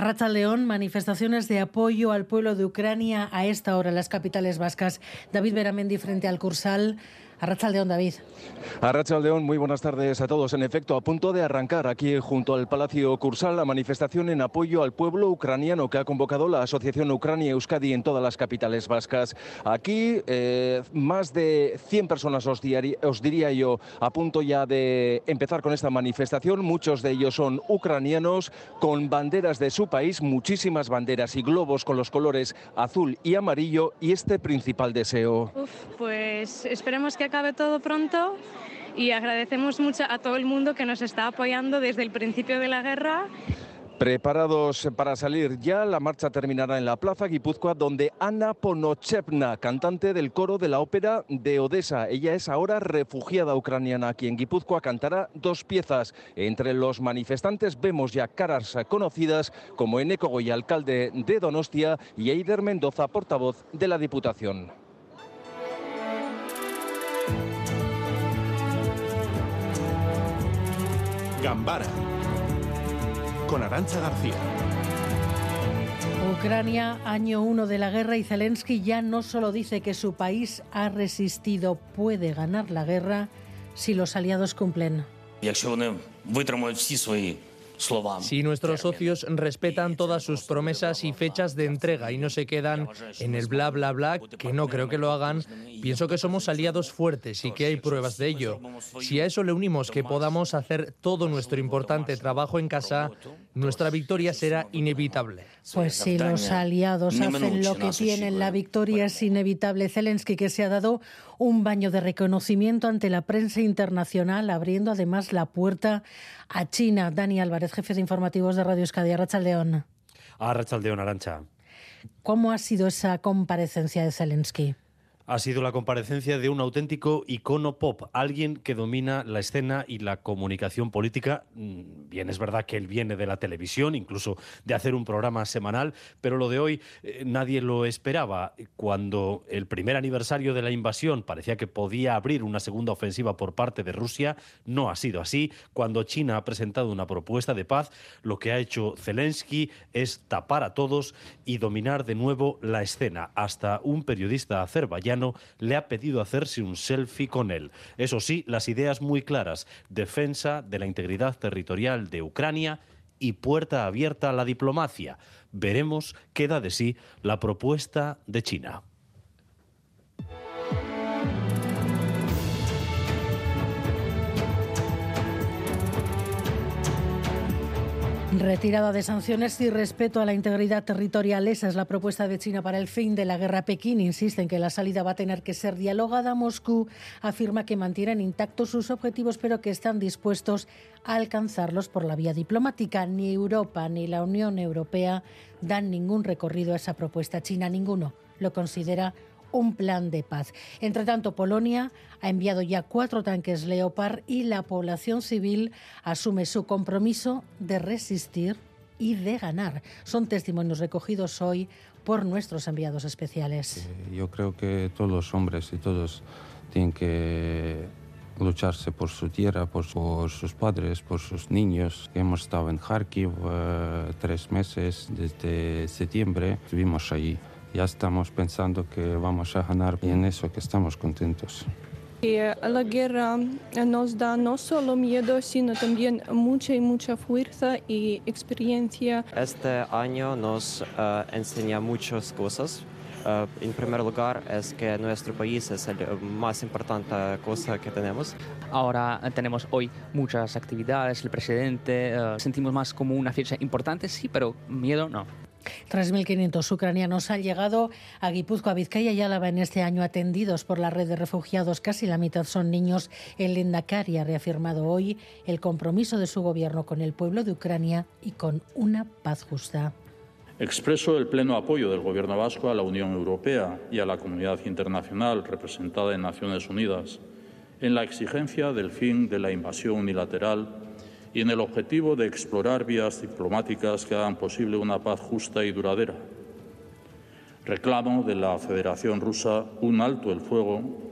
A León, manifestaciones de apoyo al pueblo de Ucrania a esta hora en las capitales vascas. David Beramendi frente al Cursal. Arrachaldeón, David. Arrachaldeón, muy buenas tardes a todos. En efecto, a punto de arrancar aquí junto al Palacio Cursal la manifestación en apoyo al pueblo ucraniano que ha convocado la Asociación Ucrania Euskadi en todas las capitales vascas. Aquí eh, más de 100 personas os, os diría yo a punto ya de empezar con esta manifestación. Muchos de ellos son ucranianos con banderas de su país, muchísimas banderas y globos con los colores azul y amarillo y este principal deseo. Uf, pues esperemos que acabe todo pronto y agradecemos mucho a todo el mundo que nos está apoyando desde el principio de la guerra. Preparados para salir ya, la marcha terminará en la Plaza Guipúzcoa, donde Ana Ponochevna, cantante del coro de la ópera de Odessa. Ella es ahora refugiada ucraniana aquí en Guipúzcoa, cantará dos piezas. Entre los manifestantes vemos ya caras conocidas como Eneco Goya, alcalde de Donostia, y Eider Mendoza, portavoz de la Diputación. Gambara con Arancha García. Ucrania, año uno de la guerra y Zelensky ya no solo dice que su país ha resistido, puede ganar la guerra si los aliados cumplen. Si nuestros socios respetan todas sus promesas y fechas de entrega y no se quedan en el bla bla bla, que no creo que lo hagan, pienso que somos aliados fuertes y que hay pruebas de ello. Si a eso le unimos que podamos hacer todo nuestro importante trabajo en casa, nuestra victoria será inevitable. Pues si los aliados hacen lo que tienen, la victoria es inevitable. Zelensky que se ha dado un baño de reconocimiento ante la prensa internacional, abriendo además la puerta a China. Dani Álvarez, jefe de informativos de Radio Euskadi, Arrachaldeón. Arrachaldeón, Arancha. ¿Cómo ha sido esa comparecencia de Zelensky? Ha sido la comparecencia de un auténtico icono pop, alguien que domina la escena y la comunicación política. Mm, bien, es verdad que él viene de la televisión, incluso de hacer un programa semanal, pero lo de hoy eh, nadie lo esperaba. Cuando el primer aniversario de la invasión parecía que podía abrir una segunda ofensiva por parte de Rusia, no ha sido así. Cuando China ha presentado una propuesta de paz, lo que ha hecho Zelensky es tapar a todos y dominar de nuevo la escena. Hasta un periodista azerbaiyano le ha pedido hacerse un selfie con él. Eso sí, las ideas muy claras, defensa de la integridad territorial de Ucrania y puerta abierta a la diplomacia. Veremos qué da de sí la propuesta de China. Retirada de sanciones y respeto a la integridad territorial. Esa es la propuesta de China para el fin de la guerra. Pekín insiste en que la salida va a tener que ser dialogada. Moscú afirma que mantienen intactos sus objetivos, pero que están dispuestos a alcanzarlos por la vía diplomática. Ni Europa ni la Unión Europea dan ningún recorrido a esa propuesta china. Ninguno lo considera un plan de paz. Entre tanto, Polonia ha enviado ya cuatro tanques Leopard y la población civil asume su compromiso de resistir y de ganar. Son testimonios recogidos hoy por nuestros enviados especiales. Yo creo que todos los hombres y todos tienen que lucharse por su tierra, por, sus padres, por sus niños. Hemos estado en Kharkiv eh, tres meses desde septiembre, estuvimos allí ya estamos pensando que vamos a ganar y en eso que estamos contentos. Eh, la guerra nos da no solo miedo, sino también mucha y mucha fuerza y experiencia. Este año nos uh, enseña muchas cosas. Uh, en primer lugar, es que nuestro país es la más importante cosa que tenemos. Ahora tenemos hoy muchas actividades, el presidente, uh, sentimos más como una fecha importante, sí, pero miedo no. 3.500 ucranianos han llegado a Guipúzcoa, Vizcaya y Álava en este año atendidos por la red de refugiados. Casi la mitad son niños. El Lendakari ha reafirmado hoy el compromiso de su gobierno con el pueblo de Ucrania y con una paz justa. Expreso el pleno apoyo del Gobierno vasco a la Unión Europea y a la comunidad internacional representada en Naciones Unidas en la exigencia del fin de la invasión unilateral y en el objetivo de explorar vías diplomáticas que hagan posible una paz justa y duradera. Reclamo de la Federación Rusa un alto el fuego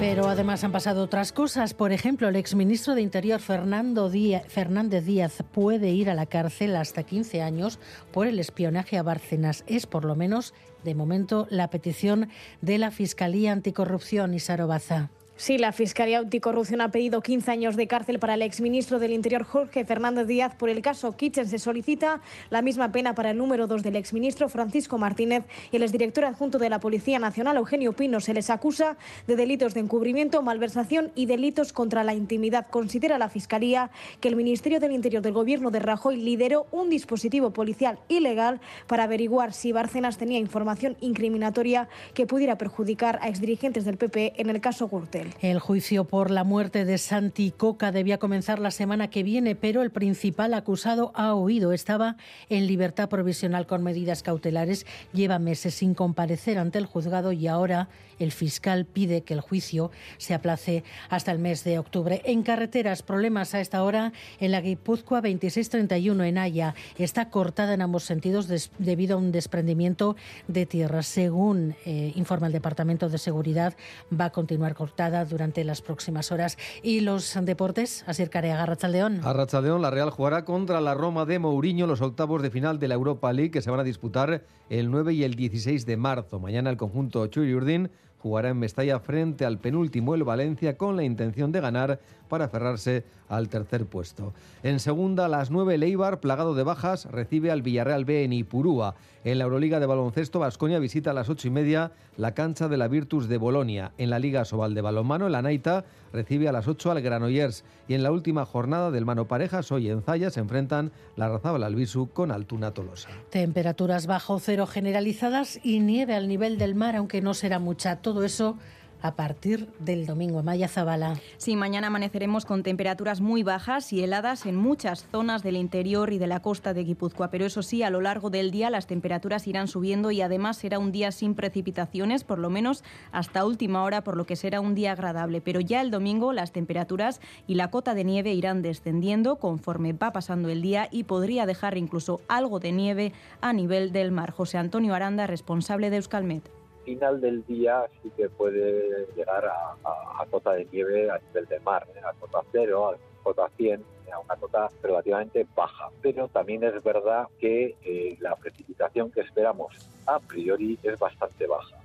Pero además han pasado otras cosas. Por ejemplo, el exministro de Interior Fernando Díaz, Fernández Díaz puede ir a la cárcel hasta 15 años por el espionaje a Bárcenas. Es por lo menos, de momento, la petición de la Fiscalía Anticorrupción y Sarobaza. Sí, la Fiscalía Anticorrupción ha pedido 15 años de cárcel para el exministro del Interior Jorge Fernández Díaz por el caso Kitchen. Se solicita la misma pena para el número 2 del exministro Francisco Martínez y el exdirector adjunto de la Policía Nacional Eugenio Pino. Se les acusa de delitos de encubrimiento, malversación y delitos contra la intimidad. Considera la Fiscalía que el Ministerio del Interior del Gobierno de Rajoy lideró un dispositivo policial ilegal para averiguar si Bárcenas tenía información incriminatoria que pudiera perjudicar a exdirigentes del PP en el caso Gürtel. El juicio por la muerte de Santi Coca debía comenzar la semana que viene, pero el principal acusado ha huido. Estaba en libertad provisional con medidas cautelares. Lleva meses sin comparecer ante el juzgado y ahora el fiscal pide que el juicio se aplace hasta el mes de octubre. En carreteras, problemas a esta hora en la Guipúzcoa 2631 en Haya. Está cortada en ambos sentidos debido a un desprendimiento de tierra. Según eh, informa el Departamento de Seguridad, va a continuar cortada durante las próximas horas. Y los deportes, Asir Carea, Arrachaldeón. Arrachaldeón, la Real jugará contra la Roma de Mourinho los octavos de final de la Europa League que se van a disputar el 9 y el 16 de marzo. Mañana el conjunto Churi Urdin jugará en Mestalla frente al penúltimo el Valencia con la intención de ganar para aferrarse al tercer puesto. En segunda, las 9, Leibar, plagado de bajas, recibe al Villarreal B en Ipurúa. En la Euroliga de baloncesto, Vasconia visita a las ocho y media la cancha de la Virtus de Bolonia. En la Liga Sobal de balonmano, el Anaita recibe a las 8 al Granollers. Y en la última jornada del Mano Parejas, hoy en Zaya, se enfrentan la Razabal Albisu con Altuna Tolosa. Temperaturas bajo cero generalizadas y nieve al nivel del mar, aunque no será mucha. Todo eso a partir del domingo. Maya Zabala. Sí, mañana amaneceremos con temperaturas muy bajas y heladas en muchas zonas del interior y de la costa de Guipúzcoa. Pero eso sí, a lo largo del día las temperaturas irán subiendo y además será un día sin precipitaciones, por lo menos hasta última hora, por lo que será un día agradable. Pero ya el domingo las temperaturas y la cota de nieve irán descendiendo conforme va pasando el día y podría dejar incluso algo de nieve a nivel del mar. José Antonio Aranda, responsable de Euskalmet final del día sí que puede llegar a, cota de nieve a nivel de mar, ¿eh? a cota cero, a cota 100, a una cota relativamente baja. Pero también es verdad que eh, la precipitación que esperamos a priori es bastante baja.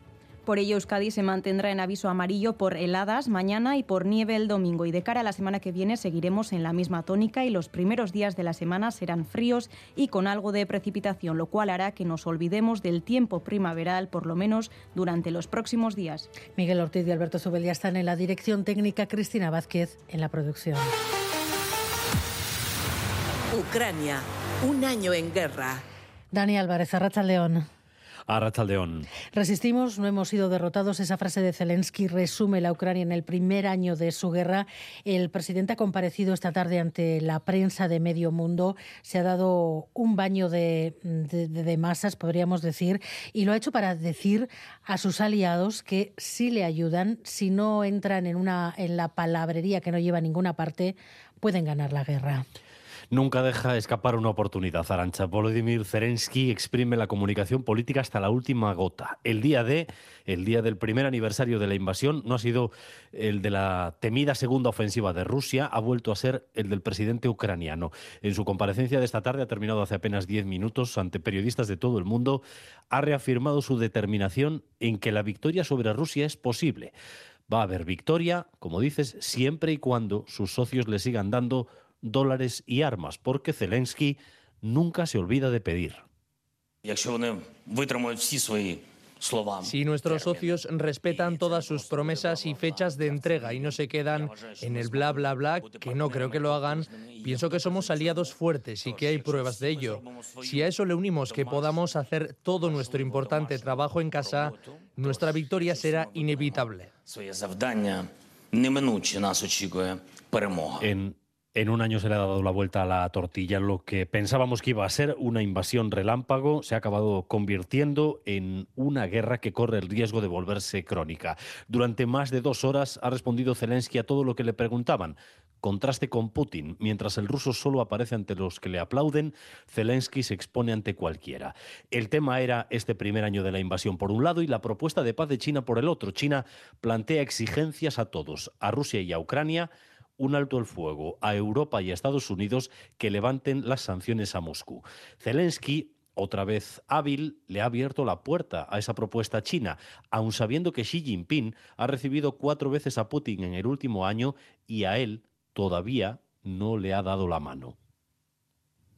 Por ello, Euskadi se mantendrá en aviso amarillo por heladas mañana y por nieve el domingo. Y de cara a la semana que viene seguiremos en la misma tónica y los primeros días de la semana serán fríos y con algo de precipitación, lo cual hará que nos olvidemos del tiempo primaveral, por lo menos durante los próximos días. Miguel Ortiz y Alberto Zubelia están en la dirección técnica, Cristina Vázquez en la producción. Ucrania, un año en guerra. Dani Álvarez, Arracha León. Resistimos, no hemos sido derrotados. Esa frase de Zelensky resume la Ucrania en el primer año de su guerra. El presidente ha comparecido esta tarde ante la prensa de medio mundo. Se ha dado un baño de, de masas, podríamos decir, y lo ha hecho para decir a sus aliados que si le ayudan, si no entran en, una, en la palabrería que no lleva a ninguna parte, pueden ganar la guerra nunca deja escapar una oportunidad. Arancha Volodymyr Zelensky exprime la comunicación política hasta la última gota. El día de, el día del primer aniversario de la invasión, no ha sido el de la temida segunda ofensiva de Rusia, ha vuelto a ser el del presidente ucraniano. En su comparecencia de esta tarde, ha terminado hace apenas diez minutos ante periodistas de todo el mundo, ha reafirmado su determinación en que la victoria sobre Rusia es posible. Va a haber victoria, como dices, siempre y cuando sus socios le sigan dando dólares y armas, porque Zelensky nunca se olvida de pedir. Si nuestros socios respetan todas sus promesas y fechas de entrega y no se quedan en el bla bla bla, que no creo que lo hagan, pienso que somos aliados fuertes y que hay pruebas de ello. Si a eso le unimos que podamos hacer todo nuestro importante trabajo en casa, nuestra victoria será inevitable. En en un año se le ha dado la vuelta a la tortilla. Lo que pensábamos que iba a ser una invasión relámpago se ha acabado convirtiendo en una guerra que corre el riesgo de volverse crónica. Durante más de dos horas ha respondido Zelensky a todo lo que le preguntaban contraste con Putin. Mientras el ruso solo aparece ante los que le aplauden, Zelensky se expone ante cualquiera. El tema era este primer año de la invasión por un lado y la propuesta de paz de China por el otro. China plantea exigencias a todos, a Rusia y a Ucrania, un alto el fuego a Europa y a Estados Unidos que levanten las sanciones a Moscú. Zelensky otra vez hábil, le ha abierto la puerta a esa propuesta china, aun sabiendo que Xi Jinping ha recibido cuatro veces a Putin en el último año y a él todavía no le ha dado la mano.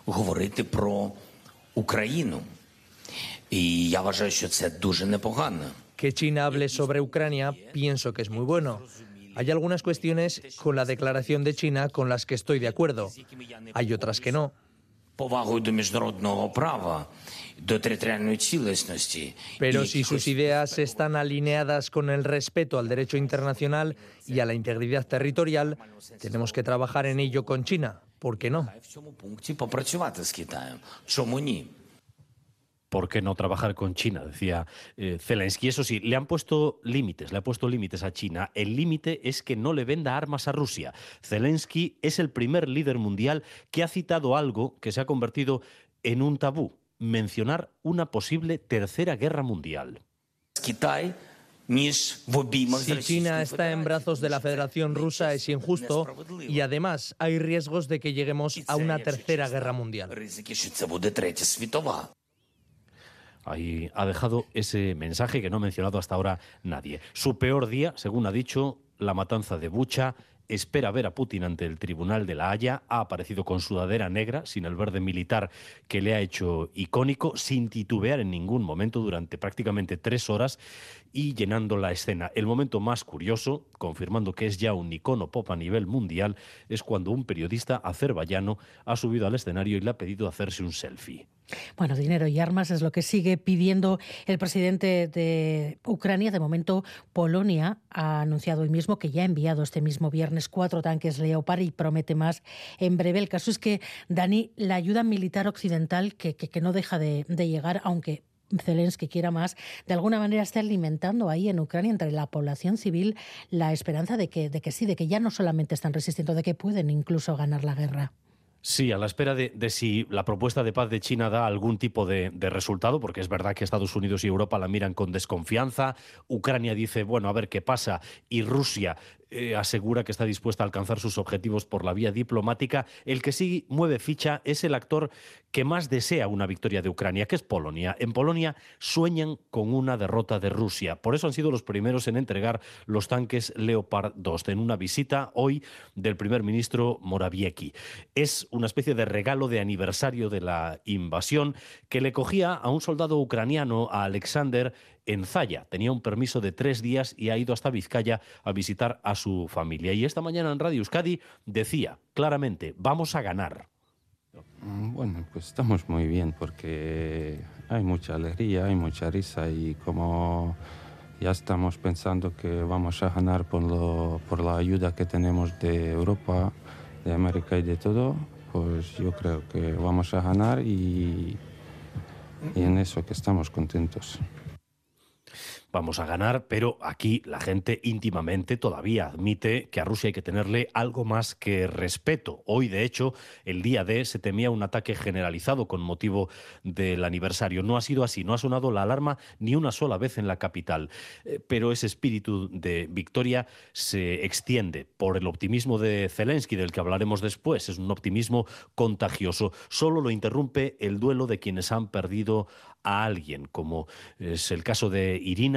Говорити про Україну. І я вважаю, що це дуже непогано. Que China hable sobre Ucrania pienso que es muy bueno. Hay algunas cuestiones con la declaración de China con las que estoy de acuerdo, hay otras que no. Pero si sus ideas están alineadas con el respeto al derecho internacional y a la integridad territorial, tenemos que trabajar en ello con China. ¿Por qué no? ¿por qué no trabajar con China? Decía eh, Zelensky. Eso sí, le han puesto límites, le ha puesto límites a China. El límite es que no le venda armas a Rusia. Zelensky es el primer líder mundial que ha citado algo que se ha convertido en un tabú, mencionar una posible tercera guerra mundial. Si China está en brazos de la Federación Rusa es injusto y además hay riesgos de que lleguemos a una tercera guerra mundial. Ahí ha dejado ese mensaje que no ha mencionado hasta ahora nadie. Su peor día, según ha dicho, la matanza de Bucha. Espera ver a Putin ante el Tribunal de la Haya. Ha aparecido con sudadera negra, sin el verde militar que le ha hecho icónico, sin titubear en ningún momento durante prácticamente tres horas y llenando la escena. El momento más curioso, confirmando que es ya un icono pop a nivel mundial, es cuando un periodista azerbaiyano ha subido al escenario y le ha pedido hacerse un selfie. Bueno, dinero y armas es lo que sigue pidiendo el presidente de Ucrania. De momento, Polonia ha anunciado hoy mismo que ya ha enviado este mismo viernes cuatro tanques Leopard y promete más en breve. El caso es que, Dani, la ayuda militar occidental que, que, que no deja de, de llegar, aunque Zelensky quiera más, de alguna manera está alimentando ahí en Ucrania entre la población civil la esperanza de que, de que sí, de que ya no solamente están resistiendo, de que pueden incluso ganar la guerra. Sí, a la espera de, de, si la propuesta de paz de China da algún tipo de, de, resultado, porque es verdad que Estados Unidos y Europa la miran con desconfianza, Ucrania dice, bueno, a ver qué pasa, y Rusia eh, asegura que está dispuesta a alcanzar sus objetivos por la vía diplomática. El que sí mueve ficha es el actor que más desea una victoria de Ucrania, que es Polonia. En Polonia sueñan con una derrota de Rusia. Por eso han sido los primeros en entregar los tanques Leopard 2 en una visita hoy del primer ministro Morawiecki. Es una especie de regalo de aniversario de la invasión que le cogía a un soldado ucraniano, a Alexander, en Zaya. Tenía un permiso de tres días y ha ido hasta Vizcaya a visitar a su familia. Y esta mañana en Radio Euskadi decía claramente, vamos a ganar. Bueno, pues estamos muy bien porque hay mucha alegría, hay mucha risa y como ya estamos pensando que vamos a ganar por, lo, por la ayuda que tenemos de Europa, de América y de todo, pues yo creo que vamos a ganar y, y en eso que estamos contentos vamos a ganar, pero aquí la gente íntimamente todavía admite que a Rusia hay que tenerle algo más que respeto. Hoy, de hecho, el día D se temía un ataque generalizado con motivo del aniversario. No ha sido así, no ha sonado la alarma ni una sola vez en la capital, eh, pero ese espíritu de victoria se extiende por el optimismo de Zelensky, del que hablaremos después. Es un optimismo contagioso. Solo lo interrumpe el duelo de quienes han perdido a alguien, como es el caso de Irina,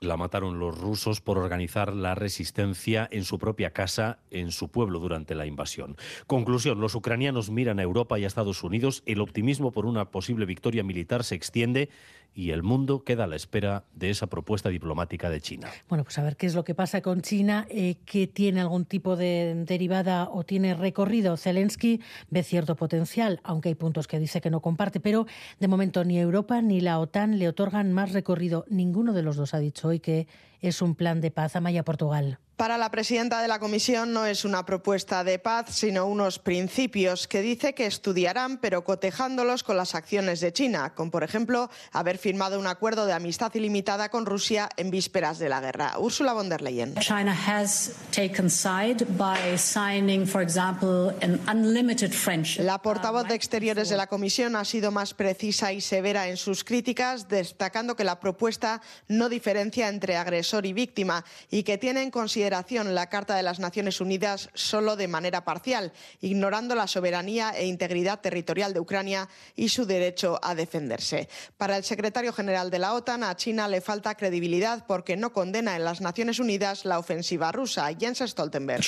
La mataron los rusos por organizar la resistencia en su propia casa, en su pueblo, durante la invasión. Conclusión, los ucranianos miran a Europa y a Estados Unidos, el optimismo por una posible victoria militar se extiende y el mundo queda a la espera de esa propuesta diplomática de China. Bueno, pues a ver qué es lo que pasa con China, eh, que tiene algún tipo de derivada o tiene recorrido. Zelensky ve cierto potencial, aunque hay puntos que dice que no comparte, pero de momento ni Europa ni la OTAN le otorgan más recorrido. Ninguno de los dos ha dicho hoy que es un plan de paz. Amaya Portugal. Para la presidenta de la Comisión no es una propuesta de paz, sino unos principios que dice que estudiarán, pero cotejándolos con las acciones de China, con por ejemplo haber firmado un acuerdo de amistad ilimitada con Rusia en vísperas de la guerra. Ursula von der Leyen. China has taken side by signing, for example, an unlimited friendship. La portavoz de Exteriores de la Comisión ha sido más precisa y severa en sus críticas, destacando que la propuesta no diferencia entre agresor y víctima y que tiene en consideración la Carta de las Naciones Unidas solo de manera parcial, ignorando la soberanía e integridad territorial de Ucrania y su derecho a defenderse. Para el secretario general de la OTAN, a China le falta credibilidad porque no condena en las Naciones Unidas la ofensiva rusa. Jens Stoltenberg.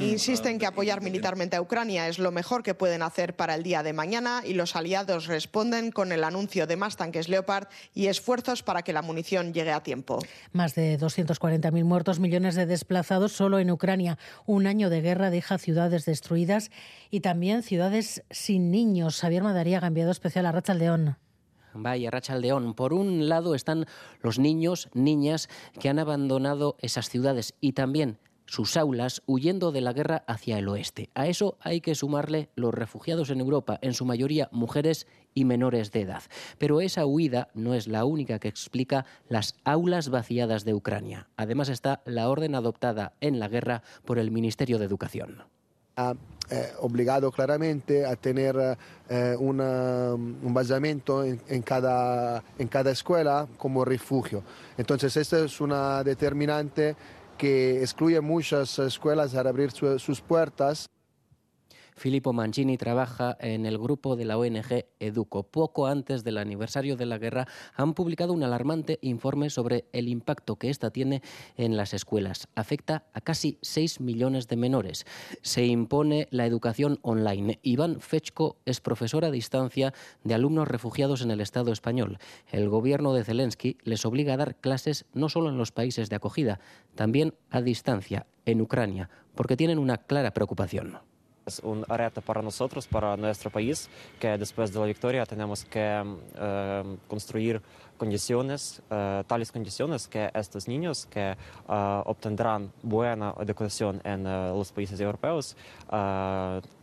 Insisten que apoyar militarmente a Ucrania es lo mejor que pueden hacer para el día de mañana y los aliados responden con el anuncio de más tanques Leopard y esfuerzos para que la munición llegue a tiempo. Más de 240.000 muertos, millones de desplazados solo en Ucrania. Un año de guerra deja ciudades destruidas y también ciudades sin niños. Javier Madariaga, enviado especial a Rachaldeón. Vaya, Rachaldeón. Por un lado están los niños, niñas que han abandonado esas ciudades y también sus aulas huyendo de la guerra hacia el oeste. A eso hay que sumarle los refugiados en Europa, en su mayoría mujeres y menores de edad. Pero esa huida no es la única que explica las aulas vaciadas de Ucrania. Además está la orden adoptada en la guerra por el Ministerio de Educación. Ha eh, obligado claramente a tener eh, un basamento en, cada, en cada escuela como refugio. Entonces, esta es una determinante que excluye muchas escuelas a abrir sus puertas. Filippo Mancini trabaja en el grupo de la ONG Educo. Poco antes del aniversario de la guerra han publicado un alarmante informe sobre el impacto que esta tiene en las escuelas. Afecta a casi 6 millones de menores. Se impone la educación online. Iván Fechko es profesor a distancia de alumnos refugiados en el Estado español. El gobierno de Zelensky les obliga a dar clases no solo en los países de acogida, también a distancia, en Ucrania, porque tienen una clara preocupación. Es un reto para nosotros, para nuestro país, que después de la victoria tenemos que eh, construir condiciones, eh, tales condiciones que estos niños que eh, obtendrán buena educación en los países europeos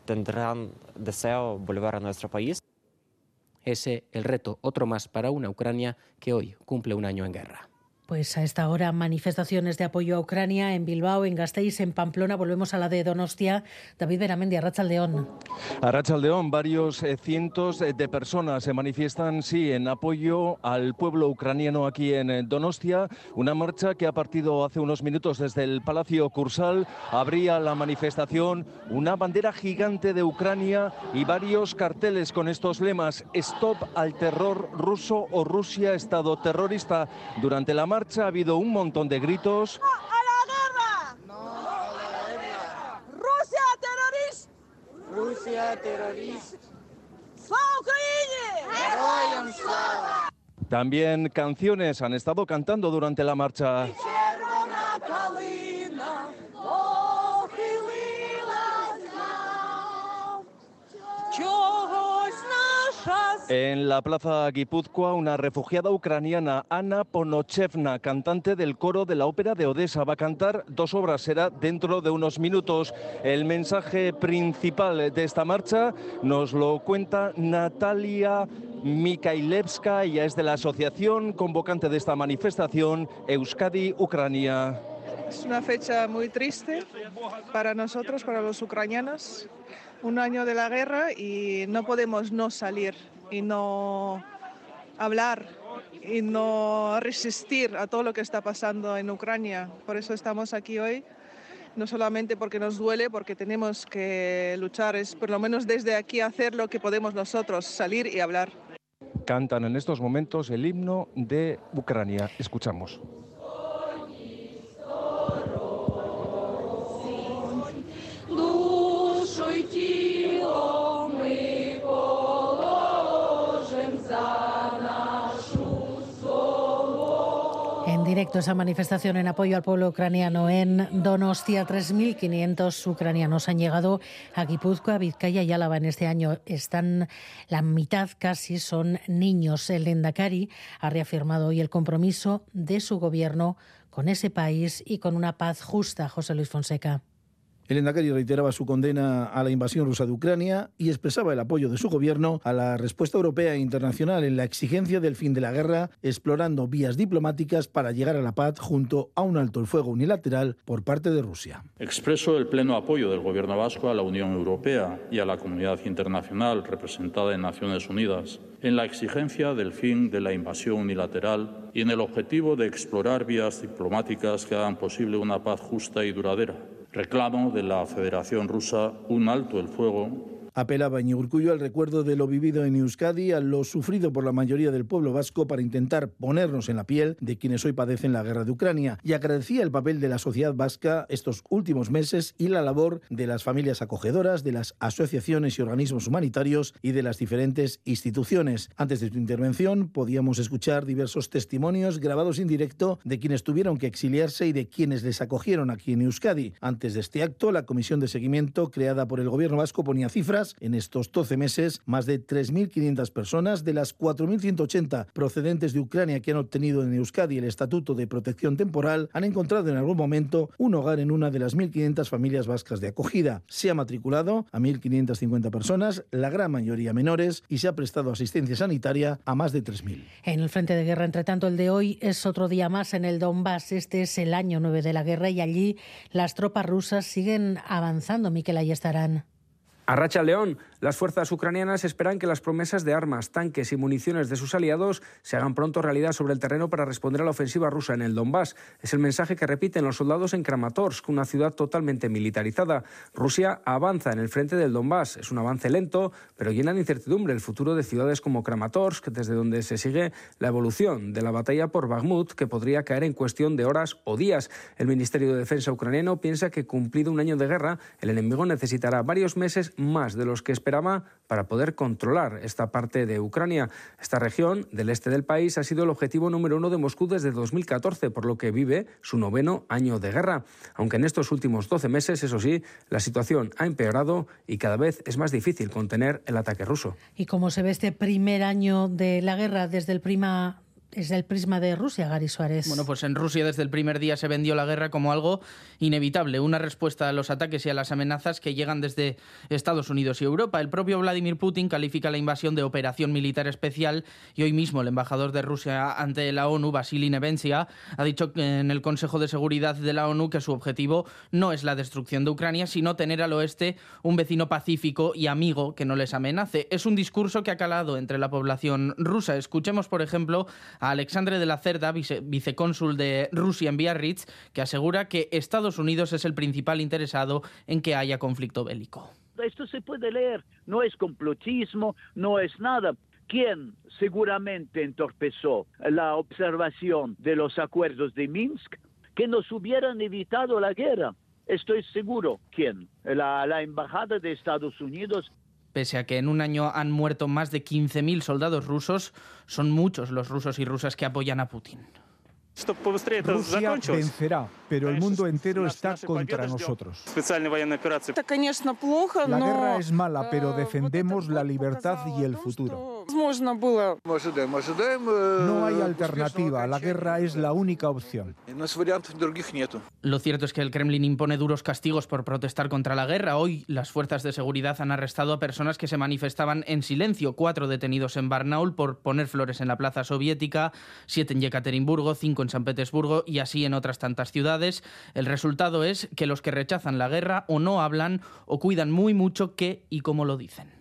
tendrán deseo volver a nuestro país. Ese el reto, otro más para una Ucrania que hoy cumple un año en guerra. Pues a esta hora manifestaciones de apoyo a Ucrania en Bilbao, en Gasteiz, en Pamplona. Volvemos a la de Donostia. David Beramendi, Arrachaldeón. Arrachaldeón, varios eh, cientos de personas se manifiestan, sí, en apoyo al pueblo ucraniano aquí en eh, Donostia. Una marcha que ha partido hace unos minutos desde el Palacio Cursal. Abría la manifestación una bandera gigante de Ucrania y varios carteles con estos lemas. Stop al terror ruso o Rusia, Estado terrorista. Durante la marcha ha habido un montón de gritos. ¡No a la guerra! ¡No a la guerra! ¡Rusia terrorista! ¡Rusia terrorista! También canciones han estado cantando durante la marcha. En la plaza Guipúzcoa, una refugiada ucraniana, Ana Ponochevna, cantante del coro de la ópera de Odessa, va a cantar dos obras, será dentro de unos minutos. El mensaje principal de esta marcha nos lo cuenta Natalia Mikhailevska, ella es de la asociación convocante de esta manifestación Euskadi Ucrania. Es una fecha muy triste para nosotros, para los ucranianos, un año de la guerra y no podemos no salir y no hablar y no resistir a todo lo que está pasando en Ucrania. Por eso estamos aquí hoy, no solamente porque nos duele, porque tenemos que luchar, es por lo menos desde aquí hacer lo que podemos nosotros, salir y hablar. Cantan en estos momentos el himno de Ucrania. Escuchamos. Directo esa manifestación en apoyo al pueblo ucraniano en Donostia. 3.500 ucranianos han llegado a Guipúzcoa, Vizcaya y Álava en este año. Están la mitad casi son niños. El Endacari ha reafirmado hoy el compromiso de su gobierno con ese país y con una paz justa. José Luis Fonseca. El Endacari reiteraba su condena a la invasión rusa de Ucrania y expresaba el apoyo de su gobierno a la respuesta europea e internacional en la exigencia del fin de la guerra, explorando vías diplomáticas para llegar a la paz junto a un alto el fuego unilateral por parte de Rusia. Expreso el pleno apoyo del gobierno vasco a la Unión Europea y a la comunidad internacional representada en Naciones Unidas en la exigencia del fin de la invasión unilateral y en el objetivo de explorar vías diplomáticas que hagan posible una paz justa y duradera reclamo de la Federación Rusa un alto el fuego Apelaba Urcullo al recuerdo de lo vivido en Euskadi, a lo sufrido por la mayoría del pueblo vasco para intentar ponernos en la piel de quienes hoy padecen la guerra de Ucrania y agradecía el papel de la sociedad vasca estos últimos meses y la labor de las familias acogedoras, de las asociaciones y organismos humanitarios y de las diferentes instituciones. Antes de su intervención podíamos escuchar diversos testimonios grabados en directo de quienes tuvieron que exiliarse y de quienes les acogieron aquí en Euskadi. Antes de este acto, la comisión de seguimiento creada por el gobierno vasco ponía cifras en estos 12 meses, más de 3.500 personas de las 4.180 procedentes de Ucrania que han obtenido en Euskadi el Estatuto de Protección Temporal han encontrado en algún momento un hogar en una de las 1.500 familias vascas de acogida. Se ha matriculado a 1.550 personas, la gran mayoría menores, y se ha prestado asistencia sanitaria a más de 3.000. En el frente de guerra, entre tanto, el de hoy es otro día más en el Donbass. Este es el año 9 de la guerra y allí las tropas rusas siguen avanzando. Miquel, ahí estarán. A Racha León, las fuerzas ucranianas esperan que las promesas de armas, tanques y municiones de sus aliados se hagan pronto realidad sobre el terreno para responder a la ofensiva rusa en el Donbass. Es el mensaje que repiten los soldados en Kramatorsk, una ciudad totalmente militarizada. Rusia avanza en el frente del Donbass. Es un avance lento, pero llena de incertidumbre el futuro de ciudades como Kramatorsk, desde donde se sigue la evolución de la batalla por Bakhmut, que podría caer en cuestión de horas o días. El Ministerio de Defensa ucraniano piensa que cumplido un año de guerra, el enemigo necesitará varios meses más de los que para poder controlar esta parte de Ucrania. Esta región del este del país ha sido el objetivo número uno de Moscú desde 2014, por lo que vive su noveno año de guerra. Aunque en estos últimos 12 meses, eso sí, la situación ha empeorado y cada vez es más difícil contener el ataque ruso. ¿Y cómo se ve este primer año de la guerra desde el prima es el prisma de Rusia, Gary Suárez. Bueno, pues en Rusia desde el primer día se vendió la guerra como algo inevitable, una respuesta a los ataques y a las amenazas que llegan desde Estados Unidos y Europa. El propio Vladimir Putin califica la invasión de operación militar especial y hoy mismo el embajador de Rusia ante la ONU, Vasily Nevencia, ha dicho en el Consejo de Seguridad de la ONU que su objetivo no es la destrucción de Ucrania, sino tener al oeste un vecino pacífico y amigo que no les amenace. Es un discurso que ha calado entre la población rusa. Escuchemos, por ejemplo, Alexandre de la Cerda, vicecónsul de Rusia en Biarritz, que asegura que Estados Unidos es el principal interesado en que haya conflicto bélico. Esto se puede leer, no es complotismo, no es nada. ¿Quién seguramente entorpezó la observación de los acuerdos de Minsk? Que nos hubieran evitado la guerra. Estoy seguro. ¿Quién? La, la Embajada de Estados Unidos Pese a que en un año han muerto más de 15.000 soldados rusos, son muchos los rusos y rusas que apoyan a Putin. Rusia vencerá, pero el mundo entero está contra nosotros. La guerra es mala, pero defendemos la libertad y el futuro. No hay alternativa, la guerra es la única opción. Lo cierto es que el Kremlin impone duros castigos por protestar contra la guerra. Hoy las fuerzas de seguridad han arrestado a personas que se manifestaban en silencio. Cuatro detenidos en Barnaul por poner flores en la plaza soviética, siete en Yekaterinburgo, cinco en San Petersburgo y así en otras tantas ciudades. El resultado es que los que rechazan la guerra o no hablan o cuidan muy mucho qué y cómo lo dicen.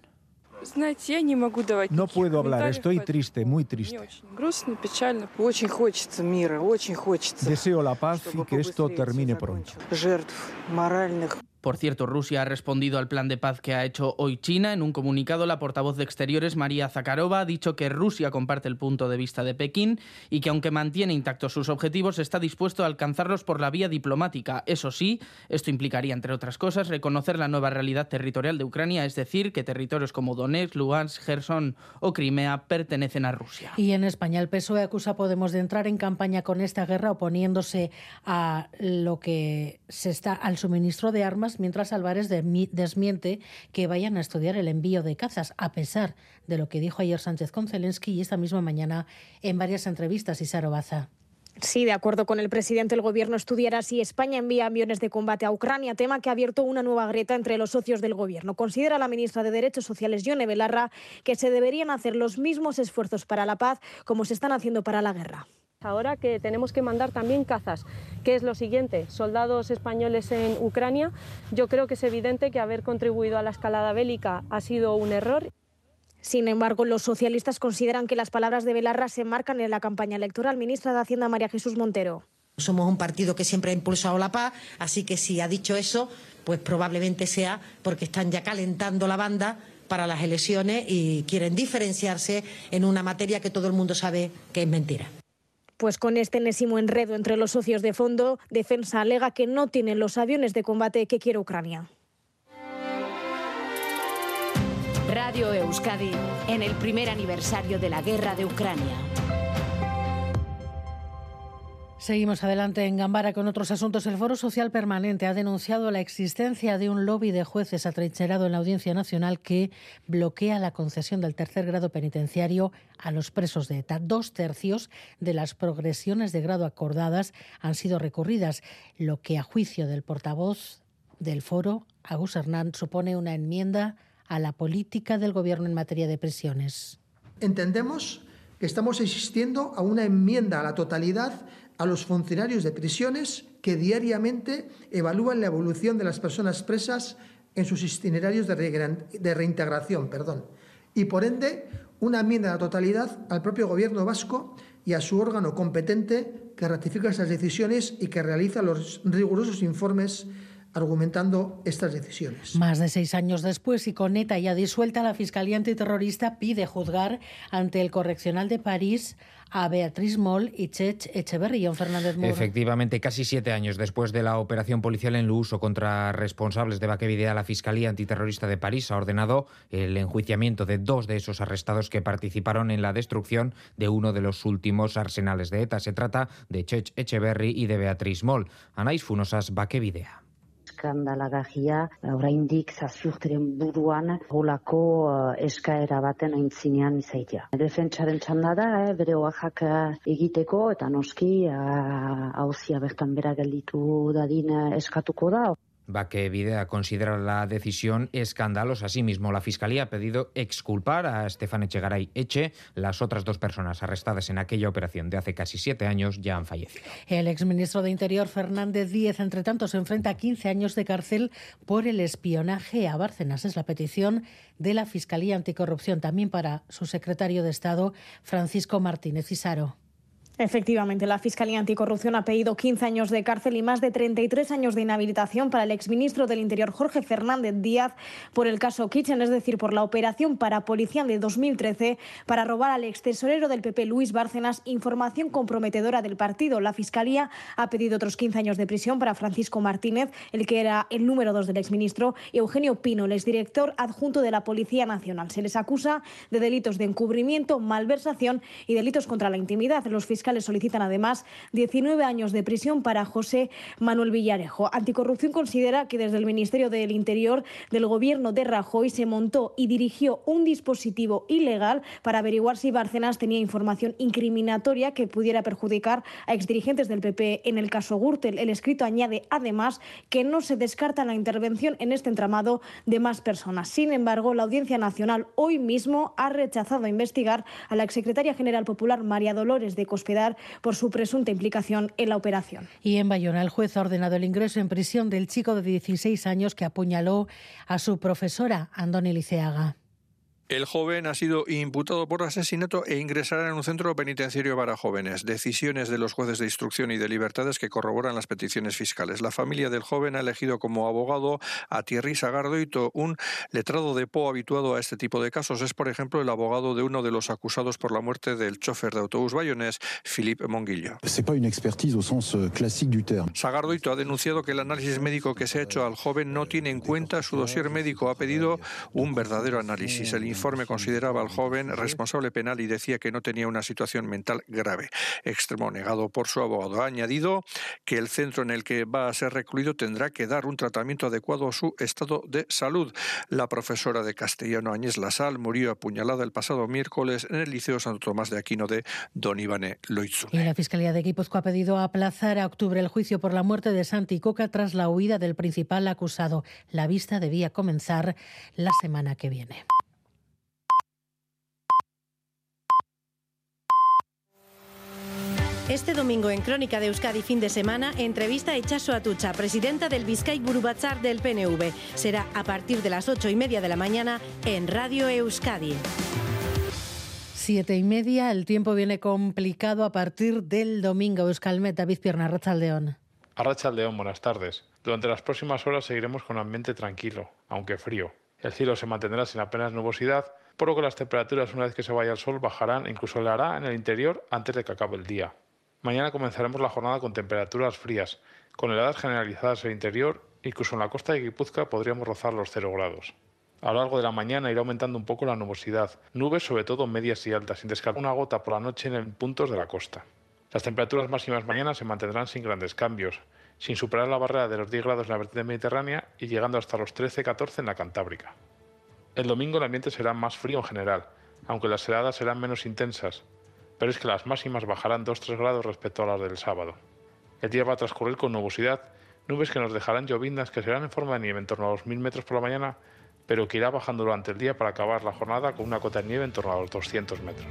No puedo hablar, estoy triste, muy triste. Deseo la paz y que esto termine pronto. Por cierto, Rusia ha respondido al plan de paz que ha hecho hoy China. En un comunicado, la portavoz de Exteriores, María Zakharova, ha dicho que Rusia comparte el punto de vista de Pekín y que aunque mantiene intactos sus objetivos, está dispuesto a alcanzarlos por la vía diplomática. Eso sí, esto implicaría, entre otras cosas, reconocer la nueva realidad territorial de Ucrania, es decir, que territorios como Donetsk, Lugansk, Gerson o Crimea pertenecen a Rusia. Y en España el PSOE acusa a Podemos de entrar en campaña con esta guerra oponiéndose a lo que se está al suministro de armas, mientras Álvarez desmiente que vayan a estudiar el envío de cazas, a pesar de lo que dijo ayer Sánchez con Zelensky y esta misma mañana en varias entrevistas y Baza. Sí, de acuerdo con el presidente, el gobierno estudiará si España envía aviones de combate a Ucrania, tema que ha abierto una nueva grieta entre los socios del gobierno. Considera la ministra de Derechos Sociales, Yone Belarra, que se deberían hacer los mismos esfuerzos para la paz como se están haciendo para la guerra. Ahora que tenemos que mandar también cazas, que es lo siguiente, soldados españoles en Ucrania, yo creo que es evidente que haber contribuido a la escalada bélica ha sido un error. Sin embargo, los socialistas consideran que las palabras de Belarra se marcan en la campaña electoral. Ministra de Hacienda María Jesús Montero. Somos un partido que siempre ha impulsado la paz, así que si ha dicho eso, pues probablemente sea porque están ya calentando la banda para las elecciones y quieren diferenciarse en una materia que todo el mundo sabe que es mentira. Pues con este enésimo enredo entre los socios de fondo, Defensa alega que no tienen los aviones de combate que quiere Ucrania. Radio Euskadi, en el primer aniversario de la guerra de Ucrania. Seguimos adelante en Gambara con otros asuntos. El Foro Social Permanente ha denunciado la existencia de un lobby de jueces atrincherado en la Audiencia Nacional que bloquea la concesión del tercer grado penitenciario a los presos de ETA. Dos tercios de las progresiones de grado acordadas han sido recurridas, lo que a juicio del portavoz del foro, Agus Hernán, supone una enmienda a la política del Gobierno en materia de prisiones. Entendemos que estamos asistiendo a una enmienda a la totalidad a los funcionarios de prisiones que diariamente evalúan la evolución de las personas presas en sus itinerarios de, reintegración. Perdón. Y por ende, una enmienda a la totalidad al propio Gobierno vasco y a su órgano competente que ratifica esas decisiones y que realiza los rigurosos informes argumentando estas decisiones. Más de seis años después y con ETA ya disuelta, la Fiscalía Antiterrorista pide juzgar ante el Correccional de París a Beatriz Moll y Chech Echeverry. Fernández Muro. Efectivamente, casi siete años después de la operación policial en Luso contra responsables de Baquevidea, la Fiscalía Antiterrorista de París ha ordenado el enjuiciamiento de dos de esos arrestados que participaron en la destrucción de uno de los últimos arsenales de ETA. Se trata de Chech Echeverry y de Beatriz Moll. Anais Funosas, Baquevidea eskandalagarria oraindik zazpiurteren buruan holako uh, eskaera baten aintzinean izaitia. Defentsaren txanda da, eh, bere oaxak egiteko eta noski hauzia uh, bertan bera gelditu dadin eskatuko da. Videa considera la decisión escandalosa. Asimismo, la Fiscalía ha pedido exculpar a Estefan Echegaray Eche. Las otras dos personas arrestadas en aquella operación de hace casi siete años ya han fallecido. El exministro de Interior, Fernández Díez, entre tanto, se enfrenta a 15 años de cárcel por el espionaje a Bárcenas. Es la petición de la Fiscalía Anticorrupción, también para su secretario de Estado, Francisco Martínez Isaro. Efectivamente, la Fiscalía Anticorrupción ha pedido 15 años de cárcel y más de 33 años de inhabilitación para el exministro del Interior Jorge Fernández Díaz por el caso Kitchen, es decir, por la operación para policía de 2013 para robar al ex tesorero del PP Luis Bárcenas información comprometedora del partido. La Fiscalía ha pedido otros 15 años de prisión para Francisco Martínez, el que era el número dos del exministro, y Eugenio Pino, el exdirector adjunto de la Policía Nacional. Se les acusa de delitos de encubrimiento, malversación y delitos contra la intimidad. Los fiscales solicitan además 19 años de prisión para José Manuel Villarejo. Anticorrupción considera que desde el Ministerio del Interior del gobierno de Rajoy se montó y dirigió un dispositivo ilegal para averiguar si Bárcenas tenía información incriminatoria que pudiera perjudicar a exdirigentes del PP en el caso Gürtel. El escrito añade además que no se descarta la intervención en este entramado de más personas. Sin embargo, la Audiencia Nacional hoy mismo ha rechazado investigar a la exsecretaria general popular María Dolores de Cospedal por su presunta implicación en la operación. Y en Bayona, el juez ha ordenado el ingreso en prisión del chico de 16 años que apuñaló a su profesora, Andoni Liceaga. El joven ha sido imputado por asesinato e ingresará en un centro penitenciario para jóvenes. Decisiones de los jueces de instrucción y de libertades que corroboran las peticiones fiscales. La familia del joven ha elegido como abogado a Thierry Sagardoito, un letrado de Po habituado a este tipo de casos. Es, por ejemplo, el abogado de uno de los acusados por la muerte del chofer de autobús bayonés, Philippe Monguillo. Sagardoito ha denunciado que el análisis médico que se ha hecho al joven no tiene en cuenta su dossier médico. Ha pedido un verdadero análisis. El informe consideraba al joven responsable penal y decía que no tenía una situación mental grave. Extremo negado por su abogado. Ha añadido que el centro en el que va a ser recluido tendrá que dar un tratamiento adecuado a su estado de salud. La profesora de castellano Añez Lasal murió apuñalada el pasado miércoles en el Liceo Santo Tomás de Aquino de Don Ivane Loizu. Y la Fiscalía de Guipúzcoa ha pedido aplazar a octubre el juicio por la muerte de Santi Coca tras la huida del principal acusado. La vista debía comenzar la semana que viene. Este domingo en Crónica de Euskadi fin de semana, entrevista a Echaso Atucha, presidenta del Vizcay Burubatzar del PNV. Será a partir de las ocho y media de la mañana en Radio Euskadi. Siete y media, el tiempo viene complicado a partir del domingo. Euskalmet, David Pierna, Rachaldeón. Arrachaldeón, buenas tardes. Durante las próximas horas seguiremos con ambiente tranquilo, aunque frío. El cielo se mantendrá sin apenas nubosidad, por lo que las temperaturas una vez que se vaya el sol bajarán e incluso le hará en el interior antes de que acabe el día. Mañana comenzaremos la jornada con temperaturas frías, con heladas generalizadas en el interior, incluso en la costa de Guipúzcoa podríamos rozar los 0 grados. A lo largo de la mañana irá aumentando un poco la nubosidad, nubes sobre todo medias y altas, sin descartar una gota por la noche en puntos de la costa. Las temperaturas máximas mañana se mantendrán sin grandes cambios, sin superar la barrera de los 10 grados en la vertiente mediterránea y llegando hasta los 13-14 en la Cantábrica. El domingo el ambiente será más frío en general, aunque las heladas serán menos intensas, pero es que las máximas bajarán 2-3 grados respecto a las del sábado. El día va a transcurrir con nubosidad, nubes que nos dejarán llovindas que serán en forma de nieve en torno a los 1000 metros por la mañana, pero que irá bajando durante el día para acabar la jornada con una cota de nieve en torno a los 200 metros.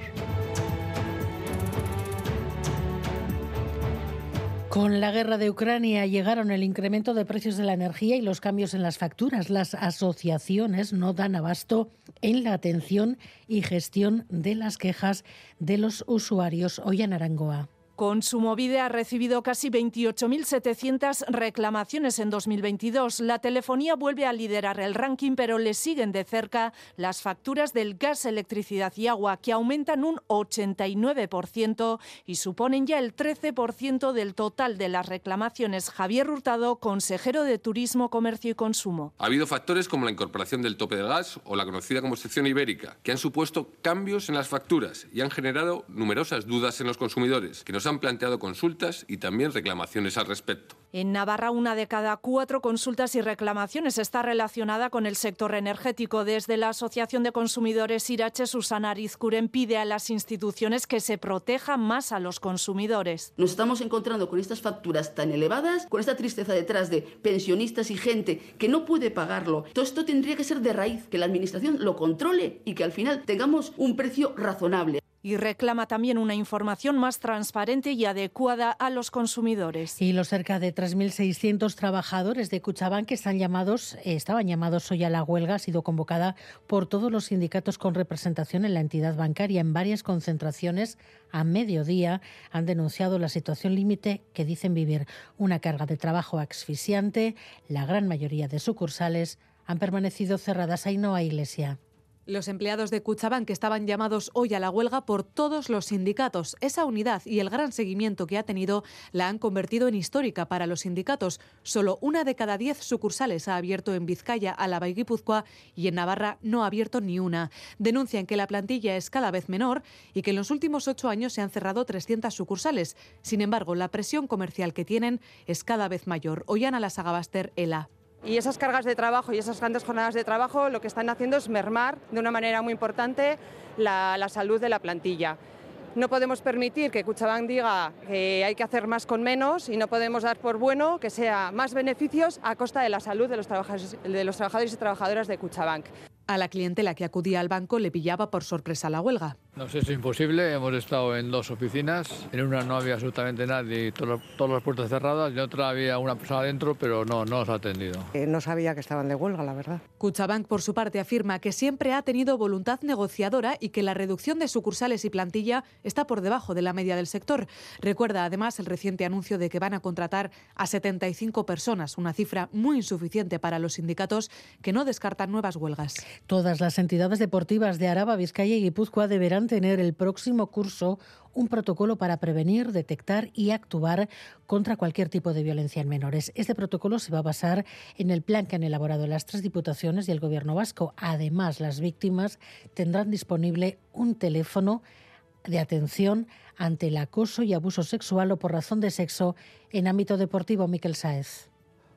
Con la guerra de Ucrania llegaron el incremento de precios de la energía y los cambios en las facturas. Las asociaciones no dan abasto en la atención y gestión de las quejas de los usuarios. Hoy en Arangoa. Konsumovide ha recibido casi 28.700 reclamaciones en 2022. La telefonía vuelve a liderar el ranking, pero le siguen de cerca las facturas del gas, electricidad y agua, que aumentan un 89% y suponen ya el 13% del total de las reclamaciones. Javier Hurtado, consejero de Turismo, Comercio y Consumo. Ha habido factores como la incorporación del tope del gas o la conocida como excepción ibérica, que han supuesto cambios en las facturas y han generado numerosas dudas en los consumidores, que han planteado consultas y también reclamaciones al respecto. En Navarra, una de cada cuatro consultas y reclamaciones está relacionada con el sector energético. Desde la Asociación de Consumidores Irache, Susana Arizcuren pide a las instituciones que se protejan más a los consumidores. Nos estamos encontrando con estas facturas tan elevadas, con esta tristeza detrás de pensionistas y gente que no puede pagarlo. Todo esto tendría que ser de raíz, que la Administración lo controle y que al final tengamos un precio razonable y reclama también una información más transparente y adecuada a los consumidores. Y los cerca de 3.600 trabajadores de Cuchabán que están llamados, eh, estaban llamados hoy a la huelga ha sido convocada por todos los sindicatos con representación en la entidad bancaria. En varias concentraciones a mediodía han denunciado la situación límite que dicen vivir una carga de trabajo asfixiante. La gran mayoría de sucursales han permanecido cerradas. Ahí no hay iglesia. Los empleados de Cuchabán que estaban llamados hoy a la huelga por todos los sindicatos. Esa unidad y el gran seguimiento que ha tenido la han convertido en histórica para los sindicatos. Solo una de cada diez sucursales ha abierto en Vizcaya, Álava y Guipúzcoa y en Navarra no ha abierto ni una. Denuncian que la plantilla es cada vez menor y que en los últimos ocho años se han cerrado 300 sucursales. Sin embargo, la presión comercial que tienen es cada vez mayor. Ollana Lasagabaster, ELA. Y esas cargas de trabajo y esas grandes jornadas de trabajo lo que están haciendo es mermar de una manera muy importante la, salud de la plantilla. No podemos permitir que Cuchabán diga que hay que hacer más con menos y no podemos dar por bueno que sea más beneficios a costa de la salud de los trabajadores, y trabajadoras de Cuchabank. A la clientela que acudía al banco le pillaba por sorpresa la huelga. No sé, es imposible. Hemos estado en dos oficinas. En una no había absolutamente nadie, todas, todas las puertas cerradas. En otra había una persona dentro, pero no, no nos ha atendido. Eh, no sabía que estaban de huelga, la verdad. Cuchabank, por su parte, afirma que siempre ha tenido voluntad negociadora y que la reducción de sucursales y plantilla está por debajo de la media del sector. Recuerda además el reciente anuncio de que van a contratar a 75 personas, una cifra muy insuficiente para los sindicatos que no descartan nuevas huelgas. Todas las entidades deportivas de Araba, Vizcaya y Guipúzcoa deberán tener el próximo curso un protocolo para prevenir, detectar y actuar contra cualquier tipo de violencia en menores. Este protocolo se va a basar en el plan que han elaborado las tres diputaciones y el Gobierno vasco. Además, las víctimas tendrán disponible un teléfono de atención ante el acoso y abuso sexual o por razón de sexo en ámbito deportivo. Miquel Saez.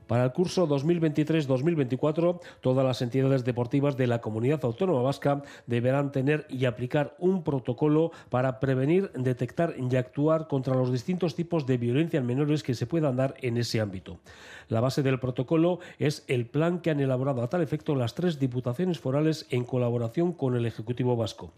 Para el curso 2023-2024, todas las entidades deportivas de la comunidad autónoma vasca deberán tener y aplicar un protocolo para prevenir, detectar y actuar contra los distintos tipos de violencia en menores que se puedan dar en ese ámbito. La base del protocolo es el plan que han elaborado a tal efecto las tres diputaciones forales en colaboración con el Ejecutivo vasco.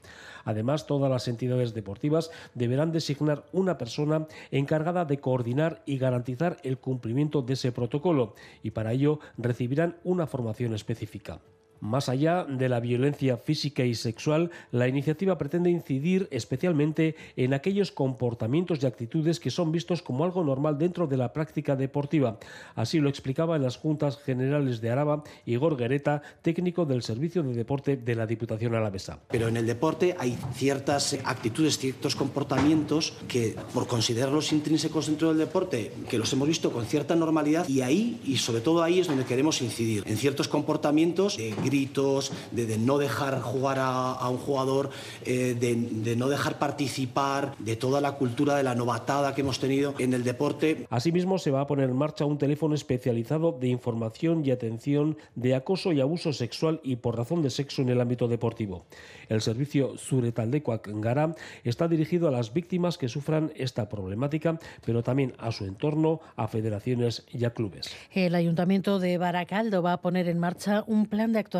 Además, todas las entidades deportivas deberán designar una persona encargada de coordinar y garantizar el cumplimiento de ese protocolo y para ello recibirán una formación específica. Más allá de la violencia física y sexual, la iniciativa pretende incidir especialmente en aquellos comportamientos y actitudes que son vistos como algo normal dentro de la práctica deportiva. Así lo explicaba en las Juntas Generales de Araba Igor Guereta, técnico del Servicio de Deporte de la Diputación Alavesa. Pero en el deporte hay ciertas actitudes, ciertos comportamientos que, por considerarlos intrínsecos dentro del deporte, que los hemos visto con cierta normalidad y ahí, y sobre todo ahí, es donde queremos incidir, en ciertos comportamientos gritos, de, no dejar jugar a, un jugador, eh, de, no dejar participar, de toda la cultura de la novatada que hemos tenido en el deporte. Asimismo, se va a poner en marcha un teléfono especializado de información y atención de acoso y abuso sexual y por razón de sexo en el ámbito deportivo. El servicio Zuretaldecoac Gara está dirigido a las víctimas que sufran esta problemática, pero también a su entorno, a federaciones y a clubes. El Ayuntamiento de Baracaldo va a poner en marcha un plan de actuación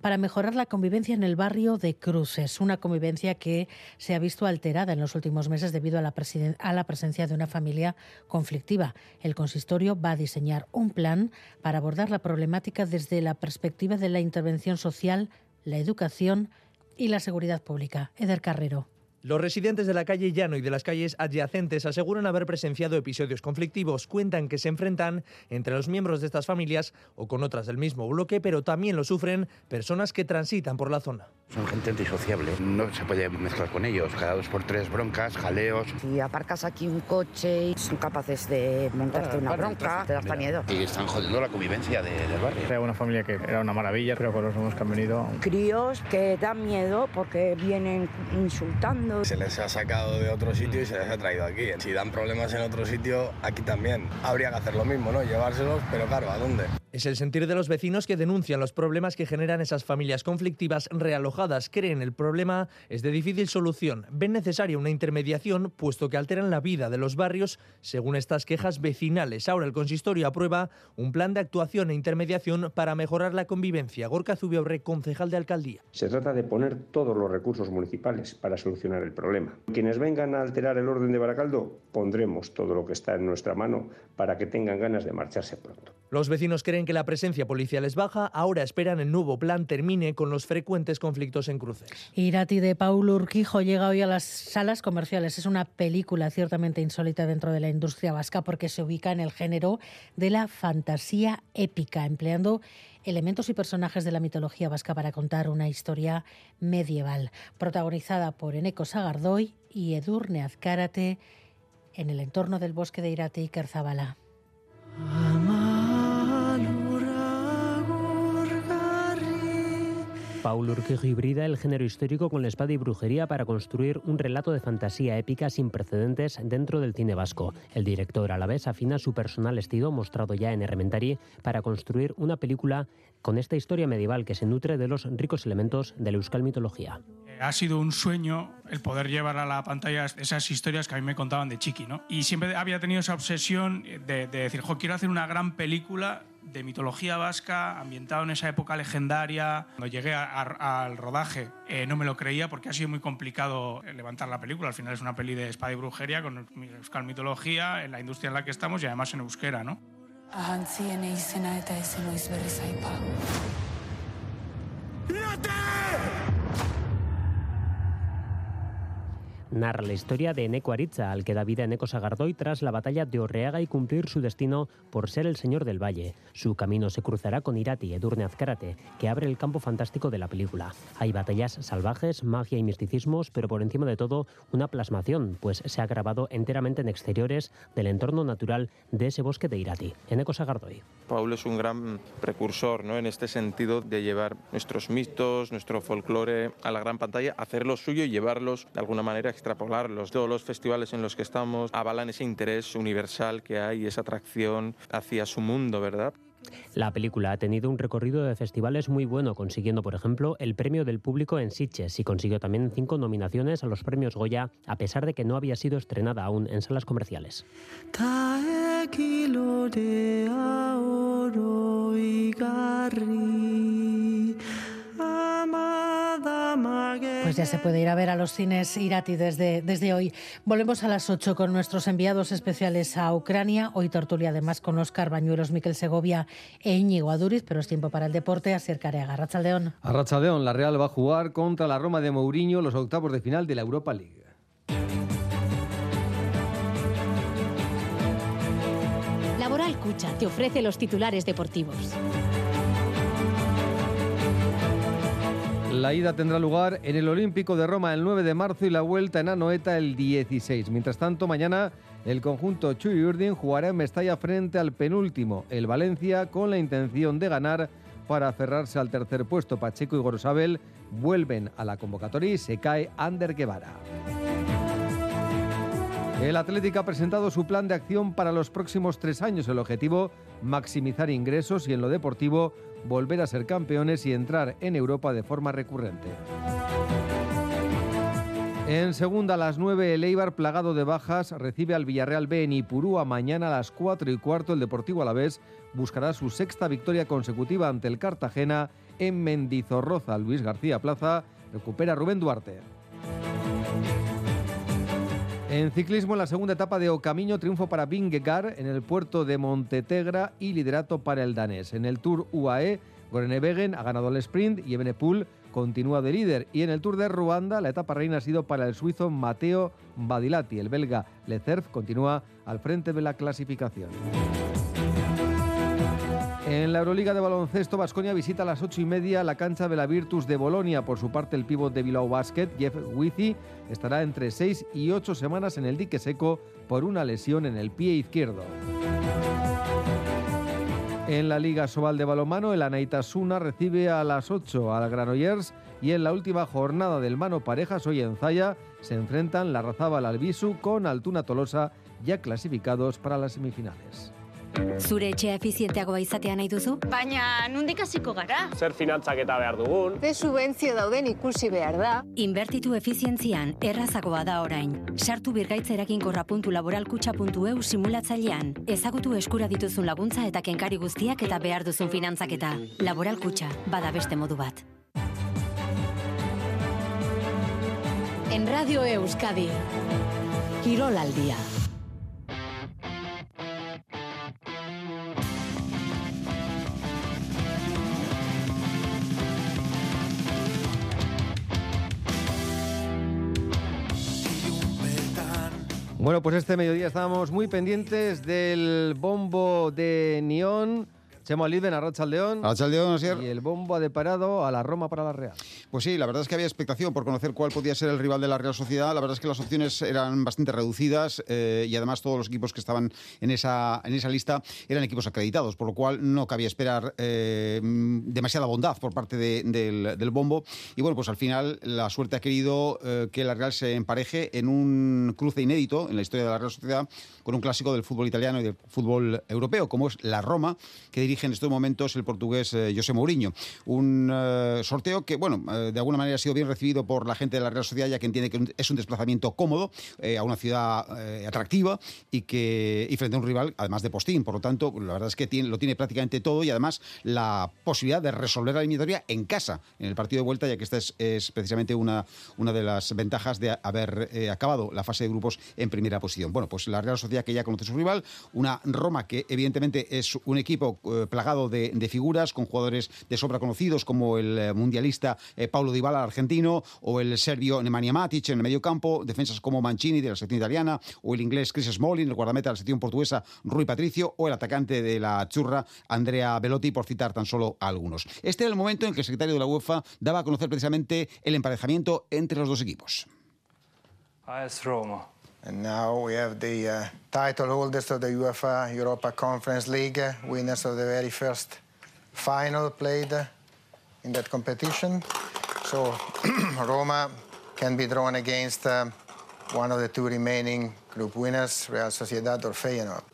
para mejorar la convivencia en el barrio de Cruces, una convivencia que se ha visto alterada en los últimos meses debido a la, a la presencia de una familia conflictiva. El consistorio va a diseñar un plan para abordar la problemática desde la perspectiva de la intervención social, la educación y la seguridad pública. Eder Carrero. Los residentes de la calle Llano y de las calles adyacentes aseguran haber presenciado episodios conflictivos. Cuentan que se enfrentan entre los miembros de estas familias o con otras del mismo bloque, pero también lo sufren personas que transitan por la zona. Son gente antisociable, no se puede mezclar con ellos. Cada dos por tres broncas, jaleos. Si aparcas aquí un coche y son capaces de montarte una bronca, te da hasta miedo. Y están jodiendo la convivencia del barrio. Era una familia que era una maravilla, pero con los nuevos que han venido. Críos que dan miedo porque vienen insultando se les ha sacado de otro sitio y se les ha traído aquí. Si dan problemas en otro sitio, aquí también. Habría que hacer lo mismo, ¿no? Llevárselos, pero claro, ¿a dónde? Es el sentir de los vecinos que denuncian los problemas que generan esas familias conflictivas realojadas. Creen el problema es de difícil solución. Ven necesaria una intermediación, puesto que alteran la vida de los barrios según estas quejas vecinales. Ahora el consistorio aprueba un plan de actuación e intermediación para mejorar la convivencia. Gorka Zubiaurre, concejal de alcaldía. Se trata de poner todos los recursos municipales para solucionar el problema. Quienes vengan a alterar el orden de Baracaldo, pondremos todo lo que está en nuestra mano para que tengan ganas de marcharse pronto. Los vecinos creen que la presencia policial es baja, ahora esperan el nuevo plan termine con los frecuentes conflictos en cruces. Irati de Paulo Urquijo llega hoy a las salas comerciales. Es una película ciertamente insólita dentro de la industria vasca porque se ubica en el género de la fantasía épica, empleando elementos y personajes de la mitología vasca para contar una historia medieval, protagonizada por Eneco Sagardoy y Edurne Azcárate en el entorno del bosque de Irati y Kerzabala. Paul Urquijo hibrida el género histórico con la espada y brujería para construir un relato de fantasía épica sin precedentes dentro del cine vasco. El director a la vez afina su personal estilo mostrado ya en Errementari para construir una película con esta historia medieval que se nutre de los ricos elementos de la euskal mitología. Ha sido un sueño el poder llevar a la pantalla esas historias que a mí me contaban de chiqui, ¿no? Y siempre había tenido esa obsesión de, decir, jo, quiero hacer una gran película de mitología vasca, ambientado en esa época legendaria. Cuando llegué al rodaje eh, no me lo creía porque ha sido muy complicado levantar la película. Al final es una peli de espada y brujería con euskal mitología en la industria en la que estamos y además en euskera, ¿no? Narra la historia de Eneco Aritza, al que da vida Eneco Sagardoy tras la batalla de Orreaga y cumplir su destino por ser el señor del valle. Su camino se cruzará con Irati, Edurne Azcárate, que abre el campo fantástico de la película. Hay batallas salvajes, magia y misticismos, pero por encima de todo una plasmación, pues se ha grabado enteramente en exteriores del entorno natural de ese bosque de Irati. Eneco Sagardoy. Paul es un gran precursor ¿no? en este sentido de llevar nuestros mitos, nuestro folclore a la gran pantalla, hacerlo suyo y llevarlos de alguna manera extrapolarlos. Todos los festivales en los que estamos avalan ese interés universal que hay, esa atracción hacia su mundo, ¿verdad? La película ha tenido un recorrido de festivales muy bueno, consiguiendo, por ejemplo, el premio del público en Sitges y consiguió también cinco nominaciones a los premios Goya, a pesar de que no había sido estrenada aún en salas comerciales. Pues ya se puede ir a ver a los cines Irati desde, desde hoy. Volvemos a las 8 con nuestros enviados especiales a Ucrania. Hoy tortulia además con Oscar Bañuelos, Miquel Segovia e Íñigo Aduriz, pero es tiempo para el deporte. Asier Careaga, Arrachaldeón. Arrachaldeón, la Real va a jugar contra la Roma de Mourinho los octavos de final de la Europa League. Laboral Cucha te ofrece los titulares deportivos. La ida tendrá lugar en el Olímpico de Roma el 9 de marzo y la vuelta en Anoeta el 16. Mientras tanto, mañana el conjunto Chuy Urdin jugará en Mestalla frente al penúltimo, el Valencia, con la intención de ganar para aferrarse al tercer puesto. Pacheco y Gorosabel vuelven a la convocatoria y se cae Ander Guevara. El Atlético ha presentado su plan de acción para los próximos tres años. El objetivo, maximizar ingresos y en lo deportivo, volver a ser campeones y entrar en Europa de forma recurrente. En segunda, a las 9, el Eibar, plagado de bajas, recibe al Villarreal B en Ipurúa. Mañana a las 4 y cuarto, el Deportivo Alavés buscará su sexta victoria consecutiva ante el Cartagena en Mendizorroza. Luis García Plaza recupera Rubén Duarte. En ciclismo, en la segunda etapa de Ocamino, triunfo para Vingegaard en el puerto de Montetegra y liderato para el danés. En el Tour UAE, Gorenebegen ha ganado el sprint y Ebenepool continúa de líder. Y en el Tour de Ruanda, la etapa reina ha sido para el suizo Matteo Badilati. El belga Lecerf continúa al frente de la clasificación. En la Euroliga de baloncesto, Vasconia visita a las ocho y media la cancha de la Virtus de Bolonia. Por su parte, el pívot de Bilbao Basket, Jeff Withy, estará entre seis y ocho semanas en el dique seco por una lesión en el pie izquierdo. En la Liga Sobal de Balomano, el Anaitasuna recibe a las 8 al Granollers y en la última jornada del Mano Parejas, hoy en Zaya, se enfrentan la Razabal Albisu con Altuna Tolosa ya clasificados para las semifinales. Zure etxea efizienteagoa izatea nahi duzu? Baina, nundik hasiko gara? Zer finantzak eta behar dugun? Ze subentzio dauden ikusi behar da? Inbertitu efizientzian, errazagoa da orain. Sartu birgaitzerakin.laboralkutxa.eu simulatzailean. Ezagutu eskura dituzun laguntza eta kenkari guztiak eta behar duzun finantzaketa. Laboralkutxa, bada beste modu bat. En Radio Euskadi, Kirol Bueno, pues este mediodía estábamos muy pendientes del bombo de Nión Chemo Aliden, Arrachaldeón. Arrachaldeón, Y el bombo ha deparado a la Roma para la Real. Pues sí, la verdad es que había expectación por conocer cuál podía ser el rival de la Real Sociedad. La verdad es que las opciones eran bastante reducidas eh, y además todos los equipos que estaban en esa, en esa lista eran equipos acreditados, por lo cual no cabía esperar eh, demasiada bondad por parte del, bombo. Y bueno, pues al final la suerte ha querido eh, que la Real se empareje en un cruce inédito en la historia de la Real Sociedad con un clásico del fútbol italiano y del fútbol europeo, como es la Roma, que diría en estos momentos el portugués eh, José Mourinho. Un eh, sorteo que, bueno, eh, de alguna manera ha sido bien recibido por la gente de la Real Sociedad, ya que entiende que es un desplazamiento cómodo a una ciudad atractiva y que y frente a un rival, además de postín. Por lo tanto, la verdad es que tiene, lo tiene prácticamente todo y además la posibilidad de resolver la eliminatoria en casa, en el partido de vuelta, ya que esta es, precisamente una, una de las ventajas de haber acabado la fase de grupos en primera posición. Bueno, pues la Real Sociedad que ya conoce su rival, una Roma que evidentemente es un equipo plagado de, figuras, con jugadores de sobra conocidos como el eh, mundialista eh, Paulo Dybala, argentino, o el serbio Nemanja Matic en el medio campo, defensas como Mancini de la selección italiana, o el inglés Chris Smalling, el guardameta de la selección portuguesa Rui Patricio, o el atacante de la churra Andrea Velotti, por citar tan solo algunos. Este era el momento en que el secretario de la UEFA daba a conocer precisamente el emparejamiento entre los dos equipos. And now we have the uh, title holders of the UEFA Europa Conference League, winners of the very first final played in that competition. So Roma can be drawn against uh, one of the two remaining group winners, Real Sociedad or Feyenoord.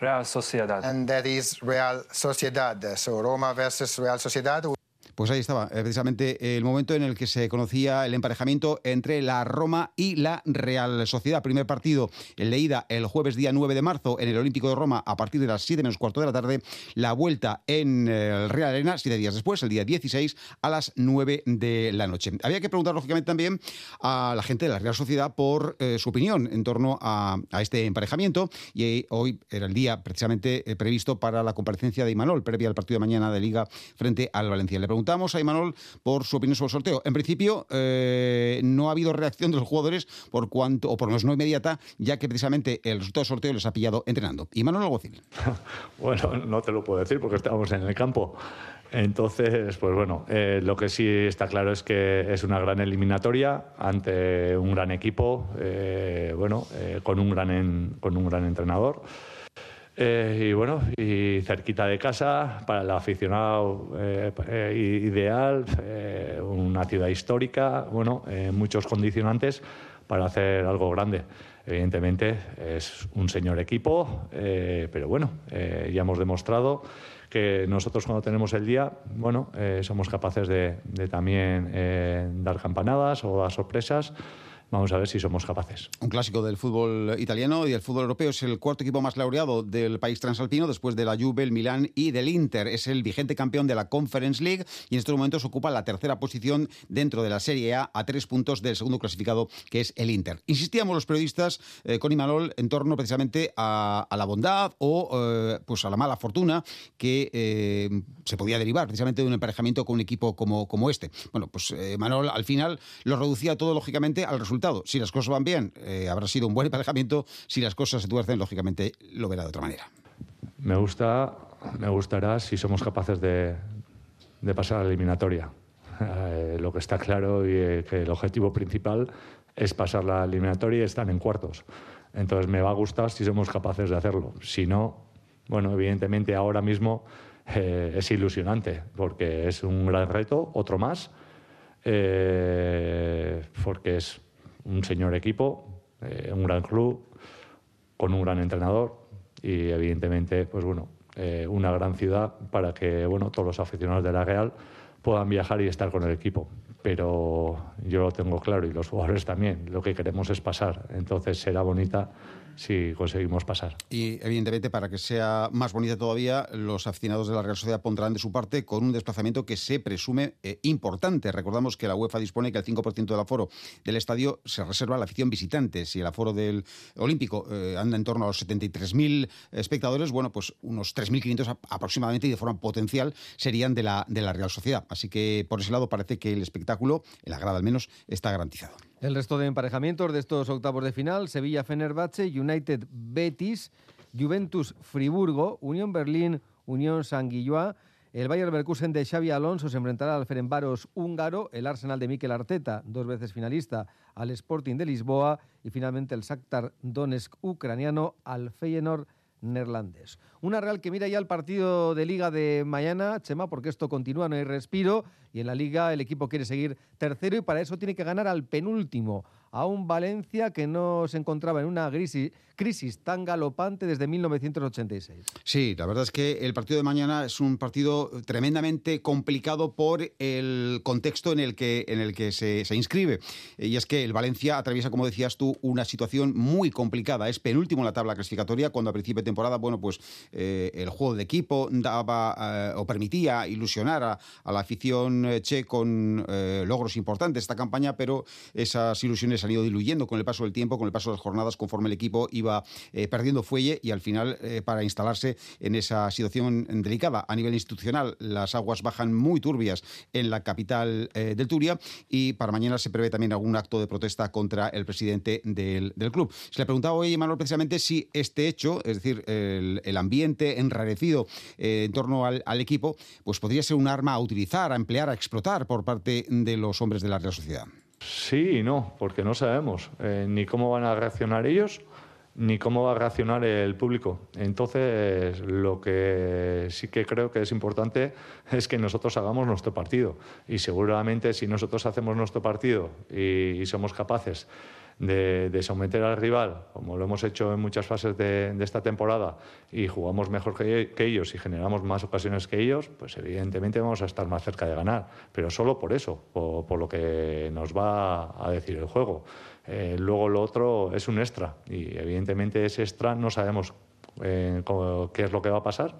Real Sociedad. And that is Real Sociedad. So Roma versus Real Sociedad. Pues ahí estaba, eh, precisamente el momento en el que se conocía el emparejamiento entre la Roma y la Real Sociedad. Primer partido, ida el jueves día 9 de marzo en el Olímpico de Roma a partir de las 7 menos cuarto de la tarde. La vuelta en el Real Arena, siete días después, el día 16 a las 9 de la noche. Había que preguntar, lógicamente, también a la gente de la Real Sociedad por eh, su opinión en torno a, este emparejamiento. Y hoy era el día precisamente eh, previsto para la comparecencia de Imanol, previa al partido de mañana de Liga frente al Valencia. Le preguntamos preguntamos a Imanol por su opinión sobre el sorteo. En principio, eh, no ha habido reacción de los jugadores por cuanto, o por lo menos no inmediata, ya que precisamente el resultado del sorteo les ha pillado entrenando. Imanol Alguacil. bueno, no te lo puedo decir porque estábamos en el campo. Entonces, pues bueno, eh, lo que sí está claro es que es una gran eliminatoria ante un gran equipo, eh, bueno, con, un gran con un gran entrenador. Eh, y bueno, y cerquita de casa, para el aficionado eh, eh, ideal, una ciudad histórica, bueno, muchos condicionantes para hacer algo grande. Evidentemente es un señor equipo, pero bueno, ya hemos demostrado que nosotros cuando tenemos el día, bueno, somos capaces de, de también dar campanadas o dar sorpresas. Vamos a ver si somos capaces. Un clásico del fútbol italiano y del fútbol europeo es el cuarto equipo más laureado del país transalpino después de la Juve, el Milán y del Inter. Es el vigente campeón de la Conference League y en estos momentos ocupa la tercera posición dentro de la Serie A a tres puntos del segundo clasificado que es el Inter. Insistíamos los periodistas eh, con Imanol en torno precisamente a, la bondad o eh, pues a la mala fortuna que eh, se podía derivar precisamente de un emparejamiento con un equipo como, como este. Bueno, pues Imanol al final lo reducía todo lógicamente al resultado si las cosas van bien, eh, habrá sido un buen emparejamiento. Si las cosas se tuercen, lógicamente lo verá de otra manera. Me gusta, me gustará si somos capaces de, pasar a la eliminatoria. Eh, lo que está claro y eh, que el objetivo principal es pasar la eliminatoria y estar en cuartos. Entonces me va a gustar si somos capaces de hacerlo. Si no, bueno, evidentemente ahora mismo es ilusionante porque es un gran reto, otro más, porque es un señor equipo, eh, un gran club, con un gran entrenador y evidentemente, pues bueno, eh, una gran ciudad para que bueno, todos los aficionados de la Real puedan viajar y estar con el equipo. Pero yo lo tengo claro y los jugadores también. Lo que queremos es pasar. Entonces será bonita si conseguimos pasar. Y evidentemente para que sea más bonita todavía, los aficionados de la Real Sociedad pondrán de su parte con un desplazamiento que se presume eh, importante. Recordamos que la UEFA dispone que el 5% del aforo del estadio se reserva a la afición visitante. Si el aforo del Olímpico eh, anda en torno a los 73.000 espectadores, bueno, pues unos 3.500 aproximadamente y de forma potencial serían de la, de la Real Sociedad. Así que por ese lado parece que el espectáculo, en la grada al menos, está garantizado. El resto de emparejamientos de estos octavos de final, Sevilla Fenerbahce, United Betis, Juventus Friburgo, Unión Berlín, Unión Sanguilloa, el Bayern Leverkusen de Xavi Alonso se enfrentará al Ferenbaros húngaro, el Arsenal de Mikel Arteta, dos veces finalista, al Sporting de Lisboa y finalmente el Shakhtar Donetsk ucraniano al Feyenoord neerlandés. Una Real que mira ya el partido de Liga de mañana, Chema, porque esto continúa, no hay respiro, y en la Liga el equipo quiere seguir tercero y para eso tiene que ganar al penúltimo, a un Valencia que no se encontraba en una crisis, crisis tan galopante desde 1986. Sí, la verdad es que el partido de mañana es un partido tremendamente complicado por el contexto en el que, en el que se, se inscribe. Y es que el Valencia atraviesa, como decías tú, una situación muy complicada. Es penúltimo en la tabla clasificatoria cuando a principio de temporada, bueno, pues eh, el juego de equipo daba eh, o permitía ilusionar a, a la afición eh, che con eh, logros importantes esta campaña, pero esas ilusiones han ido diluyendo con el paso del tiempo, con el paso de las jornadas, conforme el equipo iba eh, perdiendo fuelle y al final, eh, para instalarse en esa situación delicada a nivel institucional, las aguas bajan muy turbias en la capital eh, del Turia y para mañana se prevé también algún acto de protesta contra el presidente del, del club. Se le preguntaba hoy, Manuel, precisamente si este hecho, es decir, el, el ambiente enrarecido en torno al, al equipo, pues podría ser un arma a utilizar, a emplear, a explotar por parte de los hombres de la Real Sociedad. Sí y no, porque no sabemos eh, ni cómo van a reaccionar ellos ni cómo va a reaccionar el público. Entonces, lo que sí que creo que es importante es que nosotros hagamos nuestro partido. Y seguramente si nosotros hacemos nuestro partido y, y somos capaces de, someter al rival, como lo hemos hecho en muchas fases de, esta temporada, y jugamos mejor que, ellos y generamos más ocasiones que ellos, pues evidentemente vamos a estar más cerca de ganar. Pero solo por eso, por, por lo que nos va a decir el juego. Eh, luego lo otro es un extra y evidentemente ese extra no sabemos eh, qué es lo que va a pasar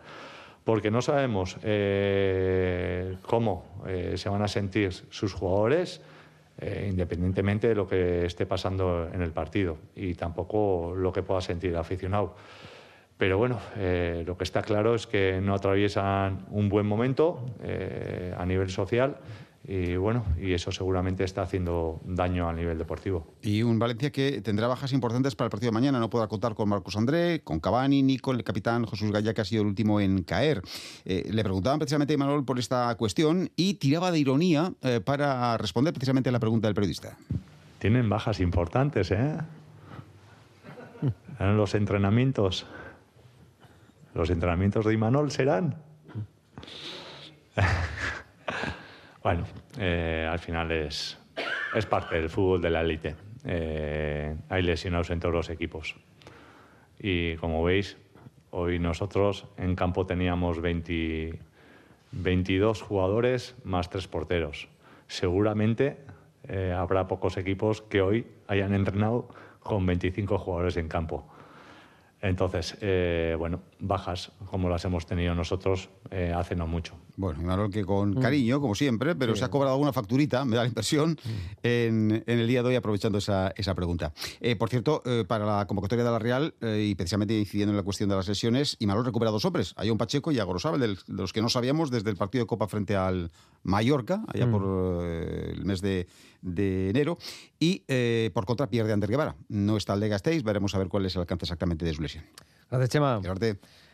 porque no sabemos eh, cómo se van a sentir sus jugadores eh, independientemente de lo que esté pasando en el partido y tampoco lo que pueda sentir el aficionado. Pero bueno, eh, lo que está claro es que no atraviesan un buen momento eh, a nivel social y bueno, y eso seguramente está haciendo daño a nivel deportivo. Y un Valencia que tendrá bajas importantes para el partido de mañana. No podrá contar con Marcos André, con Cavani, ni con el capitán Jesús Gaya, que ha sido el último en caer. Eh, le preguntaban precisamente a Manuel por esta cuestión y tiraba de ironía eh, para responder precisamente a la pregunta del periodista. Tienen bajas importantes, ¿eh? En los entrenamientos. Los entrenamientos de Imanol serán. Bueno, eh, al final es, es parte del fútbol de la élite. Eh, hay lesionados en todos los equipos. Y como veis, hoy nosotros en campo teníamos 20, 22 jugadores más tres porteros. Seguramente eh, habrá pocos equipos que hoy hayan entrenado con 25 jugadores en campo. Entonces, eh, bueno, bajas como las hemos tenido nosotros eh, hace no mucho. Bueno, Manuel, que con cariño, como siempre, pero sí. se ha cobrado alguna facturita, me da la impresión, en, en, el día de hoy, aprovechando esa, esa pregunta. Eh, por cierto, eh, para la convocatoria de la Real, eh, y precisamente incidiendo en la cuestión de las lesiones, y Manuel recupera dos hombres, a John Pacheco y a Gorosabel, de los que no sabíamos desde el partido de Copa frente al Mallorca, allá mm. por el mes de, de enero, y por contra pierde Ander Guevara. No está el de Gasteiz, veremos a ver cuál es el alcance exactamente de su lesión. Gracias, Chema.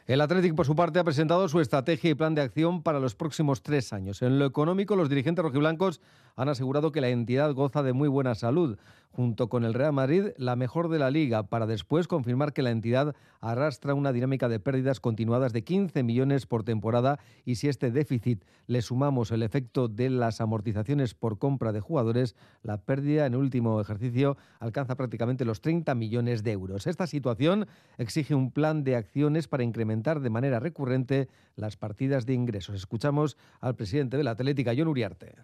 El Athletic, por su parte, ha presentado su estrategia y plan de acción para los próximos tres años. En lo económico, los dirigentes rojiblancos han asegurado que la entidad goza de muy buena salud, junto con el Real Madrid, la mejor de la liga, para después confirmar que la entidad arrastra una dinámica de pérdidas continuadas de 15 millones por temporada y si este déficit le sumamos el efecto de las amortizaciones por compra de jugadores, la pérdida en el último ejercicio alcanza prácticamente los 30 millones de euros. Esta situación exige un plan de acciones para incrementar de manera recurrente las partidas de ingresos. Escuchamos al presidente de la Atlética, John Uriarte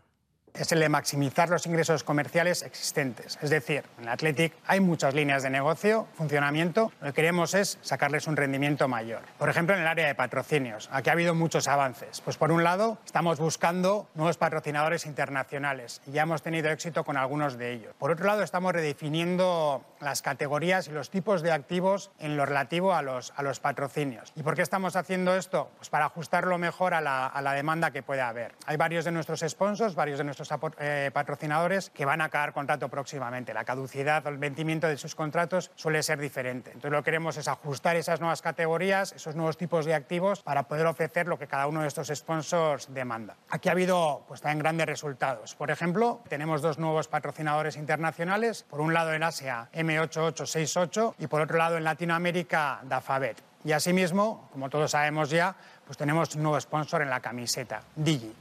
es el de maximizar los ingresos comerciales existentes. Es decir, en Athletic hay muchas líneas de negocio, funcionamiento, lo que queremos es sacarles un rendimiento mayor. Por ejemplo, en el área de patrocinios, aquí ha habido muchos avances. Pues por un lado, estamos buscando nuevos patrocinadores internacionales y ya hemos tenido éxito con algunos de ellos. Por otro lado, estamos redefiniendo las categorías y los tipos de activos en lo relativo a los, a los patrocinios. ¿Y por qué estamos haciendo esto? Pues para ajustarlo mejor a la, a la demanda que pueda haber. Hay varios de nuestros sponsors, varios de nuestros eh, patrocinadores que van a acabar contrato próximamente. La caducidad o el vencimiento de sus contratos suele ser diferente. Entonces lo que queremos es ajustar esas nuevas categorías, esos nuevos tipos de activos para poder ofrecer lo que cada uno de estos sponsors demanda. Aquí ha habido pues, también grandes resultados. Por ejemplo, tenemos dos nuevos patrocinadores internacionales. Por un lado en Asia, M8868 y por otro lado en Latinoamérica, Dafabet. Y asimismo, como todos sabemos ya, pues tenemos un nuevo sponsor en la camiseta, Digi.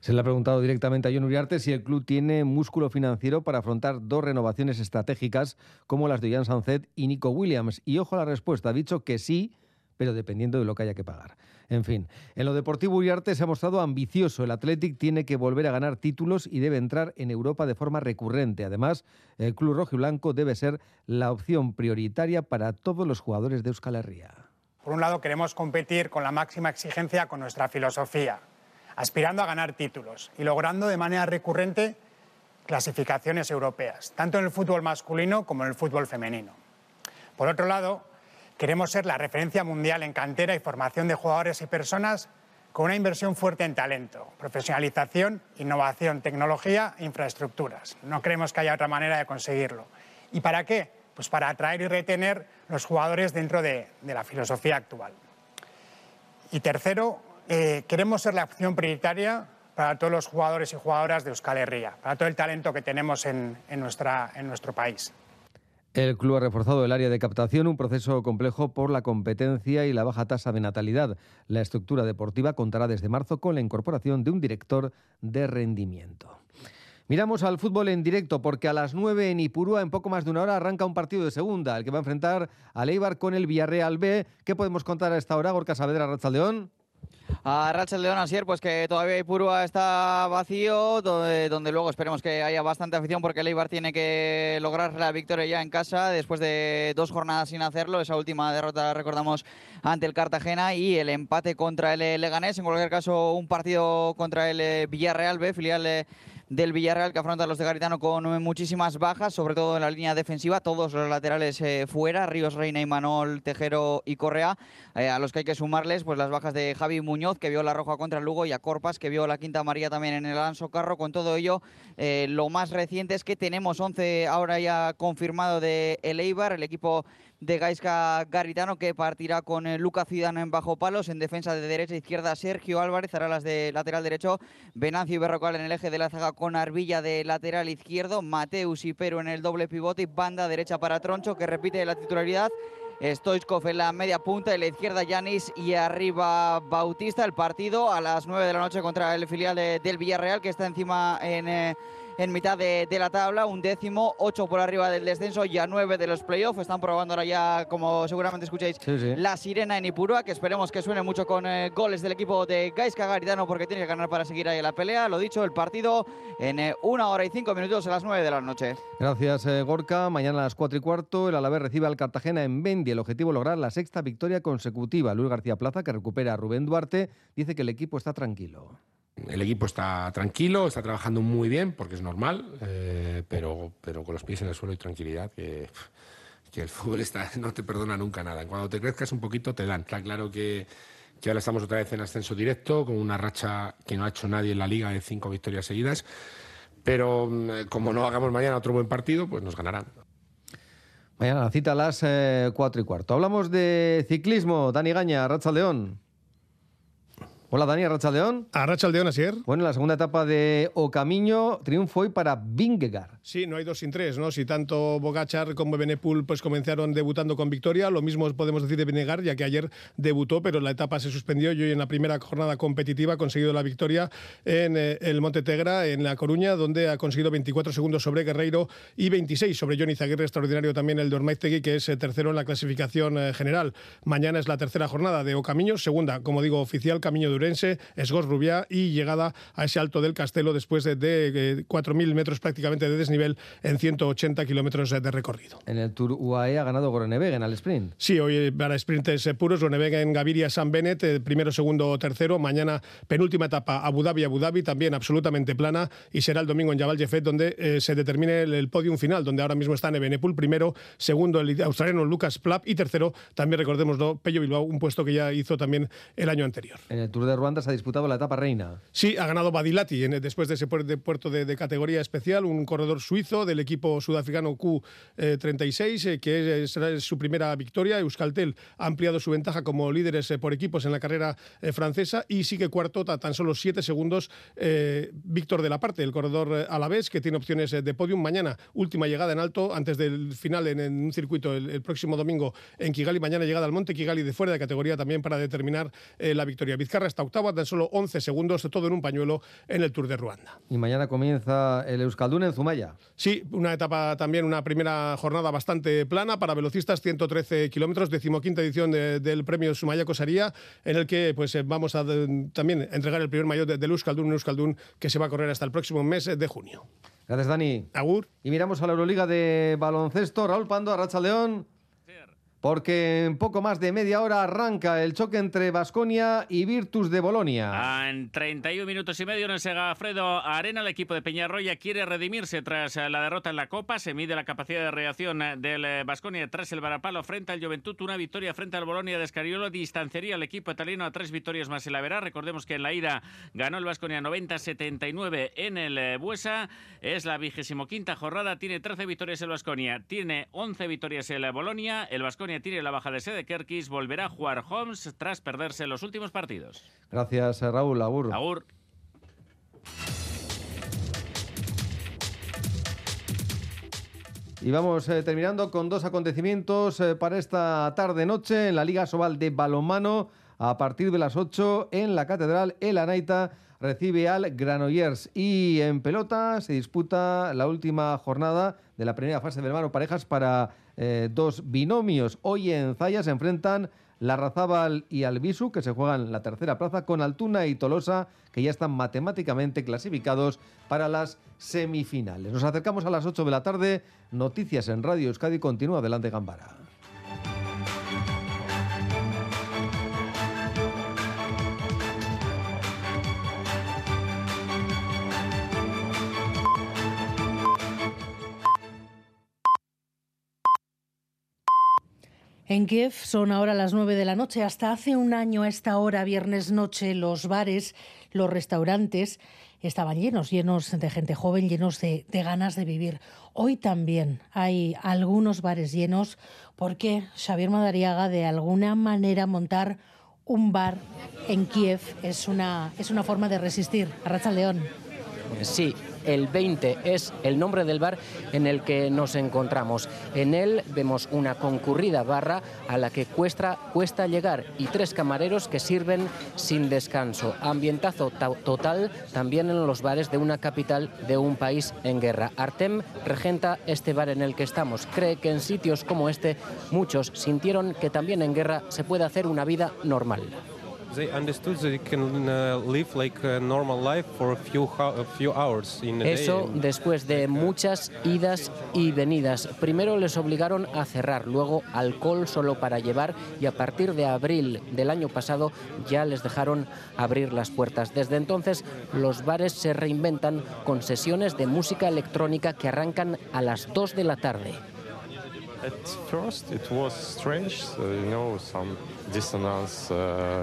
Se le ha preguntado directamente a John Uriarte si el club tiene músculo financiero para afrontar dos renovaciones estratégicas como las de Jan Sanzet y Nico Williams. Y ojo a la respuesta, ha dicho que sí, pero dependiendo de lo que haya que pagar. En fin, en lo deportivo Uriarte se ha mostrado ambicioso. El Athletic tiene que volver a ganar títulos y debe entrar en Europa de forma recurrente. Además, el club rojo y blanco debe ser la opción prioritaria para todos los jugadores de Euskal Herria. Por un lado, queremos competir con la máxima exigencia con nuestra filosofía aspirando a ganar títulos y logrando de manera recurrente clasificaciones europeas, tanto en el fútbol masculino como en el fútbol femenino. Por otro lado, queremos ser la referencia mundial en cantera y formación de jugadores y personas con una inversión fuerte en talento, profesionalización, innovación, tecnología e infraestructuras. No creemos que haya otra manera de conseguirlo. ¿Y para qué? Pues para atraer y retener los jugadores dentro de, de la filosofía actual. Y tercero, eh, queremos ser la opción prioritaria para todos los jugadores y jugadoras de Euskal Herria, para todo el talento que tenemos en, nuestro país. El club ha reforzado el área de captación, un proceso complejo por la competencia y la baja tasa de natalidad. La estructura deportiva contará desde marzo con la incorporación de un director de rendimiento. Miramos al fútbol en directo porque a las 9 en Ipurúa, en poco más de una hora, arranca un partido de segunda, el que va a enfrentar a Eibar con el Villarreal B. ¿Qué podemos contar a esta hora, Gorka Saavedra, León? A Rachel León Asier, pues que todavía Ipurua está vacío, donde, luego esperemos que haya bastante afición porque el tiene que lograr la victoria ya en casa después de dos jornadas sin hacerlo. Esa última derrota, recordamos, ante el Cartagena y el empate contra el Leganés. En cualquier caso, un partido contra el Villarreal B, filial del Villarreal que afronta a los de Garitano con muchísimas bajas, sobre todo en la línea defensiva, todos los laterales eh, fuera, Ríos Reina, y Manol, Tejero y Correa, eh, a los que hay que sumarles pues las bajas de Javi Muñoz, que vio la roja contra Lugo, y a Corpas, que vio la quinta María también en el Alonso Carro. Con todo ello, eh, lo más reciente es que tenemos 11 ahora ya confirmado de el Eibar, el equipo de Gaisca Garitano, que partirá con eh, Luca Cidano en bajo palos, en defensa de derecha e izquierda Sergio Álvarez, hará las de lateral derecho, Venancio y Berrocal en el eje de la zaga con Arbilla de lateral izquierdo, Mateus y Pero en el doble pivote y banda derecha para Troncho, que repite la titularidad. Stoichkov en la media punta, en la izquierda Yanis. Y arriba Bautista. El partido a las 9 de la noche contra el filial del Villarreal, que está encima en... Eh, en mitad de, la tabla, un décimo, ocho por arriba del descenso, ya nueve de los playoffs. Están probando ahora ya, como seguramente escucháis, la sirena en Ipurua, que esperemos que suene mucho con eh, goles del equipo de Gaisca Garitano, porque tiene que ganar para seguir ahí en la pelea. Lo dicho, el partido en eh, una hora y cinco minutos a las nueve de la noche. Gracias, eh, Gorka. Mañana a las cuatro y cuarto, el Alavés recibe al Cartagena en Bendi. El objetivo es lograr la sexta victoria consecutiva. Luis García Plaza, que recupera a Rubén Duarte, dice que el equipo está tranquilo. El equipo está tranquilo, está trabajando muy bien, porque es normal, eh, pero, pero con los pies en el suelo y tranquilidad, que, el fútbol está, no te perdona nunca nada. Cuando te crezcas un poquito, te dan. Está claro que, que ahora estamos otra vez en ascenso directo, con una racha que no ha hecho nadie en la liga de cinco victorias seguidas. Pero mm, como no hagamos mañana otro buen partido, pues nos ganarán. Mañana la cita a las eh, cuatro y cuarto. Hablamos de ciclismo. Dani Gaña, Racha León. Hola Dani, Arrachaldeón. Arrachaldeón, así es. Bueno, en la segunda etapa de O Camino, triunfo hoy para Vingegaard. Sí, no hay dos sin tres, ¿no? Si tanto Bogachar como Benepul pues comenzaron debutando con victoria, lo mismo podemos decir de Vingegaard, ya que ayer debutó, pero la etapa se suspendió y hoy en la primera jornada competitiva ha conseguido la victoria en eh, el Monte Tegra, en La Coruña, donde ha conseguido 24 segundos sobre Guerreiro y 26 sobre Johnny Zaguirre, extraordinario también el Dormaiztegui, que es eh, tercero en la clasificación eh, general. Mañana es la tercera jornada de O Camino, segunda, como digo, oficial, Camino de Urense, Esgos Rubiá y llegada a ese alto del Castelo después de, de, 4.000 metros prácticamente de desnivel en 180 kilómetros de recorrido. En el Tour UAE ha ganado Groenewegen al sprint. Sí, hoy para sprints puros, Groenewegen, Gaviria, San Bennett, eh, primero, segundo, tercero. Mañana penúltima etapa, Abu Dhabi, Abu Dhabi, también absolutamente plana y será el domingo en Jabal Jeffet donde eh, se determine el, podium final, donde ahora mismo está Ebenepul, primero, segundo el australiano Lucas Plapp y tercero, también recordémoslo, Pello Bilbao, un puesto que ya hizo también el año anterior. En el Tour de Ruanda ha disputado la etapa reina. Sí, ha ganado Badilati después de ese puerto de, categoría especial, un corredor suizo del equipo sudafricano Q36, eh, que será su primera victoria. Euskaltel ha ampliado su ventaja como líderes eh, por equipos en la carrera eh, francesa y sigue cuarto a tan solo siete segundos Víctor de la Parte, el corredor alavés, que tiene opciones de podium. Mañana, última llegada en alto, antes del final en, un circuito el, próximo domingo en Kigali. Mañana llegada al Monte Kigali de fuera de categoría también para determinar la victoria. Vizcarra está hasta octava, tan solo 11 segundos, todo en un pañuelo en el Tour de Ruanda. Y mañana comienza el Euskaldun en Zumaya. Sí, una etapa también, una primera jornada bastante plana para velocistas, 113 kilómetros, decimoquinta edición del premio Sumaya Cosaría, en el que pues eh, vamos a también entregar el primer mayor del Euskaldun, un Euskaldun que se va a correr hasta el próximo mes de junio. Gracias, Dani. Agur. Y miramos a la Euroliga de baloncesto. Raúl Pando, Arracha León porque en poco más de media hora arranca el choque entre Basconia y Virtus de Bolonia. En 31 minutos y medio en el Segafredo Arena, el equipo de Peñarroya quiere redimirse tras la derrota en la Copa. Se mide la capacidad de reacción del Basconia tras el Barapalo frente al Juventud. Una victoria frente al Bolonia de Escariolo distanciaría al equipo italiano a tres victorias más en la verá. Recordemos que en la ida ganó el Basconia 90-79 en el Buesa. Es la vigésimo quinta jornada. Tiene 13 victorias el Basconia. Tiene 11 victorias el Bolonia. El Basconia tiene la baja de sede Kerkis, volverá a jugar Holmes tras perderse los últimos partidos. Gracias, eh, Raúl. Agur. Agur. Y vamos eh, terminando con dos acontecimientos eh, para esta tarde-noche en la Liga Sobal de Balonmano. A partir de las 8 en la Catedral, el Anaita recibe al Granollers. Y en pelota se disputa la última jornada de la primera fase del mano parejas para eh, dos binomios. Hoy en Zaya se enfrentan la Razábal y Albisu, que se juegan la tercera plaza, con Altuna y Tolosa, que ya están matemáticamente clasificados para las semifinales. Nos acercamos a las 8 de la tarde. Noticias en Radio Euskadi. Continúa adelante Gambara. En Kiev son ahora las nueve de la noche. Hasta hace un año a esta hora, viernes noche, los bares, los restaurantes estaban llenos, llenos de gente joven, llenos de, ganas de vivir. Hoy también hay algunos bares llenos porque Xavier Madariaga de alguna manera montar un bar en Kiev es una, es una forma de resistir. Arracha León. Sí, el 20 es el nombre del bar en el que nos encontramos. En él vemos una concurrida barra a la que cuesta, llegar y tres camareros que sirven sin descanso. Ambientazo total también en los bares de una capital de un país en guerra. Artem regenta este bar en el que estamos. Cree que en sitios como este muchos sintieron que también en guerra se puede hacer una vida normal. Eso después de muchas idas y venidas. Primero les obligaron a cerrar, luego alcohol solo para llevar y a partir de abril del año pasado ya les dejaron abrir las puertas. Desde entonces los bares se reinventan con sesiones de música electrónica que arrancan a las 2 de la tarde.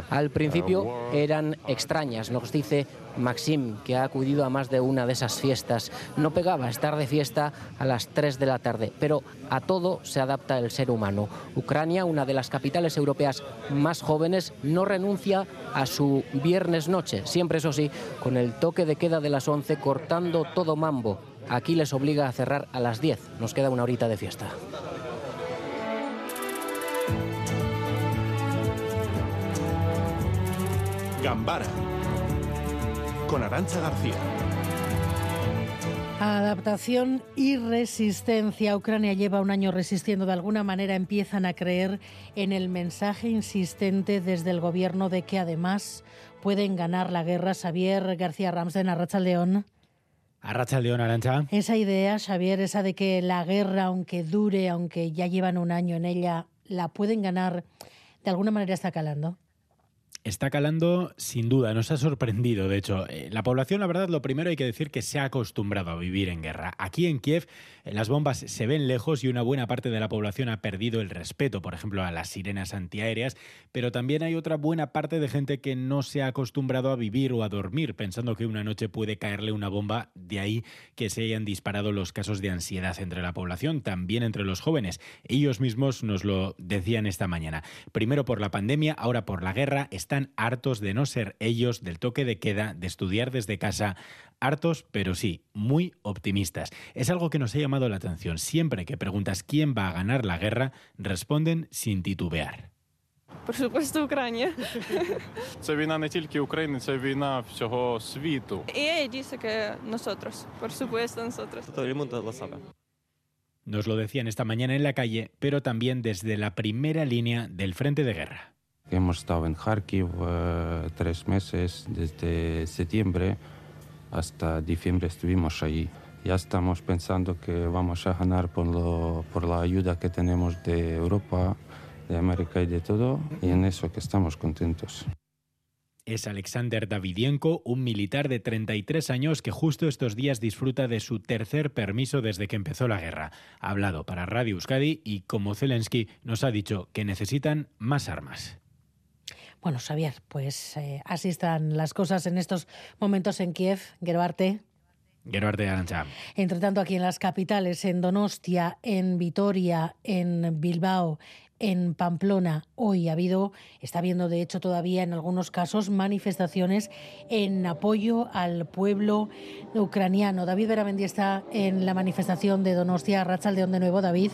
Al principio eran extrañas, nos dice Maxim, que ha acudido a más de una de esas fiestas. No pegaba estar de fiesta a las 3 de la tarde, pero a todo se adapta el ser humano. Ucrania, una de las capitales europeas más jóvenes, no renuncia a su viernes noche, siempre eso sí, con el toque de queda de las 11 cortando todo mambo. Aquí les obliga a cerrar a las 10. Nos queda una horita de fiesta. Gambara con Arancha García. Adaptación y resistencia. Ucrania lleva un año resistiendo. De alguna manera empiezan a creer en el mensaje insistente desde el gobierno de que además pueden ganar la guerra. Xavier García Ramsden, Arracha León. Arracha León, Arancha. Esa idea, Xavier, esa de que la guerra, aunque dure, aunque ya llevan un año en ella, la pueden ganar, de alguna manera está calando. Está calando sin duda, nos ha sorprendido. De hecho, eh, la población, la verdad, lo primero hay que decir que se ha acostumbrado a vivir en guerra. Aquí en Kiev, las bombas se ven lejos y una buena parte de la población ha perdido el respeto, por ejemplo, a las sirenas antiaéreas, pero también hay otra buena parte de gente que no se ha acostumbrado a vivir o a dormir pensando que una noche puede caerle una bomba, de ahí que se hayan disparado los casos de ansiedad entre la población, también entre los jóvenes. Ellos mismos nos lo decían esta mañana. Primero por la pandemia, ahora por la guerra, están hartos de no ser ellos del toque de queda, de estudiar desde casa, hartos, pero sí, muy optimistas. Es algo que nos ha llamado la atención. Siempre que preguntas quién va a ganar la guerra, responden sin titubear. por supuesto Ucrania. Це війна не тільки України, це війна всього світу. y ella dice que nosotros, por supuesto nosotros. Todo el mundo lo sabe. Nos lo decían esta mañana en la calle, pero también desde la primera línea del frente de guerra. Hemos estado en Kharkiv eh, tres meses, desde septiembre hasta diciembre estuvimos allí. Ya estamos pensando que vamos a ganar por, lo- por la ayuda que tenemos de Europa, de América y de todo, y en eso que estamos contentos. Es Alexander Davidienko, un militar de 33 años que justo estos días disfruta de su tercer permiso desde que empezó la guerra. Ha hablado para Radio Euskadi y, como Zelensky, nos ha dicho que necesitan más armas. Bueno, Xavier, pues eh, así están las cosas en estos momentos en Kiev, Gerbarte. Gerard de Arancha. Entre tanto, aquí en las capitales, en Donostia, en Vitoria, en Bilbao, en Pamplona, hoy ha habido, está habiendo de hecho todavía en algunos casos manifestaciones en apoyo al pueblo ucraniano. David Beramendi está en la manifestación de Donostia, Rachaldeón de nuevo, David.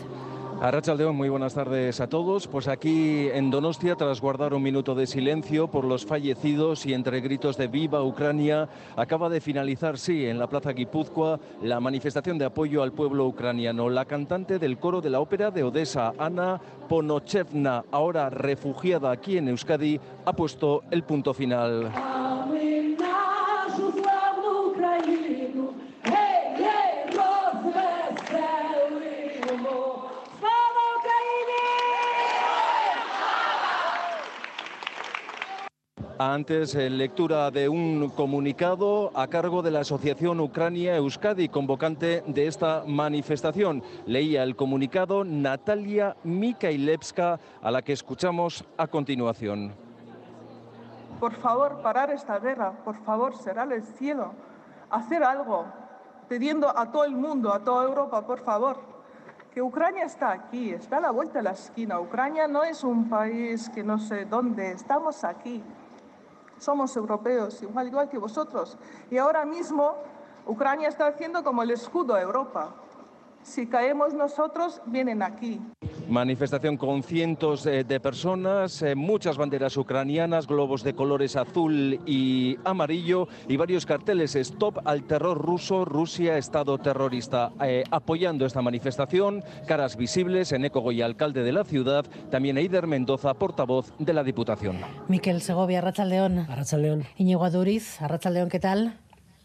Arrachaldeón, muy buenas tardes a todos. Pues aquí en Donostia, tras guardar un minuto de silencio por los fallecidos y entre gritos de Viva Ucrania, acaba de finalizar, sí, en la Plaza Guipúzcoa, la manifestación de apoyo al pueblo ucraniano. La cantante del coro de la ópera de Odessa, Ana Ponochevna, ahora refugiada aquí en Euskadi, ha puesto el punto final. Antes, en lectura de un comunicado a cargo de la Asociación Ucrania Euskadi, convocante de esta manifestación. Leía el comunicado Natalia Mikhailevska, a la que escuchamos a continuación. Por favor, parar esta guerra. Por favor, cerrar el cielo. Hacer algo. Pidiendo a todo el mundo, a toda Europa, por favor. Que Ucrania está aquí, está a la vuelta de la esquina. Ucrania no es un país que no sé dónde. Estamos aquí. Somos europeos, igual, igual que vosotros. Y ahora mismo Ucrania está haciendo como el escudo a Europa. Si caemos nosotros, vienen aquí. Manifestación con cientos eh, de personas, eh, muchas banderas ucranianas, globos de colores azul y amarillo y varios carteles Stop al terror ruso, Rusia, Estado terrorista. Eh, apoyando esta manifestación, caras visibles, Eneco Goya, alcalde de la ciudad, también Eider Mendoza, portavoz de la Diputación. Miquel Segovia, Arrachaldeón. Arrachaldeón. Íñigo Aduriz, Arrachaldeón, ¿qué tal?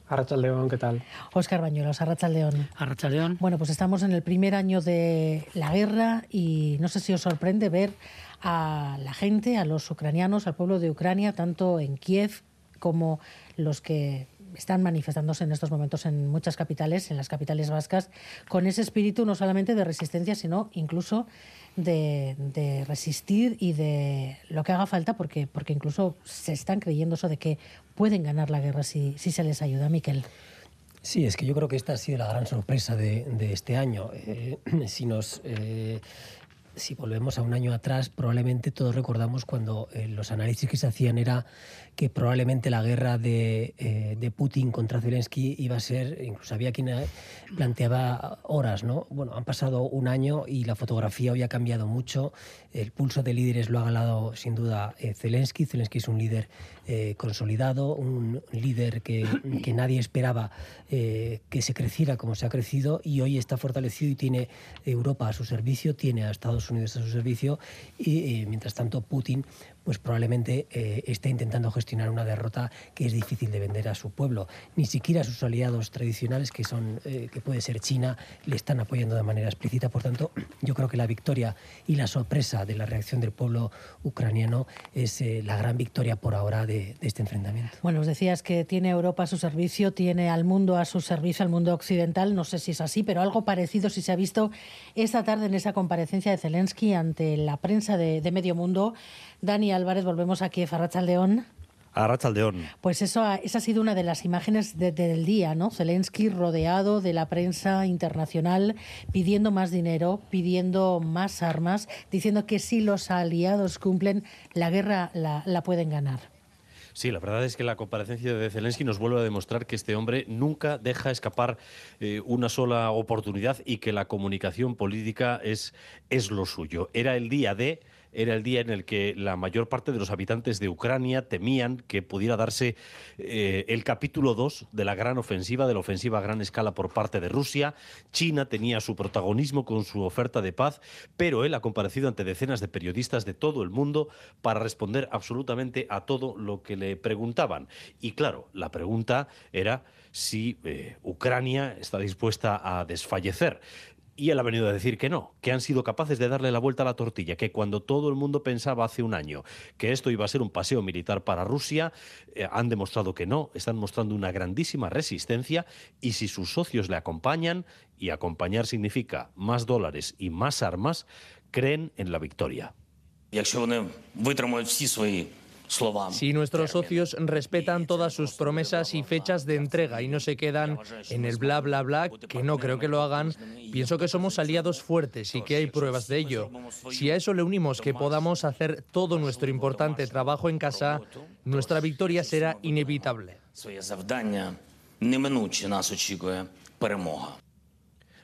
Arrachaldeón, ¿qué tal? Óscar Bañuelos, Arrachaldeón. Arrachaldeón. Bueno, pues estamos en el primer año de la guerra y no sé si os sorprende ver a la gente, a los ucranianos, al pueblo de Ucrania, tanto en Kiev como los que están manifestándose en estos momentos en muchas capitales, en las capitales vascas, con ese espíritu no solamente de resistencia, sino incluso de, resistir y de lo que haga falta, porque, porque incluso se están creyendo eso de que pueden ganar la guerra si, si se les ayuda. Miquel. Sí, es que yo creo que esta ha sido la gran sorpresa de, de este año. Eh, si nos. Eh, si volvemos a un año atrás, probablemente todos recordamos cuando eh, los análisis que se hacían era que probablemente la guerra de, eh, de, Putin contra Zelensky iba a ser, incluso había quien eh, planteaba horas, ¿no? Bueno, han pasado un año y la fotografía hoy ha cambiado mucho. El pulso de líderes lo ha ganado sin duda Zelensky. Zelensky es un líder eh, consolidado, un líder que, que nadie esperaba eh, que se creciera como se ha crecido y hoy está fortalecido y tiene Europa a su servicio, tiene a Estados Unidos a su servicio y mientras tanto Putin pues probablemente eh, esté intentando gestionar una derrota que es difícil de vender a su pueblo. Ni siquiera sus aliados tradicionales, que son eh, que puede ser China, le están apoyando de manera explícita. Por tanto, yo creo que la victoria y la sorpresa de la reacción del pueblo ucraniano es eh, la gran victoria por ahora de, de, este enfrentamiento. Bueno, os decías que tiene Europa a su servicio, tiene al mundo a su servicio, al mundo occidental. No sé si es así, pero algo parecido si se ha visto esta tarde en esa comparecencia de Zelensky ante la prensa de, de medio mundo. Dani Álvarez, volvemos aquí a Farrachaldeón. A Rachaldeón. Pues eso, esa ha sido una de las imágenes de, de, del día, ¿no? Zelensky rodeado de la prensa internacional, pidiendo más dinero, pidiendo más armas, diciendo que si los aliados cumplen, la guerra la, la pueden ganar. Sí, la verdad es que la comparecencia de Zelensky nos vuelve a demostrar que este hombre nunca deja escapar eh, una sola oportunidad y que la comunicación política es, es lo suyo. Era el día de era el día en el que la mayor parte de los habitantes de Ucrania temían que pudiera darse eh, el capítulo 2 de la gran ofensiva, de la ofensiva a gran escala por parte de Rusia. China tenía su protagonismo con su oferta de paz, pero él ha comparecido ante decenas de periodistas de todo el mundo para responder absolutamente a todo lo que le preguntaban. Y claro, la pregunta era si eh, Ucrania está dispuesta a desfallecer. Y él ha venido a decir que no, que han sido capaces de darle la vuelta a la tortilla, que cuando todo el mundo pensaba hace un año que esto iba a ser un paseo militar para Rusia, eh, han demostrado que no, están mostrando una grandísima resistencia y si sus socios le acompañan, y acompañar significa más dólares y más armas, creen en la victoria. Si nuestros socios respetan todas sus promesas y fechas de entrega y no se quedan en el bla bla bla, que no creo que lo hagan, pienso que somos aliados fuertes y que hay pruebas de ello. Si a eso le unimos que podamos hacer todo nuestro importante trabajo en casa, nuestra victoria será inevitable.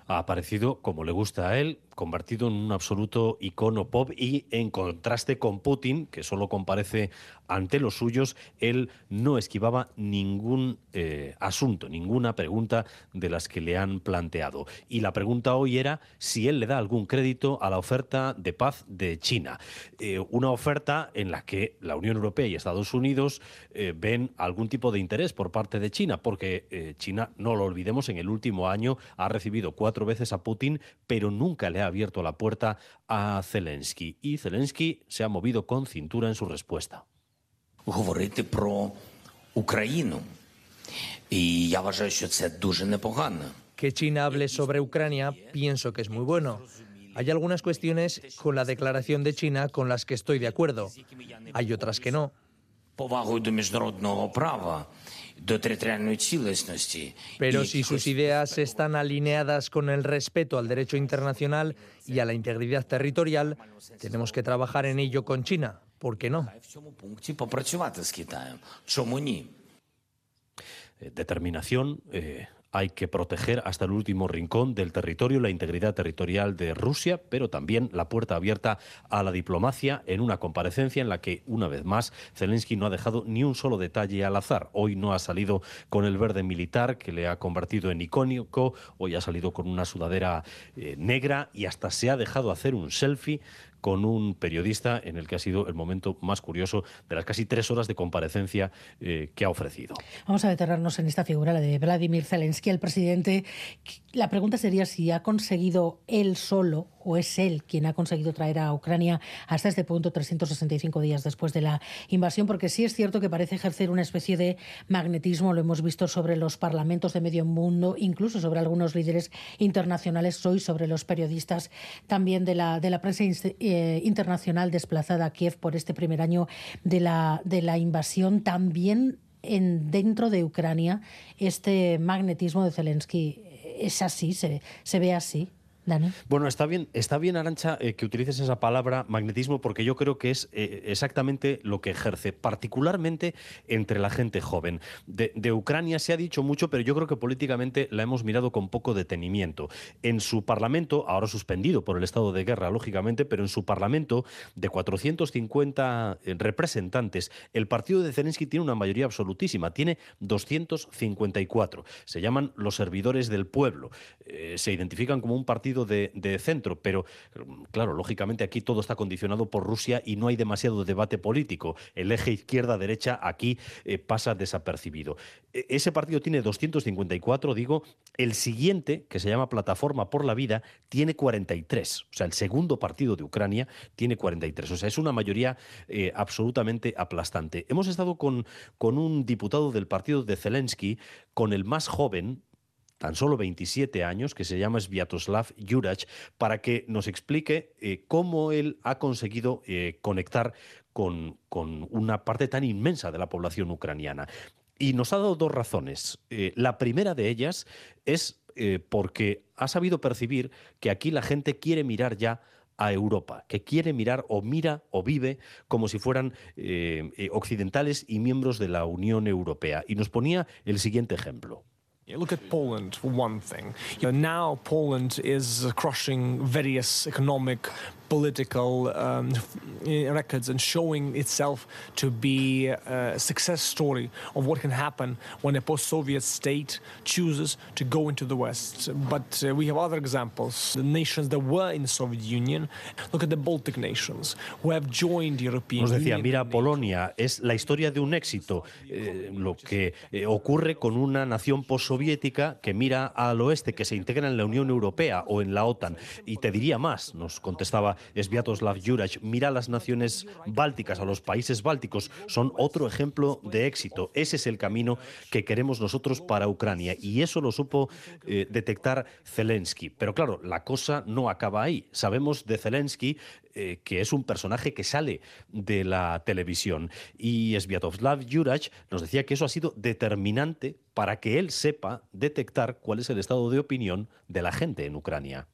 Ha aparecido, como le gusta a él, convertido en un absoluto icono pop y en contraste con Putin, que solo comparece ante los suyos, él no esquivaba ningún eh, asunto, ninguna pregunta de las que le han planteado. Y la pregunta hoy era si él le da algún crédito a la oferta de paz de China. Eh, una oferta en la que la Unión Europea y Estados Unidos eh, ven algún tipo de interés por parte de China, porque China, no lo olvidemos, en el último año ha recibido cuatro veces a Putin, pero nunca le ha abierto la puerta a Zelensky. Y Zelensky se ha movido con cintura en su respuesta. говорити про Україну. І я вважаю, що це дуже непогано. Que China hable sobre Ucrania pienso que es muy bueno. Hay algunas cuestiones con la declaración de China con las que estoy de acuerdo. Hay otras que no. Повагою до міжнародного права, до територіальної цілісності. pero si sus ideas están alineadas con el respeto al derecho internacional y a la integridad territorial, tenemos que trabajar en ello con China. ¿Por qué no? Eh, determinación, eh, hay que proteger hasta el último rincón del territorio la integridad territorial de Rusia, pero también la puerta abierta a la diplomacia en una comparecencia en la que, una vez más, Zelensky no ha dejado ni un solo detalle al azar. Hoy no ha salido con el verde militar que le ha convertido en icónico, hoy ha salido con una sudadera eh, negra y hasta se ha dejado hacer un selfie con un periodista en el que ha sido el momento más curioso de las casi tres horas de comparecencia eh, que ha ofrecido. Vamos a detenernos en esta figura, la de Vladimir Zelensky, el presidente. La pregunta sería si ha conseguido él solo o es él quien ha conseguido traer a Ucrania hasta este punto 365 días después de la invasión, porque sí es cierto que parece ejercer una especie de magnetismo, lo hemos visto sobre los parlamentos de medio mundo, incluso sobre algunos líderes internacionales, hoy sobre los periodistas también de la, de la prensa eh, internacional desplazada a Kiev por este primer año de la, de la invasión, también en, dentro de Ucrania este magnetismo de Zelensky es así, se, se ve así. Bueno, está bien, está bien Arancha, eh, que utilices esa palabra magnetismo porque yo creo que es eh, exactamente lo que ejerce, particularmente entre la gente joven. De, Ucrania se ha dicho mucho, pero yo creo que políticamente la hemos mirado con poco detenimiento. En su parlamento, ahora suspendido por el estado de guerra, lógicamente, pero en su parlamento de 450 representantes, el partido de Zelensky tiene una mayoría absolutísima, tiene 254. Se llaman los servidores del pueblo. Eh, se identifican como un partido de, centro, pero claro, lógicamente aquí todo está condicionado por Rusia y no hay demasiado debate político. El eje izquierda-derecha aquí eh, pasa desapercibido. E ese partido tiene 254, digo, el siguiente, que se llama Plataforma por la Vida, tiene 43. O sea, el segundo partido de Ucrania tiene 43. O sea, es una mayoría eh, absolutamente aplastante. Hemos estado con, con un diputado del partido de Zelensky, con el más joven, tan solo 27 años, que se llama Sviatoslav Jurach, para que nos explique eh, cómo él ha conseguido eh, conectar con, con, una parte tan inmensa de la población ucraniana. Y nos ha dado dos razones. Eh, la primera de ellas es porque ha sabido percibir que aquí la gente quiere mirar ya a Europa, que quiere mirar o mira o vive como si fueran occidentales y miembros de la Unión Europea. Y nos ponía el siguiente ejemplo. Look at Poland for one thing. You know, now Poland is crushing various economic, political um, records and showing itself to be a success story of what can happen when a post-Soviet state chooses to go into the West. But uh, we have other examples. The nations that were in the Soviet Union. Look at the Baltic nations who have joined the European Nos decía, Union. mira, Polonia es la historia de un éxito, eh, lo que eh, ocurre con una nación postsoviética que mira al oeste, que se integra en la Unión Europea o en la OTAN. Y te diría más, nos contestaba Sviatoslav Juraj, mira a las naciones bálticas, a los países bálticos, son otro ejemplo de éxito. Ese es el camino que queremos nosotros para Ucrania y eso lo supo eh, detectar Zelensky. Pero claro, la cosa no acaba ahí. Sabemos de Zelensky eh, que es un personaje que sale de la televisión. Y Sviatoslav Juraj nos decía que eso ha sido determinante para que él sepa detectar cuál es el estado de opinión de la gente en Ucrania.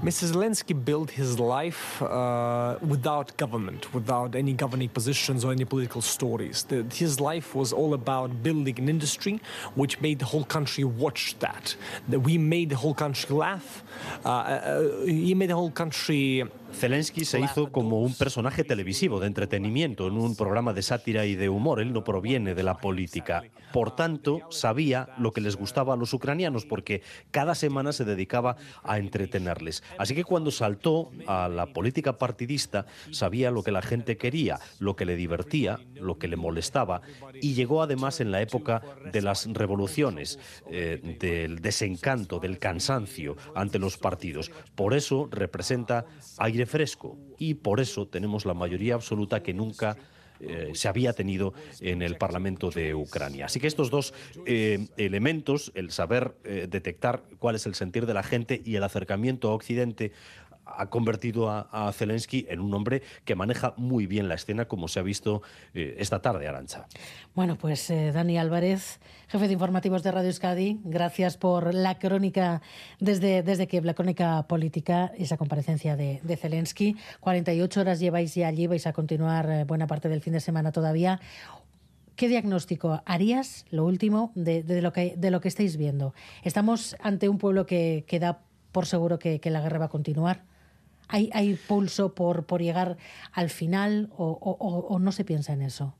Mr. Zelensky built his life uh, without government, without any governing positions or any political stories. His life was all about building an industry which made the whole country watch that. That we made the whole country laugh. Uh, uh, he made the whole country Zelensky se hizo como un personaje televisivo de entretenimiento en un programa de sátira y de humor. Él no proviene de la política. Por tanto, sabía lo que les gustaba a los ucranianos porque cada semana se dedicaba a entretenerles. Así que cuando saltó a la política partidista, sabía lo que la gente quería, lo que le divertía, lo que le molestaba y llegó además en la época de las revoluciones, eh, del desencanto, del cansancio ante los partidos. Por eso representa aire fresco y por eso tenemos la mayoría absoluta que nunca eh, se había tenido en el Parlamento de Ucrania. Así que estos dos eh, elementos, el saber eh, detectar cuál es el sentir de la gente y el acercamiento a Occidente, ha convertido a, Zelensky en un hombre que maneja muy bien la escena, como se ha visto eh, esta tarde, Arancha. Bueno, pues eh, Dani Álvarez, jefe de informativos de Radio Euskadi, gracias por la crónica desde, desde Kiev, la crónica política, esa comparecencia de, de Zelensky. 48 horas lleváis ya allí, vais a continuar eh, buena parte del fin de semana todavía. ¿Qué diagnóstico harías, lo último, de, lo, que, de lo que estáis viendo? ¿Estamos ante un pueblo que, que da por seguro que la guerra va a continuar? ¿Hay, hay pulso por, por llegar al final o, o, no se piensa en eso?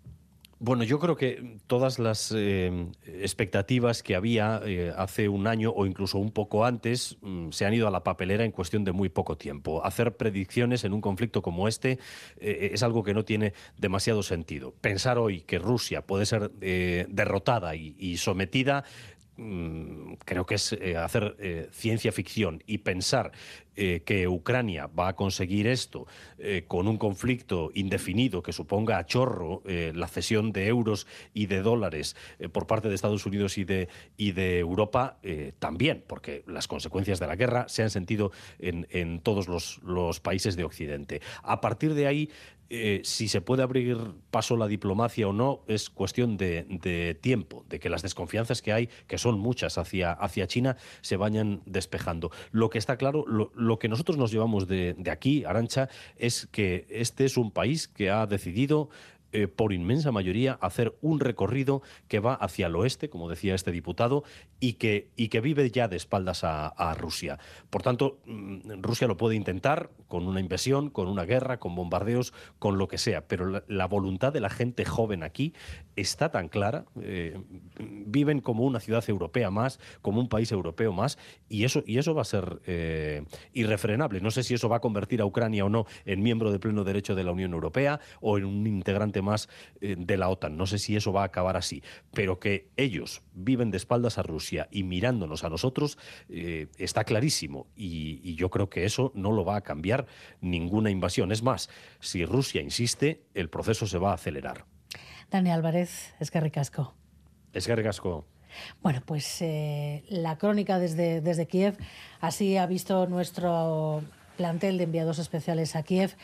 Bueno, yo creo que todas las eh, expectativas que había eh, hace un año o incluso un poco antes mm, se han ido a la papelera en cuestión de muy poco tiempo. Hacer predicciones en un conflicto como este eh, es algo que no tiene demasiado sentido. Pensar hoy que Rusia puede ser derrotada y, sometida creo que es eh, hacer eh, ciencia ficción y pensar eh, que Ucrania va a conseguir esto con un conflicto indefinido que suponga a chorro la cesión de euros y de dólares por parte de Estados Unidos y de, y de Europa también, porque las consecuencias de la guerra se han sentido en, en todos los, los países de Occidente. A partir de ahí, eh, si se puede abrir paso la diplomacia o no es cuestión de, de, tiempo, de que las desconfianzas que hay, que son muchas hacia, hacia China, se vayan despejando. Lo que está claro, lo, lo que nosotros nos llevamos de, de aquí, Arancha, es que este es un país que ha decidido eh, por inmensa mayoría, hacer un recorrido que va hacia el oeste, como decía este diputado, y que, y que vive ya de espaldas a, Rusia. Por tanto, mmm, Rusia lo puede intentar con una invasión, con una guerra, con bombardeos, con lo que sea, pero la, la voluntad de la gente joven aquí está tan clara, eh, viven como una ciudad europea más, como un país europeo más, y eso, y eso va a ser eh, irrefrenable. No sé si eso va a convertir a Ucrania o no en miembro de pleno derecho de la Unión Europea o en un integrante más eh, de la OTAN. No sé si eso va a acabar así, pero que ellos viven de espaldas a Rusia y mirándonos a nosotros eh, está clarísimo y, y, yo creo que eso no lo va a cambiar ninguna invasión. Es más, si Rusia insiste, el proceso se va a acelerar. Dani Álvarez, es que ricasco. Es que ricasco. Bueno, pues eh, la crónica desde, desde Kiev, así ha visto nuestro plantel de enviados especiales a Kiev,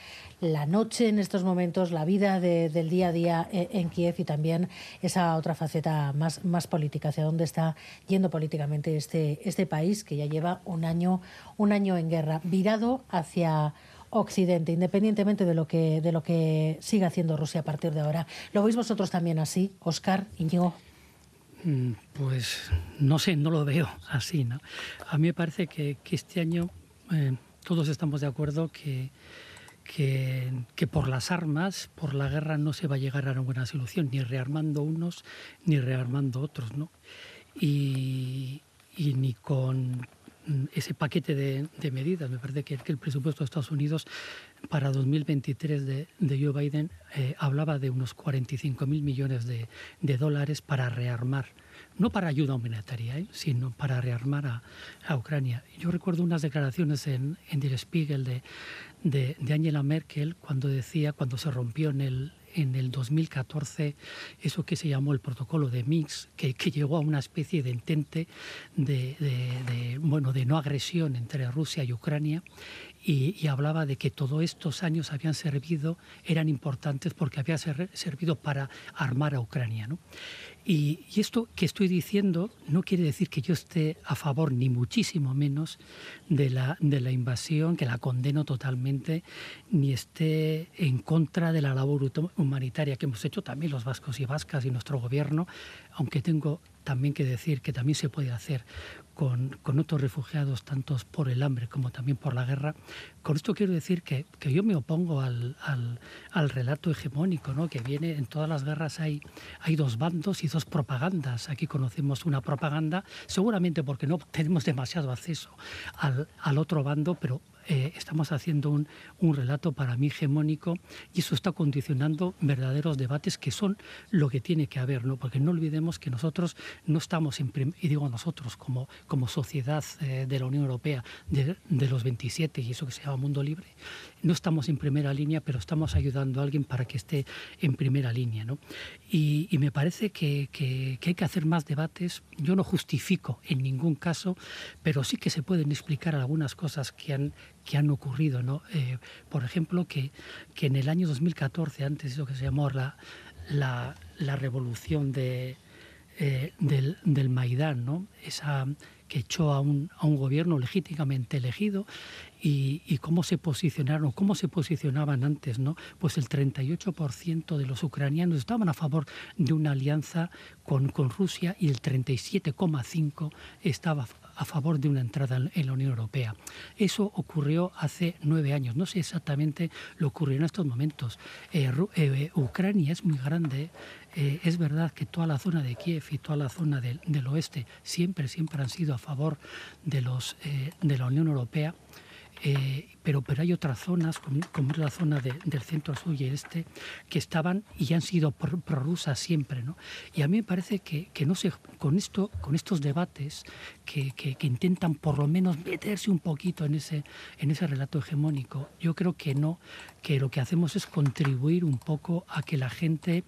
la noche en estos momentos, la vida de, del día a día en Kiev y también esa otra faceta más, más política, hacia dónde está yendo políticamente este, este país que ya lleva un año, un año en guerra, virado hacia Occidente, independientemente de lo que de lo que siga haciendo Rusia a partir de ahora. ¿Lo veis vosotros también así, Oscar Íñigo? mm, pues no sé, no lo veo así. ¿no? A mí me parece que, este año eh, todos estamos de acuerdo que, que, por las armas, por la guerra, no se va a llegar a una buena solución, ni rearmando unos ni rearmando otros. ¿no? Y, y ni con ese paquete de, medidas. Me parece que, el presupuesto de Estados Unidos para 2023 de, de Joe Biden eh, hablaba de unos 45 mil millones de, dólares para rearmar. No para ayuda humanitaria, ¿eh? sino para rearmar a, Ucrania. Yo recuerdo unas declaraciones en, en Der Spiegel de, de, de Angela Merkel cuando decía, cuando se rompió en el, en el 2014 eso que se llamó el protocolo de Minsk, que, que llegó a una especie de intente de, bueno, de no agresión entre Rusia y Ucrania y, hablaba de que todos estos años habían servido, eran importantes porque había servido para armar a Ucrania. ¿no? Y, esto que estoy diciendo no quiere decir que yo esté a favor, ni muchísimo menos, de la, de la invasión, que la condeno totalmente, ni esté en contra de la labor humanitaria que hemos hecho también los vascos y vascas y nuestro gobierno, aunque tengo también que decir que también se puede hacer con, con, otros refugiados, tanto por el hambre como también por la guerra. Con esto quiero decir que, que yo me opongo al, al, al, relato hegemónico, ¿no? que viene en todas las guerras hay, hay dos bandos y dos propagandas. Aquí conocemos una propaganda, seguramente porque no tenemos demasiado acceso al, al otro bando, pero eh, estamos haciendo un, un, relato para mí hegemónico y eso está condicionando verdaderos debates que son lo que tiene que haber, ¿no? porque no olvidemos que nosotros no estamos, en y digo nosotros como, como sociedad eh, de la Unión Europea, de, de, los 27 y eso que se llama mundo libre, no estamos en primera línea, pero estamos ayudando a alguien para que esté en primera línea. ¿no? Y, me parece que, que, que hay que hacer más debates. Yo no justifico en ningún caso, pero sí que se pueden explicar algunas cosas que han, que han ocurrido. ¿no? Eh, por ejemplo, que, que, en el año 2014, antes de lo que se llamó la, la, la revolución de, eh, del, del, Maidán, ¿no? esa que echó a un, a un gobierno legítimamente elegido y, y, cómo se posicionaron, cómo se posicionaban antes, ¿no? Pues el 38% de los ucranianos estaban a favor de una alianza con, con Rusia y el 37,5% estaba a favor de una entrada en la Unión Europea. Eso ocurrió hace nueve años. No sé exactamente lo ocurrió en estos momentos. Eh, eh, Ucrania es muy grande. Eh, es verdad que toda la zona de Kiev y toda la zona del, oeste siempre, siempre han sido a favor de, los, de la Unión Europea. Eh, pero, pero hay otras zonas, como, es la zona del centro, sur y este, que estaban y han sido prorrusas siempre. ¿no? Y a mí me parece que, que no sé, con, esto, con estos debates que, que, que, intentan por lo menos meterse un poquito en ese, en ese relato hegemónico, yo creo que no, que lo que hacemos es contribuir un poco a que la gente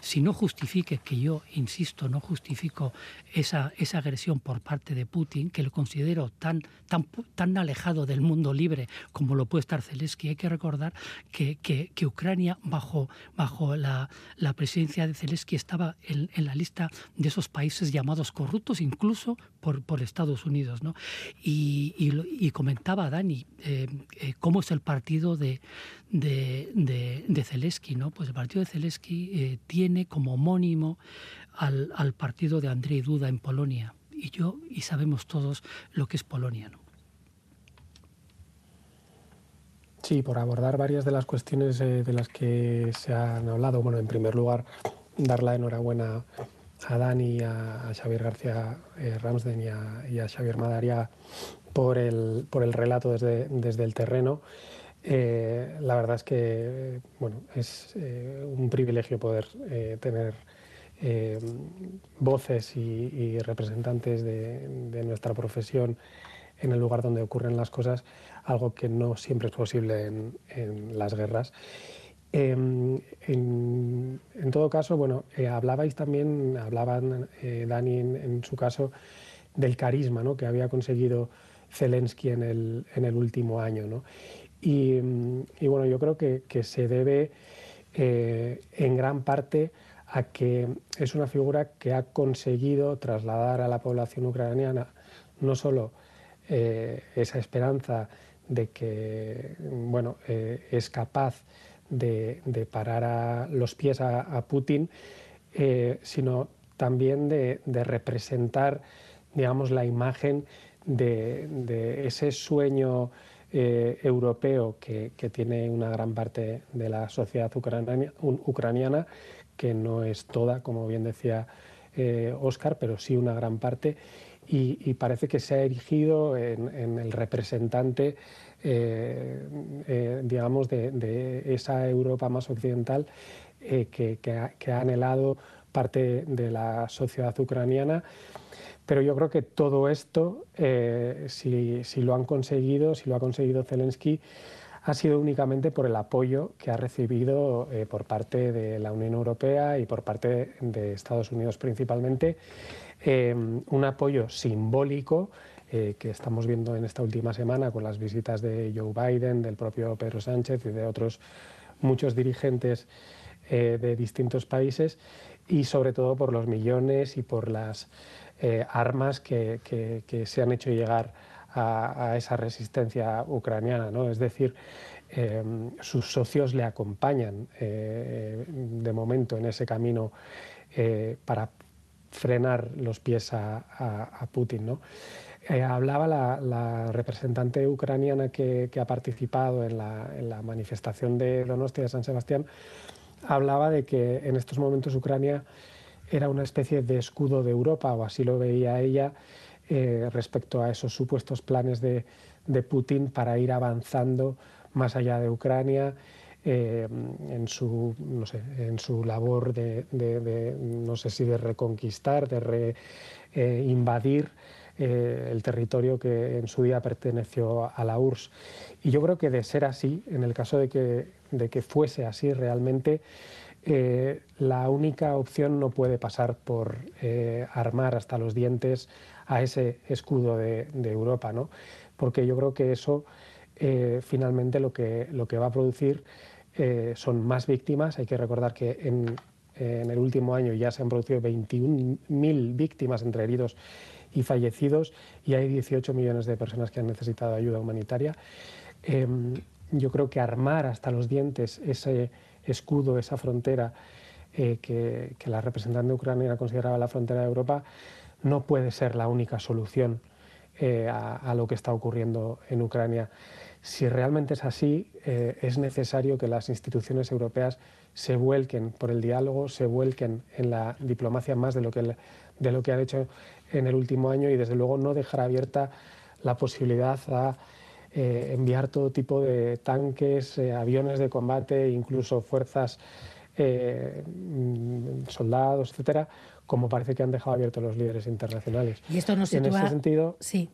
si no justifique, que yo insisto, no justifico esa, esa agresión por parte de Putin, que lo considero tan, tan, tan alejado del mundo libre como lo puede estar Zelensky, hay que recordar que, que, Ucrania, bajo, bajo la, la, presidencia de Zelensky, estaba en, en, la lista de esos países llamados corruptos, incluso por, por Estados Unidos. ¿no? Y, y, comentaba Dani eh, eh, cómo es el partido de, de, de, de Zelensky. ¿no? Pues el partido de Zelensky eh, tiene como homónimo al, al partido de Andrzej Duda en Polonia. Y yo, y sabemos todos lo que es Polonia. Sí, por abordar varias de las cuestiones eh, de las que se han hablado. Bueno, en primer lugar, dar la enhorabuena a Dani, a, a Xavier García eh, Ramsden y a, y a, Xavier Madaria por el, por el relato desde, desde el terreno. Eh, la verdad es que bueno, es eh, un privilegio poder eh, tener voces y, representantes de, nuestra profesión en el lugar donde ocurren las cosas, algo que no siempre es posible en, en las guerras. En, en, en, todo caso, bueno, hablabais también, hablaban Dani en, en, su caso, del carisma ¿no? que había conseguido Zelensky en el, en el último año. ¿no? Y, bueno, yo creo que, que se debe eh, en gran parte a que es una figura que ha conseguido trasladar a la población ucraniana no solo eh, esa esperanza de que bueno, eh, es capaz de, de, parar a los pies a, Putin, sino también de, representar, digamos, la imagen de, ese sueño eh, europeo que, tiene una gran parte de la sociedad ucraniana, que no es toda, como bien decía Oscar, pero sí una gran parte, y, parece que se ha erigido en el representante eh, eh, digamos, de, esa Europa más occidental eh, que, ha, anhelado parte de la sociedad ucraniana. Pero yo creo que todo esto, si, lo han conseguido, si lo ha conseguido Zelensky, ha sido únicamente por el apoyo que ha recibido por parte de la Unión Europea y por parte de Estados Unidos principalmente. un apoyo simbólico eh, que estamos viendo en esta última semana con las visitas de Joe Biden, del propio Pedro Sánchez y de otros muchos dirigentes eh, de distintos países y sobre todo por los millones y por las eh, armas que, se han hecho llegar a, esa resistencia ucraniana. ¿no? Es decir, sus socios le acompañan de momento en ese camino para frenar los pies a, Putin. ¿no? Eh, hablaba la, representante ucraniana que, ha participado en la, manifestación de Donostia de San Sebastián, hablaba de que en estos momentos Ucrania era una especie de escudo de Europa, o así lo veía ella, eh, respecto a esos supuestos planes de, Putin para ir avanzando más allá de Ucrania. Eh, en, su, no sé, en su labor de, no sé si de reconquistar, de reinvadir eh, el territorio que en su día perteneció a la URSS. Y yo creo que de ser así, en el caso de que, de que fuese así realmente, eh, la única opción no puede pasar por eh, armar hasta los dientes a ese escudo de, Europa, ¿no? porque yo creo que eso finalmente lo que, lo que va a producir son más víctimas. Hay que recordar que en, en el último año ya se han producido 21.000 víctimas entre heridos y fallecidos y hay 18 millones de personas que han necesitado ayuda humanitaria. Em, yo creo que armar hasta los dientes ese escudo, esa frontera eh, que, la representante ucraniana consideraba la frontera de Europa, no puede ser la única solución eh, a, lo que está ocurriendo en Ucrania. Si realmente es así, eh, es necesario que las instituciones europeas se vuelquen por el diálogo, se vuelquen en la diplomacia más de lo que, de lo que han hecho en el último año y desde luego no dejar abierta la posibilidad a eh, enviar todo tipo de tanques, eh, aviones de combate, incluso fuerzas, eh, mm, soldados, etcétera, como parece que han dejado abiertos los líderes internacionales. Y esto no En ese sentido, sí.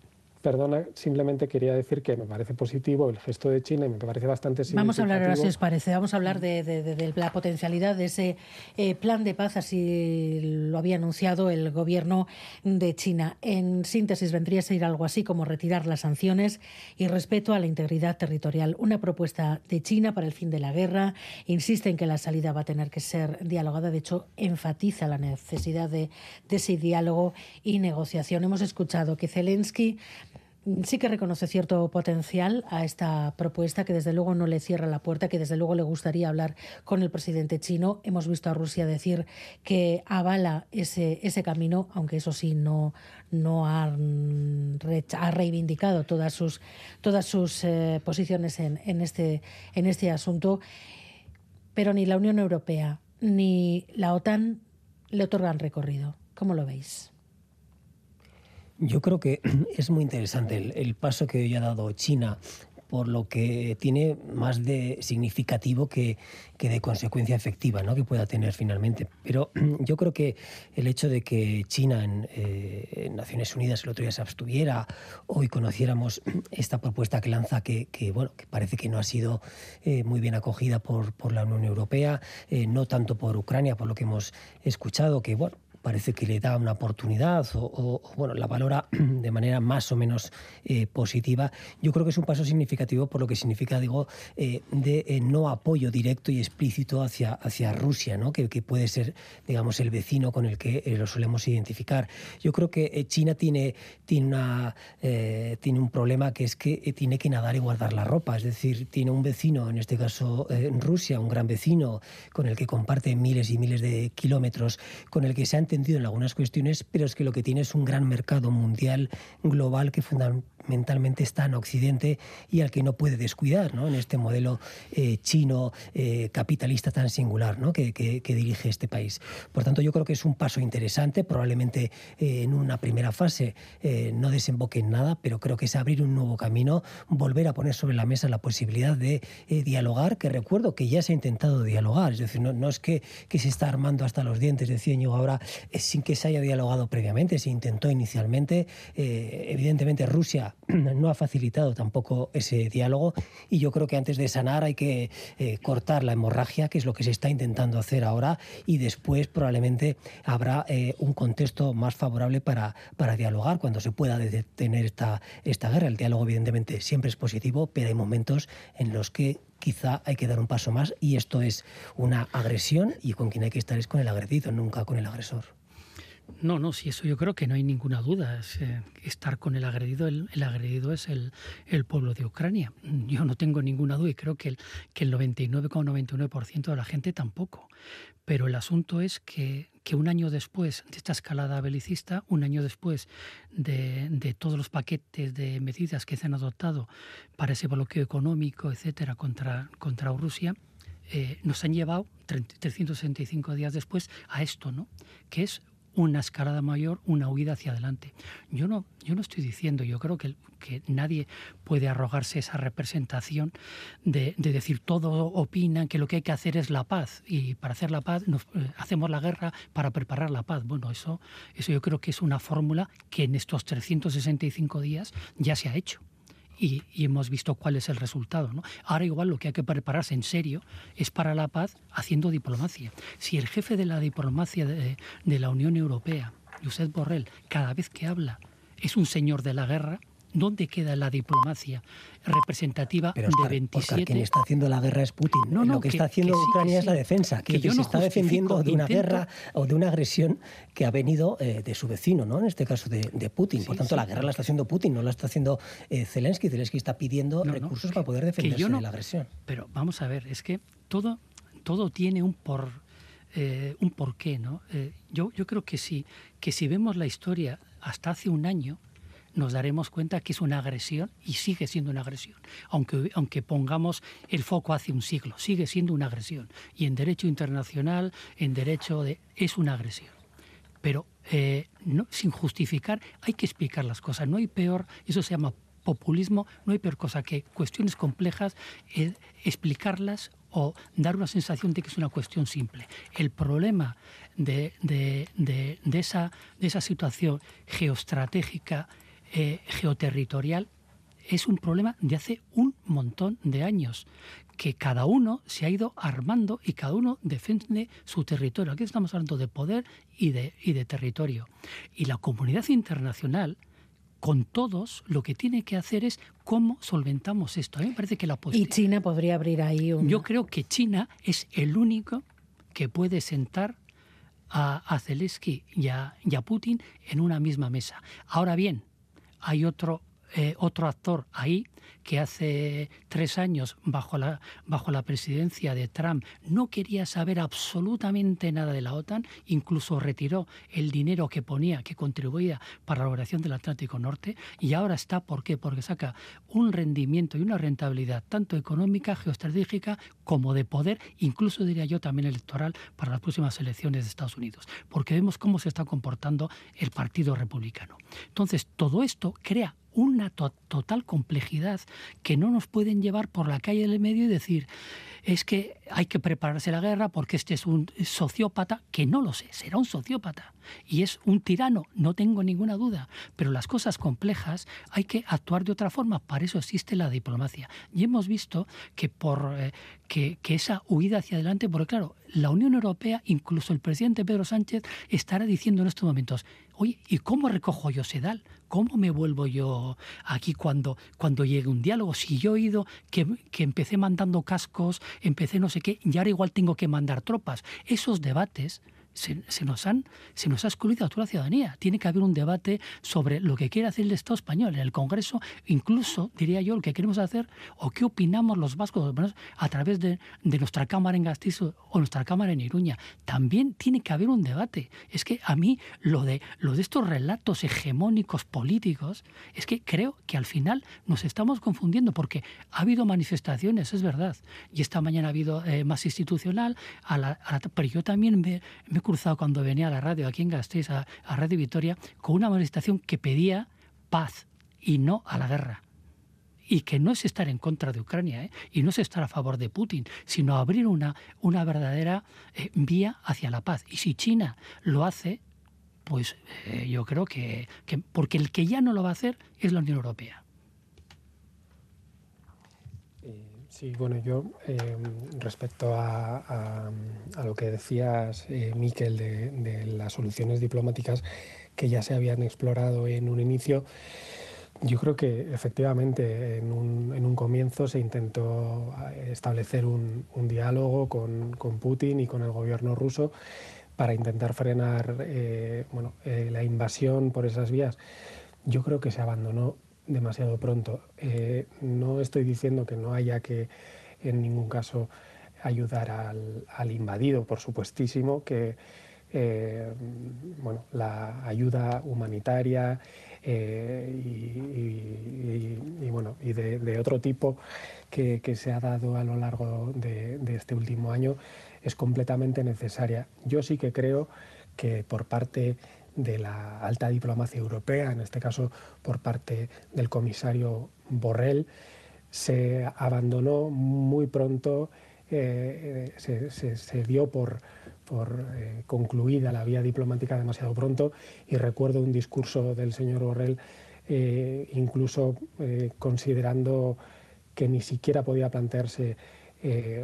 Perdona, simplemente quería decir que me parece positivo el gesto de China y me parece bastante significativo. Vamos a hablar ahora, si os parece, vamos a hablar de, la potencialidad de ese eh, plan de paz, así lo había anunciado el gobierno de China. En síntesis, vendría a ser algo así como retirar las sanciones y respeto a la integridad territorial. Una propuesta de China para el fin de la guerra. Insiste en que la salida va a tener que ser dialogada. De hecho, enfatiza la necesidad de, de ese diálogo y negociación. Hemos escuchado que Zelensky sí que reconoce cierto potencial a esta propuesta, que desde luego no le cierra la puerta, que desde luego le gustaría hablar con el presidente chino. Hemos visto a Rusia decir que avala ese, ese camino, aunque eso sí no, no ha, reivindicado todas sus, todas sus eh, posiciones en, en, este, en este asunto. Pero ni la Unión Europea ni la OTAN le otorgan recorrido. ¿Cómo lo veis? Yo creo que es muy interesante el, paso que hoy ha dado China por lo que tiene más de significativo que, de consecuencia efectiva ¿no? que pueda tener finalmente. Pero yo creo que el hecho de que China en, eh, Naciones Unidas el otro día se abstuviera, hoy conociéramos esta propuesta que lanza que, bueno, que parece que no ha sido eh, muy bien acogida por, por la Unión Europea, eh, no tanto por Ucrania, por lo que hemos escuchado, que bueno, parece que le da una oportunidad o, bueno, la valora de manera más o menos eh, positiva, yo creo que es un paso significativo por lo que significa, digo, eh, de eh, no apoyo directo y explícito hacia, hacia Rusia, ¿no? que, puede ser, digamos, el vecino con el que lo solemos identificar. Yo creo que China tiene, tiene, una, tiene un problema que es que tiene que nadar y guardar la ropa, es decir, tiene un vecino, en este caso Rusia, un gran vecino con el que comparte miles y miles de kilómetros, con el que se ha en algunas cuestiones, pero es que lo que tiene es un gran mercado mundial global que fundamentalmente está en Occidente y al que no puede descuidar ¿no? en este modelo eh, chino eh, capitalista tan singular ¿no? que, dirige este país. Por tanto, yo creo que es un paso interesante, probablemente eh, en una primera fase no desemboque en nada, pero creo que es abrir un nuevo camino, volver a poner sobre la mesa la posibilidad de dialogar, que recuerdo que ya se ha intentado dialogar, es decir, no, es que, que, se está armando hasta los dientes, decía Ñigo ahora, sin que se haya dialogado previamente, se intentó inicialmente, evidentemente Rusia no ha facilitado tampoco ese diálogo y yo creo que antes de sanar hay que eh, cortar la hemorragia, que es lo que se está intentando hacer ahora, y después probablemente habrá eh, un contexto más favorable para, para dialogar cuando se pueda detener esta, esta guerra. El diálogo evidentemente siempre es positivo, pero hay momentos en los que quizá hay que dar un paso más y esto es una agresión y con quien hay que estar es con el agredido, nunca con el agresor. No, no, sí, eso yo creo que no hay ninguna duda. Eh, estar con el agredido, el, agredido es el, pueblo de Ucrania. Yo no tengo ninguna duda y creo que el, que el 99,99% de la gente tampoco. Pero el asunto es que, que, un año después de esta escalada belicista, un año después de, de, todos los paquetes de medidas que se han adoptado para ese bloqueo económico, etcétera, contra, contra Rusia, eh, nos han llevado 365 días después a esto, ¿no? Que es una escalada mayor, una huida hacia adelante. Yo no, yo no estoy diciendo, yo creo que, que nadie puede arrogarse esa representación de, decir todo opinan que lo que hay que hacer es la paz y para hacer la paz nos, eh, hacemos la guerra para preparar la paz. Bueno, eso, eso yo creo que es una fórmula que en estos 365 días ya se ha hecho y, hemos visto cuál es el resultado. ¿no? Ahora igual lo que hay que prepararse en serio es para la paz haciendo diplomacia. Si el jefe de la diplomacia de, de la Unión Europea, Josep Borrell, cada vez que habla es un señor de la guerra, ¿Dónde queda la diplomacia representativa de 27? Oscar, quien está haciendo la guerra es Putin. No, no, lo que, está haciendo Ucrania es la defensa, que, se está defendiendo de una guerra o de una agresión que ha venido eh, de su vecino, ¿no? En este caso de, Putin. Por tanto, la guerra la está haciendo Putin, no la está haciendo eh, Zelensky. Zelensky está pidiendo recursos para poder defenderse de la agresión. Pero vamos a ver, es que todo, todo tiene un por eh, un porqué, ¿no? yo, yo creo que sí, que si vemos la historia hasta hace un año, nos daremos cuenta que es una agresión y sigue siendo una agresión. Aunque, aunque pongamos el foco hace un siglo, sigue siendo una agresión. Y en derecho internacional, en derecho de... es una agresión. Pero eh, no, sin justificar, hay que explicar las cosas. No hay peor, eso se llama populismo, no hay peor cosa que cuestiones complejas, eh, explicarlas o dar una sensación de que es una cuestión simple. El problema de, de, de, de esa, de esa situación geoestratégica eh, geoterritorial es un problema de hace un montón de años, que cada uno se ha ido armando y cada uno defiende su territorio. Aquí estamos hablando de poder y de, y de territorio. Y la comunidad internacional, con todos, lo que tiene que hacer es cómo solventamos esto. A mí me parece que la Y China podría abrir ahí un... Yo creo que China es el único que puede sentar a, a Zelensky y a Putin en una misma mesa. Ahora bien, hay otro, eh, otro actor ahí que hace tres años, bajo la, bajo la presidencia de Trump, no quería saber absolutamente nada de la OTAN, incluso retiró el dinero que ponía, que contribuía para la operación del Atlántico Norte, y ahora está, ¿por qué? Porque saca un rendimiento y una rentabilidad tanto económica, geoestratégica, como de poder, incluso diría yo también electoral para las próximas elecciones de Estados Unidos, porque vemos cómo se está comportando el Partido Republicano. Entonces, todo esto crea una total complejidad que no nos pueden llevar por la calle del medio y decir, es que hay que prepararse la guerra porque este es un sociópata, que no lo sé, será un sociópata y es un tirano, no tengo ninguna duda, pero las cosas complejas hay que actuar de otra forma, para eso existe la diplomacia. Y hemos visto que por eh, que, que, esa huida hacia adelante, porque claro, la Unión Europea, incluso el presidente Pedro Sánchez, estará diciendo en estos momentos, oye, ¿y cómo recojo yo Sedal? ¿Cómo me vuelvo yo aquí cuando, cuando llegue un diálogo? Si yo he oído que, que empecé mandando cascos, empecé no sé qué, y ahora igual tengo que mandar tropas. Esos debates se, nos han, se nos ha excluido a toda la ciudadanía. Tiene que haber un debate sobre lo que quiere hacer el Estado español en el Congreso, incluso, diría yo, lo que queremos hacer o qué opinamos los vascos a través de, nuestra Cámara en Gastizo o nuestra Cámara en Iruña. También tiene que haber un debate. Es que a mí lo de, lo de estos relatos hegemónicos políticos, es que creo que al final nos estamos confundiendo porque ha habido manifestaciones, es verdad, y esta mañana ha habido eh, más institucional, pero yo también me, me cruzado cuando venía a la radio aquí en Gasteiz, a, Radio Vitoria, con una manifestación que pedía paz y no a la guerra y que no es estar en contra de Ucrania ¿eh? y no es estar a favor de Putin, sino abrir una, una verdadera eh, vía hacia la paz. Y si China lo hace, pues eh, yo creo que, que, porque el que ya no lo va a hacer es la Unión Europea. Sí, bueno, yo em, respecto a, lo que decías, eh, Miquel, de, las soluciones diplomáticas que ya se habían explorado en un inicio, yo creo que efectivamente en un, comienzo se intentó eh, establecer un, diálogo con, Putin y con el gobierno ruso para intentar frenar eh, bueno, la invasión por esas vías. Yo creo que se abandonó demasiado pronto. Eh, no estoy diciendo que no haya que en ningún caso ayudar al, invadido, por supuestísimo, que eh, bueno, la ayuda humanitaria eh, y, bueno, y de, otro tipo que, se ha dado a lo largo de este último año es completamente necesaria. Yo sí que creo que por parte de la alta diplomacia europea, en este caso por parte del comisario Borrell, se abandonó muy pronto, eh, se, dio por, eh, concluida la vía diplomática demasiado pronto y recuerdo un discurso del señor Borrell eh, incluso considerando que ni siquiera podía plantearse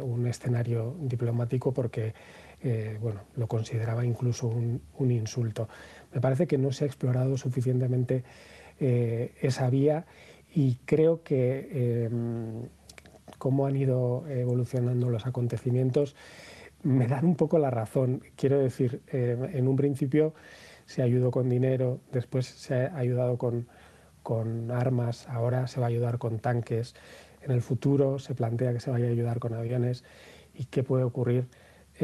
un escenario diplomático porque bueno, lo consideraba incluso un insulto. Me parece que no se ha explorado suficientemente eh, esa vía y creo que em, cómo han ido evolucionando los acontecimientos me dan un poco la razón. Quiero decir, em, en un principio se ayudó con dinero, después se ha ayudado con, con armas, ahora se va a ayudar con tanques, en el futuro se plantea que se vaya a ayudar con aviones. Y qué puede ocurrir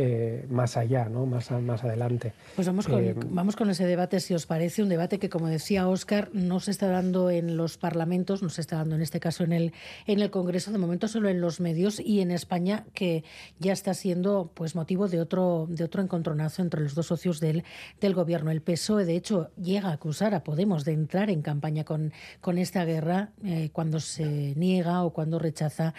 eh, más allá, ¿no? más, más adelante. Pues vamos con, eh, vamos con ese debate, si os parece, un debate que, como decía Óscar, no se está dando en los parlamentos, no se está dando en este caso en el, en el Congreso, de momento solo en los medios y en España, que ya está siendo pues motivo de otro, de otro encontronazo entre los dos socios del, del Gobierno. El PSOE, de hecho, llega a acusar a Podemos de entrar en campaña con, con esta guerra eh, cuando se niega o cuando rechaza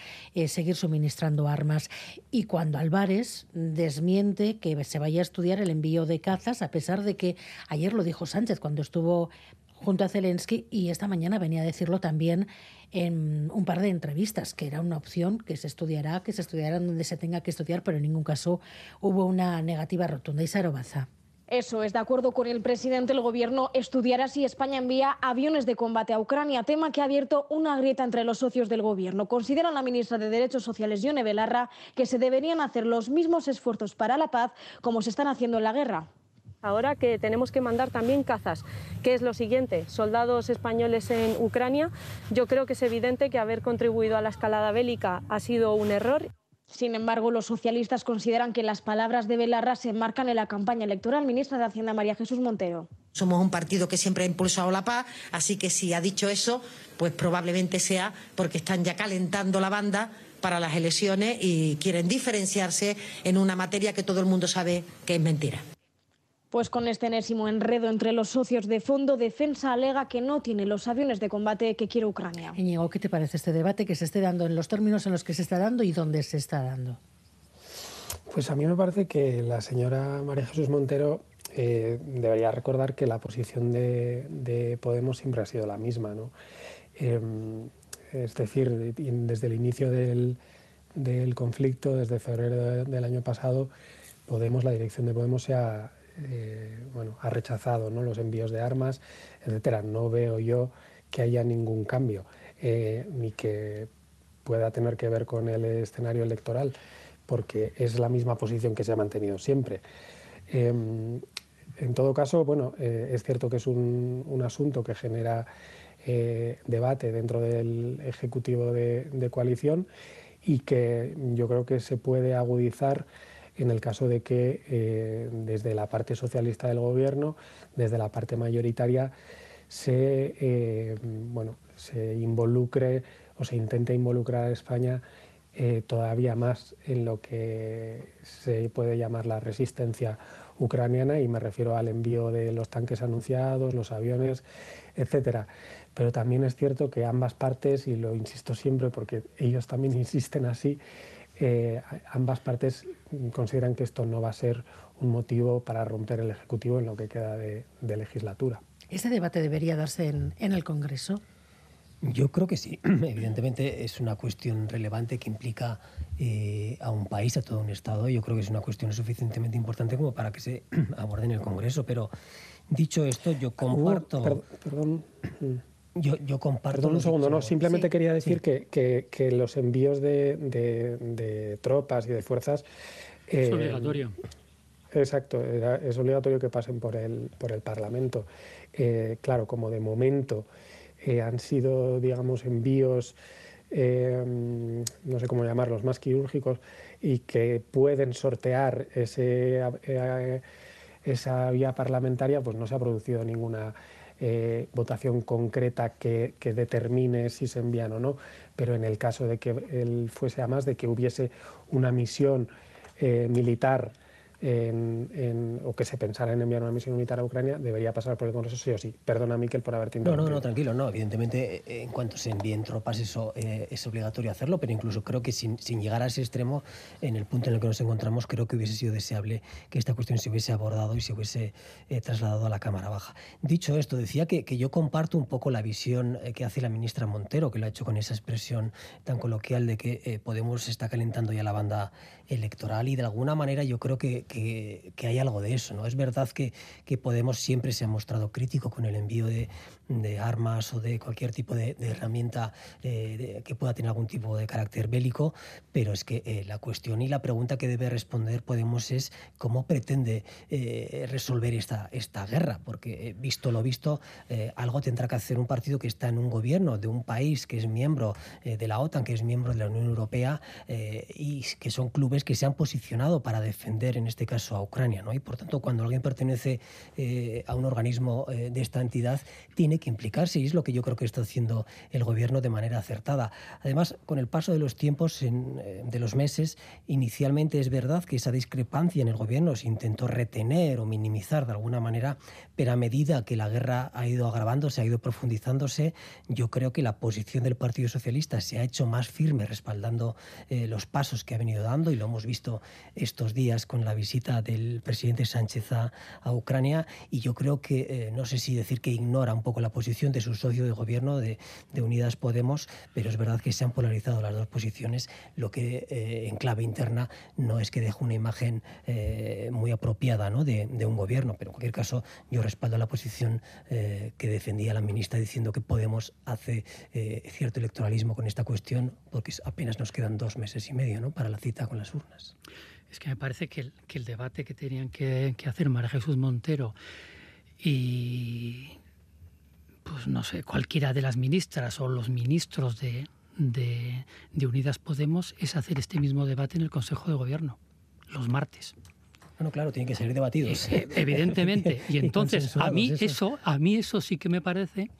seguir suministrando armas. Y cuando Álvarez desmiente que se vaya a estudiar el envío de cazas, a pesar de que ayer lo dijo Sánchez cuando estuvo junto a Zelensky y esta mañana venía a decirlo también en un par de entrevistas, que era una opción que se estudiará, que se estudiará donde se tenga que estudiar, pero en ningún caso hubo una negativa rotunda. Y Sarobaza. Eso es, de acuerdo con el presidente, el gobierno estudiará si España envía aviones de combate a Ucrania, tema que ha abierto una grieta entre los socios del gobierno. Considera la ministra de Derechos Sociales, Yone Belarra, que se deberían hacer los mismos esfuerzos para la paz como se están haciendo en la guerra. Ahora que tenemos que mandar también cazas, que es lo siguiente, soldados españoles en Ucrania, yo creo que es evidente que haber contribuido a la escalada bélica ha sido un error. Sin embargo, los socialistas consideran que las palabras de Belarra se enmarcan en la campaña electoral. Ministra de Hacienda María Jesús Montero. Somos un partido que siempre ha impulsado la paz, así que si ha dicho eso, pues probablemente sea porque están ya calentando la banda para las elecciones y quieren diferenciarse en una materia que todo el mundo sabe que es mentira. Pues con este enésimo enredo entre los socios de fondo, Defensa alega que no tiene los aviones de combate que quiere Ucrania. Íñigo, ¿qué te parece este debate que se esté dando en los términos en los que se está dando y dónde se está dando? Pues a mí me parece que la señora María Jesús Montero eh, debería recordar que la posición de, Podemos siempre ha sido la misma. ¿no? Em, es decir, desde el inicio del, del conflicto, desde febrero del año pasado, Podemos, la dirección de Podemos se ha, eh, bueno, ha rechazado ¿no? los envíos de armas, etcétera. No veo yo que haya ningún cambio, eh, ni que pueda tener que ver con el escenario electoral, porque es la misma posición que se ha mantenido siempre. Em, en todo caso, bueno, eh, es cierto que es un, un asunto que genera debate dentro del Ejecutivo de, coalición y que yo creo que se puede agudizar en el caso de que eh, desde la parte socialista del Gobierno, desde la parte mayoritaria, se, eh, bueno, se involucre o se intente involucrar a España eh, todavía más en lo que se puede llamar la resistencia ucraniana y me refiero al envío de los tanques anunciados, los aviones, etcétera. Pero también es cierto que ambas partes, y lo insisto siempre porque ellos también insisten así, eh, ambas partes consideran que esto no va a ser un motivo para romper el Ejecutivo en lo que queda de, de legislatura. ¿Este debate debería darse en, en el Congreso? Yo creo que sí. Evidentemente es una cuestión relevante que implica eh, a un país, a todo un Estado. Yo creo que es una cuestión suficientemente importante como para que se aborde en el Congreso. Pero dicho esto, yo comparto. Uh, perdón. Yo, yo, comparto. Perdón un segundo, no, simplemente sí, quería decir sí. que, que, que, los envíos de, de, de, tropas y de fuerzas. Eh, es obligatorio. Exacto, es obligatorio que pasen por el, por el Parlamento. Eh, claro, como de momento eh, han sido, digamos, envíos, eh, no sé cómo llamarlos, más quirúrgicos y que pueden sortear ese, eh, esa vía parlamentaria, pues no se ha producido ninguna eh, votación concreta que, que, determine si se envían o no. Pero en el caso de que él fuese a más, de que hubiese una misión eh, militar en, en, o que se pensara en enviar una misión militar a Ucrania, debería pasar por el Congreso sí o sí. Perdona, Miquel, por haberte interrumpido. No, no, no, tranquilo, no. Evidentemente, eh, en cuanto se envíen tropas, eso eh, es obligatorio hacerlo, pero incluso creo que sin, sin, llegar a ese extremo, en el punto en el que nos encontramos, creo que hubiese sido deseable que esta cuestión se hubiese abordado y se hubiese eh, trasladado a la Cámara Baja. Dicho esto, decía que, que yo comparto un poco la visión eh, que hace la ministra Montero, que lo ha hecho con esa expresión tan coloquial de que eh, Podemos está calentando ya la banda electoral y de alguna manera yo creo que, que, hay algo de eso. ¿no? Es verdad que, que, Podemos siempre se ha mostrado crítico con el envío de, de armas o de cualquier tipo de, herramienta eh, que pueda tener algún tipo de carácter bélico, pero es que eh, la cuestión y la pregunta que debe responder Podemos es cómo pretende eh, resolver esta, esta guerra, porque visto lo visto, algo tendrá que hacer un partido que está en un gobierno de un país que es miembro de la OTAN, que es miembro de la Unión Europea y que son clubes que se han posicionado para defender, en este caso, a Ucrania. ¿no? Y por tanto, cuando alguien pertenece a un organismo de esta entidad, tiene que implicarse y es lo que yo creo que está haciendo el gobierno de manera acertada. Además, con el paso de los tiempos, en, de los meses, inicialmente es verdad que esa discrepancia en el gobierno se intentó retener o minimizar de alguna manera, pero a medida que la guerra ha ido agravándose, ha ido profundizándose, yo creo que la posición del Partido Socialista se ha hecho más firme respaldando eh, los pasos que ha venido dando y lo hemos visto estos días con la visita del presidente Sánchez a, a Ucrania y yo creo que, eh, no sé si decir que ignora un poco la posición de su socio de gobierno de, de Unidas Podemos, pero es verdad que se han polarizado las dos posiciones, lo que eh, en clave interna no es que deje una imagen eh, muy apropiada ¿no? de, de, un gobierno, pero en cualquier caso yo respaldo la posición eh, que defendía la ministra diciendo que Podemos hace eh, cierto electoralismo con esta cuestión porque apenas nos quedan dos meses y medio ¿no? para la cita con las urnas. Es que me parece que el, que el debate que tenían que, que hacer María Jesús Montero y pues no sé, cualquiera de las ministras o los ministros de, de, de, Unidas Podemos es hacer este mismo debate en el Consejo de Gobierno, los martes. Bueno, claro, tienen que ser debatidos. Eh, evidentemente. Y entonces, a mí eso. eso, a mí eso sí que me parece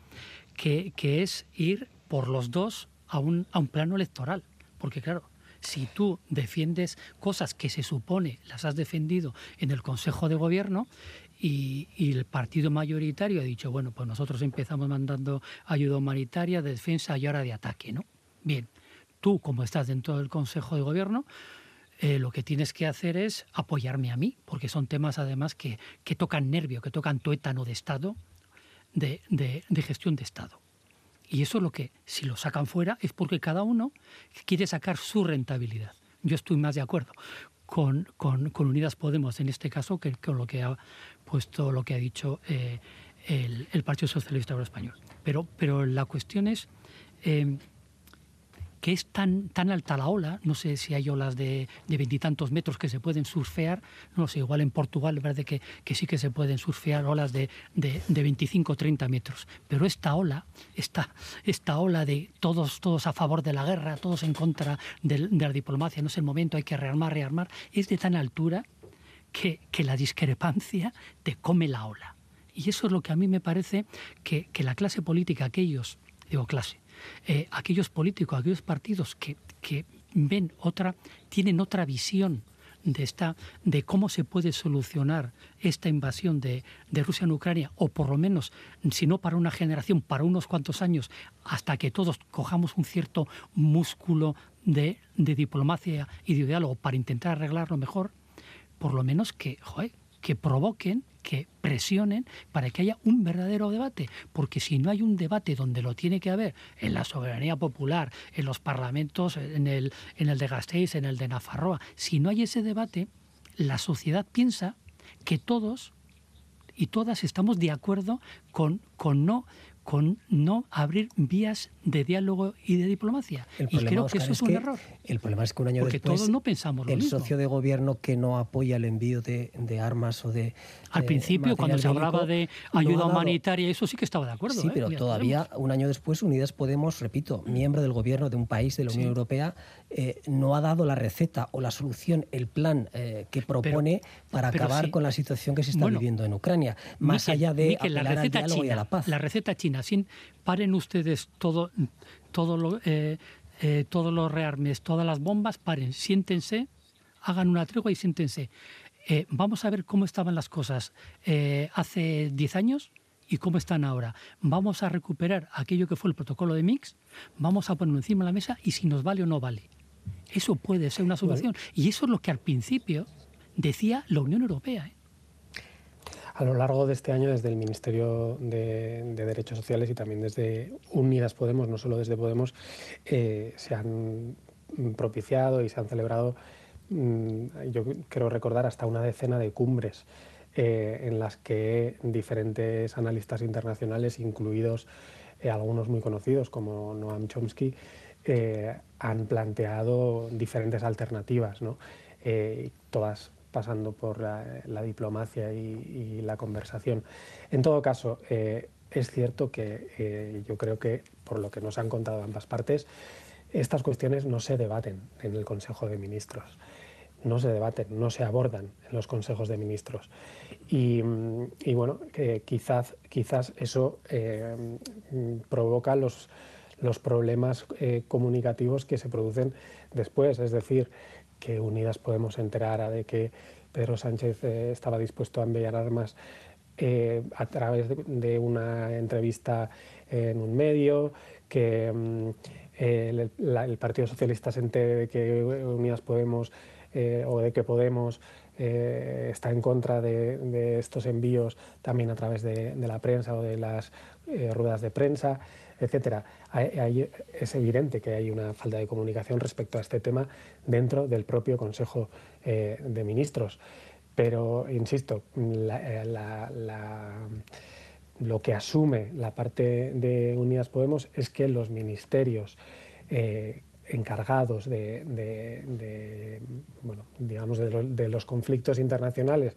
que, que es ir por los dos a un, a un plano electoral. Porque claro, si tú defiendes cosas que se supone las has defendido en el Consejo de Gobierno y, el partido mayoritario ha dicho, bueno, pues nosotros empezamos mandando ayuda humanitaria, de defensa y ahora de ataque, ¿no? Bien, tú como estás dentro del Consejo de Gobierno, eh, lo que tienes que hacer es apoyarme a mí, porque son temas además que, que tocan nervio, que tocan tuétano de Estado, de, de, de gestión de Estado. Y eso es lo que, si lo sacan fuera, es porque cada uno quiere sacar su rentabilidad. Yo estoy más de acuerdo con, con, con Unidas Podemos en este caso que con lo que ha puesto, lo que ha dicho eh, el, el, Partido Socialista Obrero Español. Pero, pero la cuestión es, eh, que es tan, tan alta la ola, no sé si hay olas de veintitantos metros que se pueden surfear, no sé, igual en Portugal verdad que, que sí que se pueden surfear olas de, de, de 25 o 30 metros, pero esta ola, esta, esta ola de todos, todos a favor de la guerra, todos en contra de, de la diplomacia, no es el momento, hay que rearmar, rearmar, es de tan altura que, que la discrepancia te come la ola. Y eso es lo que a mí me parece que, que la clase política, aquellos, digo clase, eh, aquellos políticos, aquellos partidos que, que ven otra, tienen otra visión de, esta, de cómo se puede solucionar esta invasión de, de, Rusia en Ucrania, o por lo menos, si no para una generación, para unos cuantos años, hasta que todos cojamos un cierto músculo de, de diplomacia y de diálogo para intentar arreglarlo mejor, por lo menos que, que provoquen, que presionen para que haya un verdadero debate. Porque si no hay un debate donde lo tiene que haber, en la soberanía popular, en los parlamentos, en el, en el de Gasteiz, en el de Nafarroa, si no hay ese debate, la sociedad piensa que todos y todas estamos de acuerdo con, con no con no abrir vías de diálogo y de diplomacia. y creo que eso es, un error. El problema es que un año Porque después todos no pensamos lo el mismo. socio de gobierno que no apoya el envío de, de armas o de al de principio cuando se hablaba de ayuda no ha dado- humanitaria eso sí que estaba de acuerdo. Sí, ¿eh? pero Ya todavía un año después Unidas Podemos, repito, miembro del gobierno de un país de la Unión Sí. Europea, eh, no ha dado la receta o la solución, el plan eh, que propone para pero acabar sí. con la situación que se está Bueno, viviendo en Ucrania, más Miquel, allá de Miquel, la al receta diálogo y china, a la paz. La receta china, sin paren ustedes todo, todo lo, eh, eh, todos los rearmes, todas las bombas, paren, siéntense, hagan una tregua y siéntense. Eh, vamos a ver cómo estaban las cosas hace 10 años y cómo están ahora. Vamos a recuperar aquello que fue el protocolo de Mix, vamos a ponerlo encima de la mesa y si nos vale o no vale. Eso puede ser una solución. Y eso es lo que al principio decía la Unión Europea. A lo largo de este año, desde el Ministerio de, de Derechos Sociales y también desde Unidas Podemos, no solo desde Podemos, eh, se han propiciado y se han celebrado, mm, yo creo recordar, hasta una decena de cumbres eh, en las que diferentes analistas internacionales, incluidos eh, algunos muy conocidos como Noam Chomsky, han planteado diferentes alternativas, ¿no? Todas pasando por la, diplomacia y, la conversación. En todo caso, eh, es cierto que eh, yo creo que, por lo que nos han contado ambas partes, estas cuestiones no se debaten en el Consejo de Ministros, no se debaten, no se abordan en los consejos de ministros. Y, bueno, quizás, quizás eso eh, provoca los, los problemas comunicativos que se producen después, es decir, que Unidas Podemos enterara de que Pedro Sánchez eh, estaba dispuesto a enviar armas eh, a través de, una entrevista en un medio, que mm, el, Partido Socialista se entere de que Unidas Podemos eh, o de que Podemos está en contra de, estos envíos también a través de, la prensa o de las ruedas de prensa, etcétera. Es evidente que hay una falta de comunicación respecto a este tema dentro del propio Consejo eh, de Ministros. Pero, insisto, eh, lo que asume la parte de Unidas Podemos es que los ministerios eh, encargados de, bueno, digamos, de, lo- de los conflictos internacionales,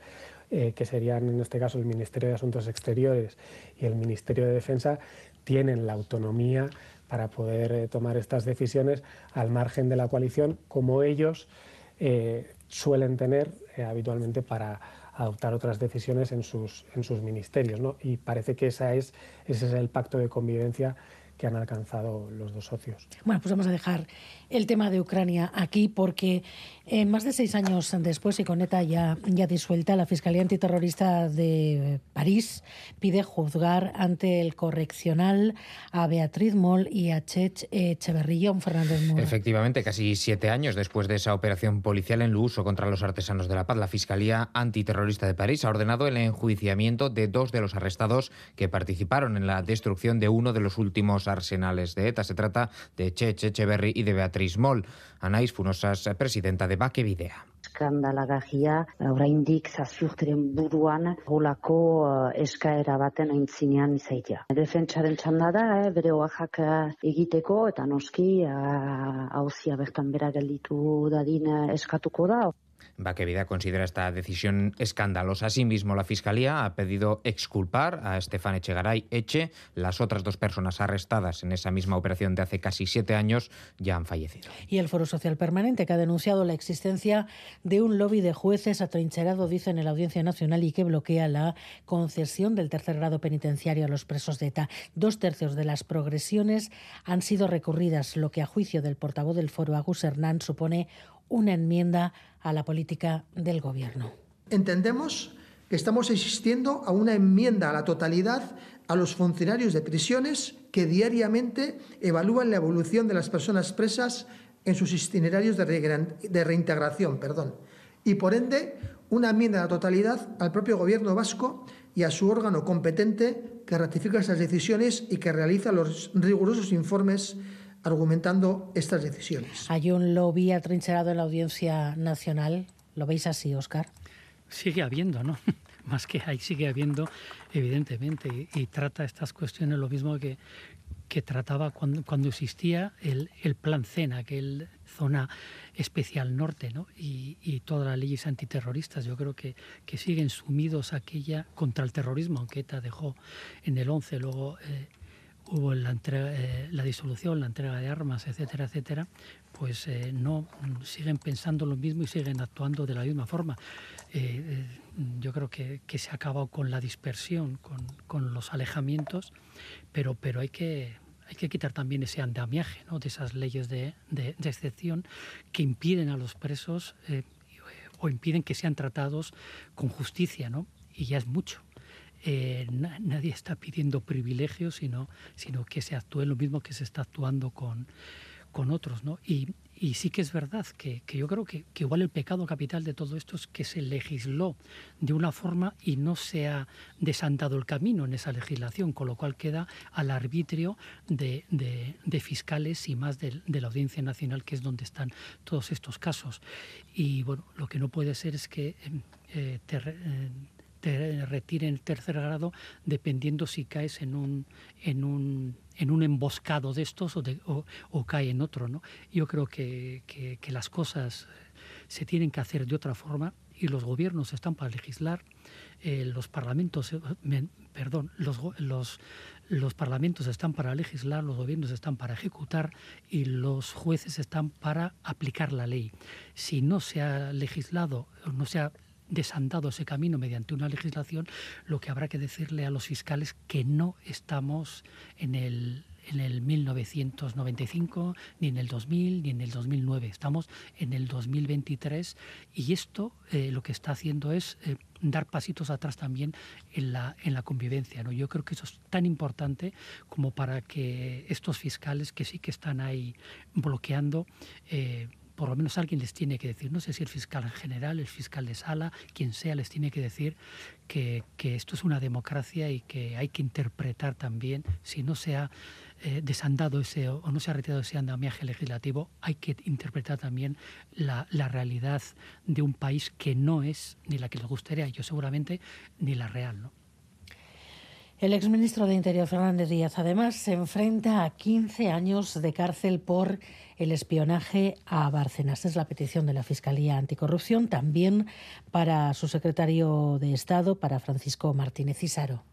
que serían en este caso el Ministerio de Asuntos Exteriores y el Ministerio de Defensa, tienen la autonomía para poder eh, tomar estas decisiones al margen de la coalición, como ellos eh, suelen tener eh, habitualmente para adoptar otras decisiones en sus, en sus ministerios. ¿no? Y parece que esa es, ese es el pacto de convivencia que han alcanzado los dos socios. Bueno, pues vamos a dejar el tema de Ucrania aquí porque eh, más de seis años después y con ETA ya, ya disuelta, la Fiscalía Antiterrorista de París pide juzgar ante el correccional a Beatriz Moll y a Chech Echeverría, Fernández Mora. Efectivamente, casi siete años después de esa operación policial en Luso contra los artesanos de la paz, la Fiscalía Antiterrorista de París ha ordenado el enjuiciamiento de dos de los arrestados que participaron en la destrucción de uno de los últimos arsenales de ETA. Se trata de Chech y de Moll. Anaís Funosas, presidenta de Baquevidea. eskandalagarria, oraindik zaziurteren buruan holako uh, eskaera baten aintzinean izaitea. Defentsaren txanda da, eh, bere oaxak egiteko eta noski hauzia bertan bera gelditu dadin eskatuko da. Baquevida considera esta decisión escandalosa. Asimismo, la Fiscalía ha pedido exculpar a Estefan Echegaray Eche. Las otras dos personas arrestadas en esa misma operación de hace casi siete años ya han fallecido. Y el Foro Social Permanente, que ha denunciado la existencia de un lobby de jueces atrincherado, dicen en la Audiencia Nacional, y que bloquea la concesión del tercer grado penitenciario a los presos de ETA. Dos tercios de las progresiones han sido recurridas, lo que a juicio del portavoz del Foro, Agus Hernán, supone una enmienda a la política del Gobierno. Entendemos que estamos asistiendo a una enmienda a la totalidad a los funcionarios de prisiones que diariamente evalúan la evolución de las personas presas en sus itinerarios de reintegración. Perdón. Y por ende, una enmienda a la totalidad al propio Gobierno vasco y a su órgano competente que ratifica esas decisiones y que realiza los rigurosos informes argumentando estas decisiones. Hay un lobby atrincherado en la Audiencia Nacional. ¿Lo veis así, Oscar? Sigue habiendo, ¿no? Más que hay, sigue habiendo, evidentemente, y, trata estas cuestiones lo mismo que, que trataba cuando, cuando existía el, el Plan CENA, aquel zona especial norte, ¿no? y, y, todas las leyes antiterroristas. Yo creo que, que siguen sumidos aquella contra el terrorismo, aunque ETA dejó en el 11, luego eh, hubo la, eh, la disolución, la entrega de armas, etcétera, etcétera, pues eh, no siguen pensando lo mismo y siguen actuando de la misma forma. Eh, yo creo que, se ha acabado con la dispersión, con, los alejamientos, pero, pero hay que hay que quitar también ese andamiaje ¿no? de esas leyes de, excepción que impiden a los presos o impiden que sean tratados con justicia, ¿no? Y ya es mucho. Eh, nadie está pidiendo privilegios, sino, sino que se actúe lo mismo que se está actuando con, con otros. ¿no? Y, y sí que es verdad que, que yo creo que, que, igual el pecado capital de todo esto es que se legisló de una forma y no se ha desandado el camino en esa legislación, con lo cual queda al arbitrio de, de, fiscales y más de, la Audiencia Nacional, que es donde están todos estos casos. Y bueno, lo que no puede ser es que eh, eh, te retiren el tercer grado dependiendo si caes en un, en un, en un emboscado de estos o, de, cae en otro. ¿no? Yo creo que, que, las cosas se tienen que hacer de otra forma y los gobiernos están para legislar, eh, los parlamentos, eh, perdón, los, los, los parlamentos están para legislar, los gobiernos están para ejecutar y los jueces están para aplicar la ley. Si no se ha legislado, no se ha desandado ese camino mediante una legislación, lo que habrá que decirle a los fiscales que no estamos en el en el 1995, ni en el 2000, ni en el 2009. Estamos en el 2023 y esto eh, lo que está haciendo es eh, dar pasitos atrás también en la, en la convivencia. ¿no? Yo creo que eso es tan importante como para que estos fiscales que sí que están ahí bloqueando eh, por lo menos alguien les tiene que decir, no sé si el fiscal general, el fiscal de sala, quien sea, les tiene que decir que, que esto es una democracia y que hay que interpretar también, si no se ha eh, desandado ese o no se ha retirado ese andamiaje legislativo, hay que interpretar también la, la realidad de un país que no es ni la que les gustaría, yo seguramente, ni la real. ¿no? El exministro de Interior, Fernández Díaz, además se enfrenta a 15 años de cárcel por el espionaje a Bárcenas. Es la petición de la Fiscalía Anticorrupción, también para su secretario de Estado, para Francisco Martínez Cisaro.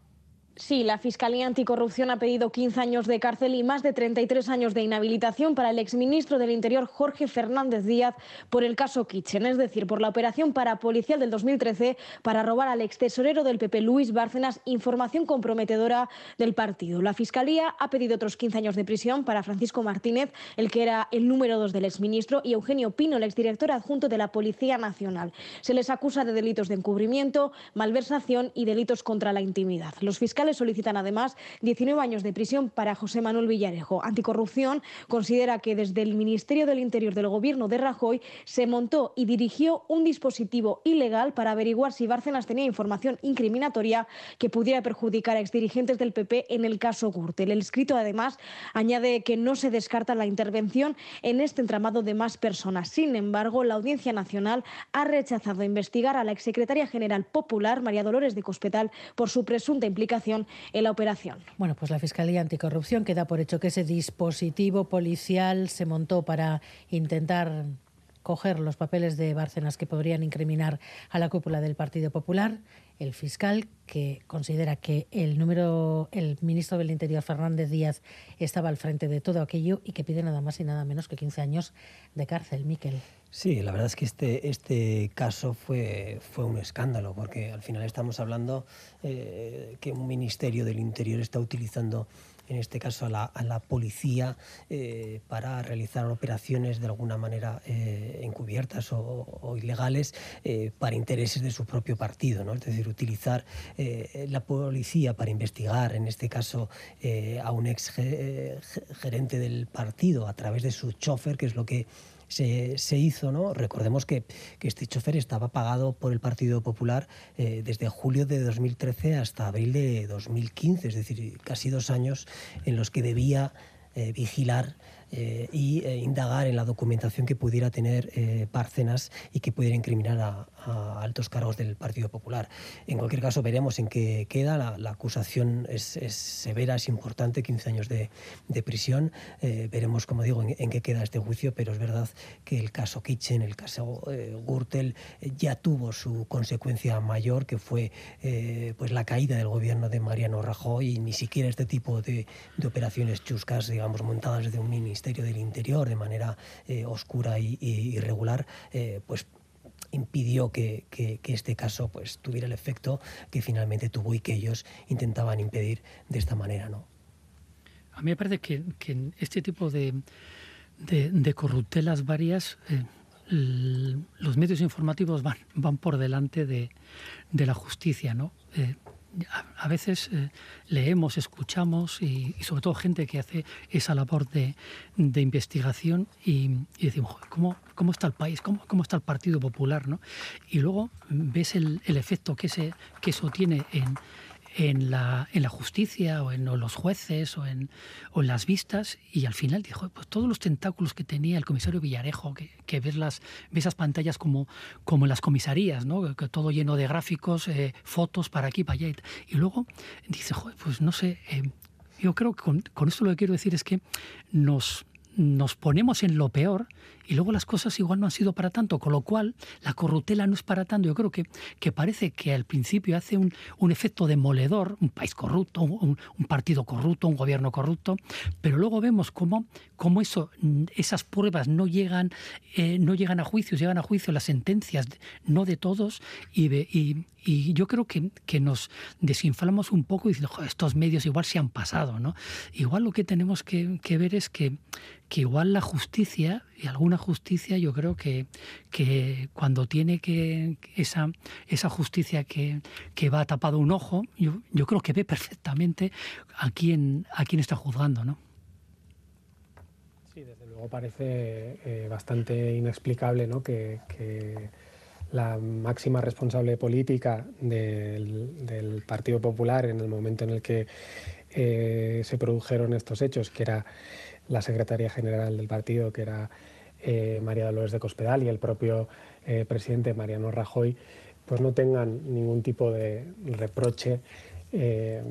Sí, la Fiscalía Anticorrupción ha pedido 15 años de cárcel y más de 33 años de inhabilitación para el exministro del Interior Jorge Fernández Díaz por el caso Kitchen, es decir, por la operación parapolicial del 2013 para robar al extesorero del PP Luis Bárcenas información comprometedora del partido. La Fiscalía ha pedido otros 15 años de prisión para Francisco Martínez, el que era el número dos del exministro, y Eugenio Pino, el exdirector adjunto de la Policía Nacional. Se les acusa de delitos de encubrimiento, malversación y delitos contra la intimidad. Los fiscales fiscales solicitan además 19 años de prisión para José Manuel Villarejo. Anticorrupción considera que desde el Ministerio del Interior del Gobierno de Rajoy se montó y dirigió un dispositivo ilegal para averiguar si Bárcenas tenía información incriminatoria que pudiera perjudicar a exdirigentes del PP en el caso Gürtel. El escrito además añade que no se descarta la intervención en este entramado de más personas. Sin embargo, la Audiencia Nacional ha rechazado investigar a la exsecretaria general popular, María Dolores de Cospedal, por su presunta implicación en la operación. Bueno, pues la Fiscalía Anticorrupción queda por hecho que ese dispositivo policial se montó para intentar coger los papeles de Bárcenas que podrían incriminar a la cúpula del Partido Popular. El fiscal, que considera que el número, el ministro del Interior, Fernández Díaz, estaba al frente de todo aquello y que pide nada más y nada menos que 15 años de cárcel. Miquel. Sí, la verdad es que este, este caso fue, fue un escándalo, porque al final estamos hablando eh, que un ministerio del Interior está utilizando en este caso a la, policía, eh, para realizar operaciones de alguna manera eh, encubiertas o, ilegales eh, para intereses de su propio partido. ¿no? Es decir, utilizar la policía para investigar, en este caso, a un ex gerente del partido a través de su chofer, que es lo que se, hizo, ¿no? Recordemos que, este chofer estaba pagado por el Partido Popular eh, desde julio de 2013 hasta abril de 2015, es decir, casi dos años en los que debía eh, vigilar eh, y eh, indagar en la documentación que pudiera tener Bárcenas y que pudiera incriminar a, altos cargos del Partido Popular. En cualquier caso, veremos en qué queda. La, acusación es, severa, es importante, 15 años de, prisión. veremos, como digo, en, qué queda este juicio, pero es verdad que el caso Kitchen, el caso Gürtel, ya tuvo su consecuencia mayor, que fue pues la caída del gobierno de Mariano Rajoy y ni siquiera este tipo de, operaciones chuscas, digamos, montadas desde un ministerio del Interior de manera eh, oscura y, irregular, eh, pues impidió que, este caso pues, tuviera el efecto que finalmente tuvo y que ellos intentaban impedir de esta manera. ¿no? A mí me parece que, en este tipo de, de, corruptelas varias, eh, los medios informativos van, van por delante de, la justicia. ¿no? A, veces eh, leemos, escuchamos y, sobre todo gente que hace esa labor de, investigación y, decimos, ¿cómo, ¿cómo, está el país? ¿Cómo, ¿Cómo, está el Partido Popular? ¿no? Y luego ves el, efecto que, que eso tiene en, en la, en la justicia o en los jueces o en, o en las vistas y al final dijo, pues todos los tentáculos que tenía el comisario Villarejo, que, que ves, las, ves esas pantallas como, como las comisarías, ¿no? que, todo lleno de gráficos, eh, fotos para aquí, para allá. Y luego dice, pues no sé, eh, yo creo que con, con esto lo que quiero decir es que nos, nos ponemos en lo peor y luego las cosas igual no han sido para tanto, con lo cual la corruptela no es para tanto. Yo creo que, que parece que al principio hace un, un efecto demoledor, un país corrupto, un, partido corrupto, un gobierno corrupto, pero luego vemos cómo, cómo eso, esas pruebas no llegan, eh, no llegan a juicio, llegan a juicio las sentencias, no de todos, y, y, y yo creo que, que, nos desinflamos un poco diciendo, estos medios igual se han pasado, ¿no? Igual lo que tenemos que, que ver es que, que igual la justicia y alguna justicia yo creo que, que cuando tiene que esa, esa justicia que, que va tapado un ojo, yo, yo creo que ve perfectamente a quién, a quién está juzgando, ¿no? Sí, desde luego parece eh, bastante inexplicable ¿no? que, que, la máxima responsable política del, del, Partido Popular en el momento en el que eh, se produjeron estos hechos, que era la secretaria general del partido, que era eh, María Dolores de Cospedal, y el propio eh, presidente Mariano Rajoy, pues no tengan ningún tipo de reproche, eh,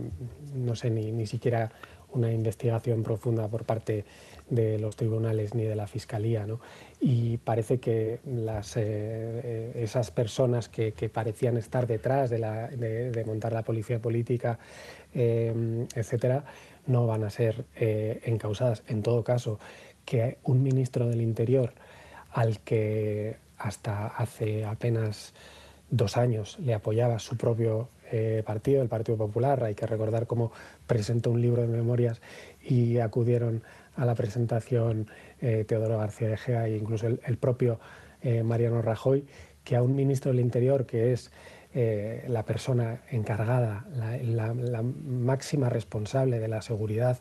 no sé, ni, ni siquiera una investigación profunda por parte de los tribunales ni de la fiscalía. ¿no? Y parece que las, esas personas que, parecían estar detrás de, montar la policía política, etcétera, no van a ser encausadas. En todo caso, que un ministro del Interior al que hasta hace apenas dos años le apoyaba su propio eh, partido, el Partido Popular, hay que recordar cómo presentó un libro de memorias y acudieron a la presentación eh, Teodoro García de Gea e incluso el, propio Mariano Rajoy, que a un ministro del Interior que es eh, la persona encargada, la, máxima responsable de la seguridad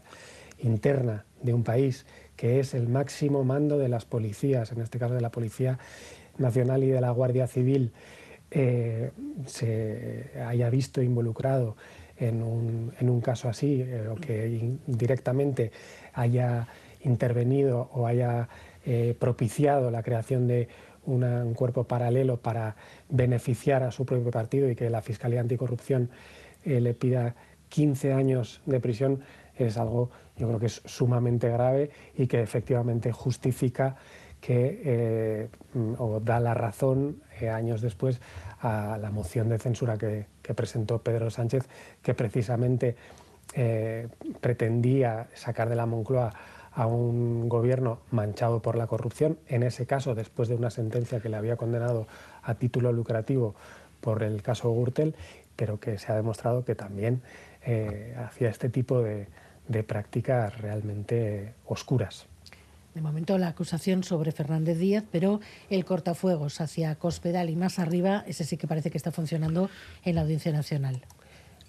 interna de un país, que es el máximo mando de las policías, en este caso de la Policía Nacional y de la Guardia Civil, eh, se haya visto involucrado en un, caso así, eh, o que directamente haya intervenido o haya propiciado la creación de un cuerpo paralelo para beneficiar a su propio partido y que la Fiscalía Anticorrupción eh, le pida 15 años de prisión es algo, yo creo que es sumamente grave y que efectivamente justifica que, eh, o da la razón eh, años después a la moción de censura que, presentó Pedro Sánchez, que precisamente pretendía sacar de la Moncloa a un gobierno manchado por la corrupción, en ese caso después de una sentencia que le había condenado a título lucrativo por el caso Gürtel, pero que se ha demostrado que también eh, hacía este tipo de, prácticas realmente oscuras. De momento la acusación sobre Fernández Díaz, pero el cortafuegos hacia Cospedal y más arriba, ese sí que parece que está funcionando en la Audiencia Nacional.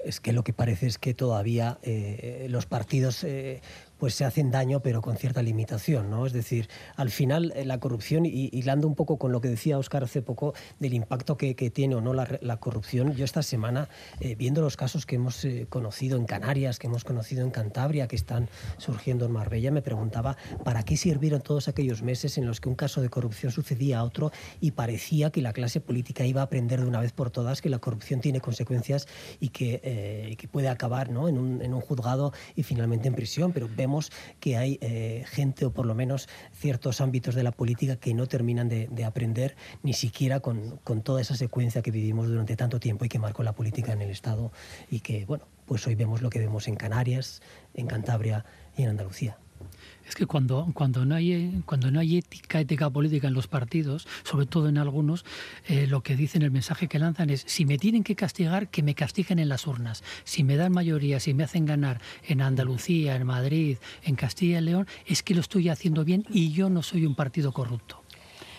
Es que lo que parece es que todavía eh, los partidos eh, pues se hacen daño, pero con cierta limitación, ¿no? Es decir, al final eh, la corrupción, y hilando un poco con lo que decía Oscar hace poco, del impacto que, tiene o no la, corrupción, yo esta semana, eh, viendo los casos que hemos eh, conocido en Canarias, que hemos conocido en Cantabria, que están surgiendo en Marbella, me preguntaba para qué sirvieron todos aquellos meses en los que un caso de corrupción sucedía a otro y parecía que la clase política iba a aprender de una vez por todas que la corrupción tiene consecuencias y que, que puede acabar ¿no? en, un, en un juzgado y finalmente en prisión, pero vemos que hay eh, gente o por lo menos ciertos ámbitos de la política que no terminan de, aprender ni siquiera con, con, toda esa secuencia que vivimos durante tanto tiempo y que marcó la política en el Estado y que, bueno, pues hoy vemos lo que vemos en Canarias, en Cantabria y en Andalucía. Es que cuando, cuando, no hay, cuando no hay ética, ética política en los partidos, sobre todo en algunos, eh, lo que dicen, el mensaje que lanzan es, si me tienen que castigar, que me castiguen en las urnas. Si me dan mayoría, si me hacen ganar en Andalucía, en Madrid, en Castilla y León, es que lo estoy haciendo bien y yo no soy un partido corrupto.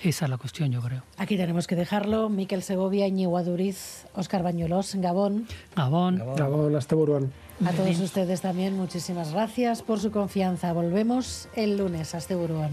Esa es la cuestión, yo creo. Aquí tenemos que dejarlo. Miquel Segovia, Iñigo Aduriz, Óscar Bañuelos, Gabón. Gabón. Gabón, hasta Buruán. A todos ustedes también muchísimas gracias por su confianza. Volvemos el lunes. Hasta Buruán.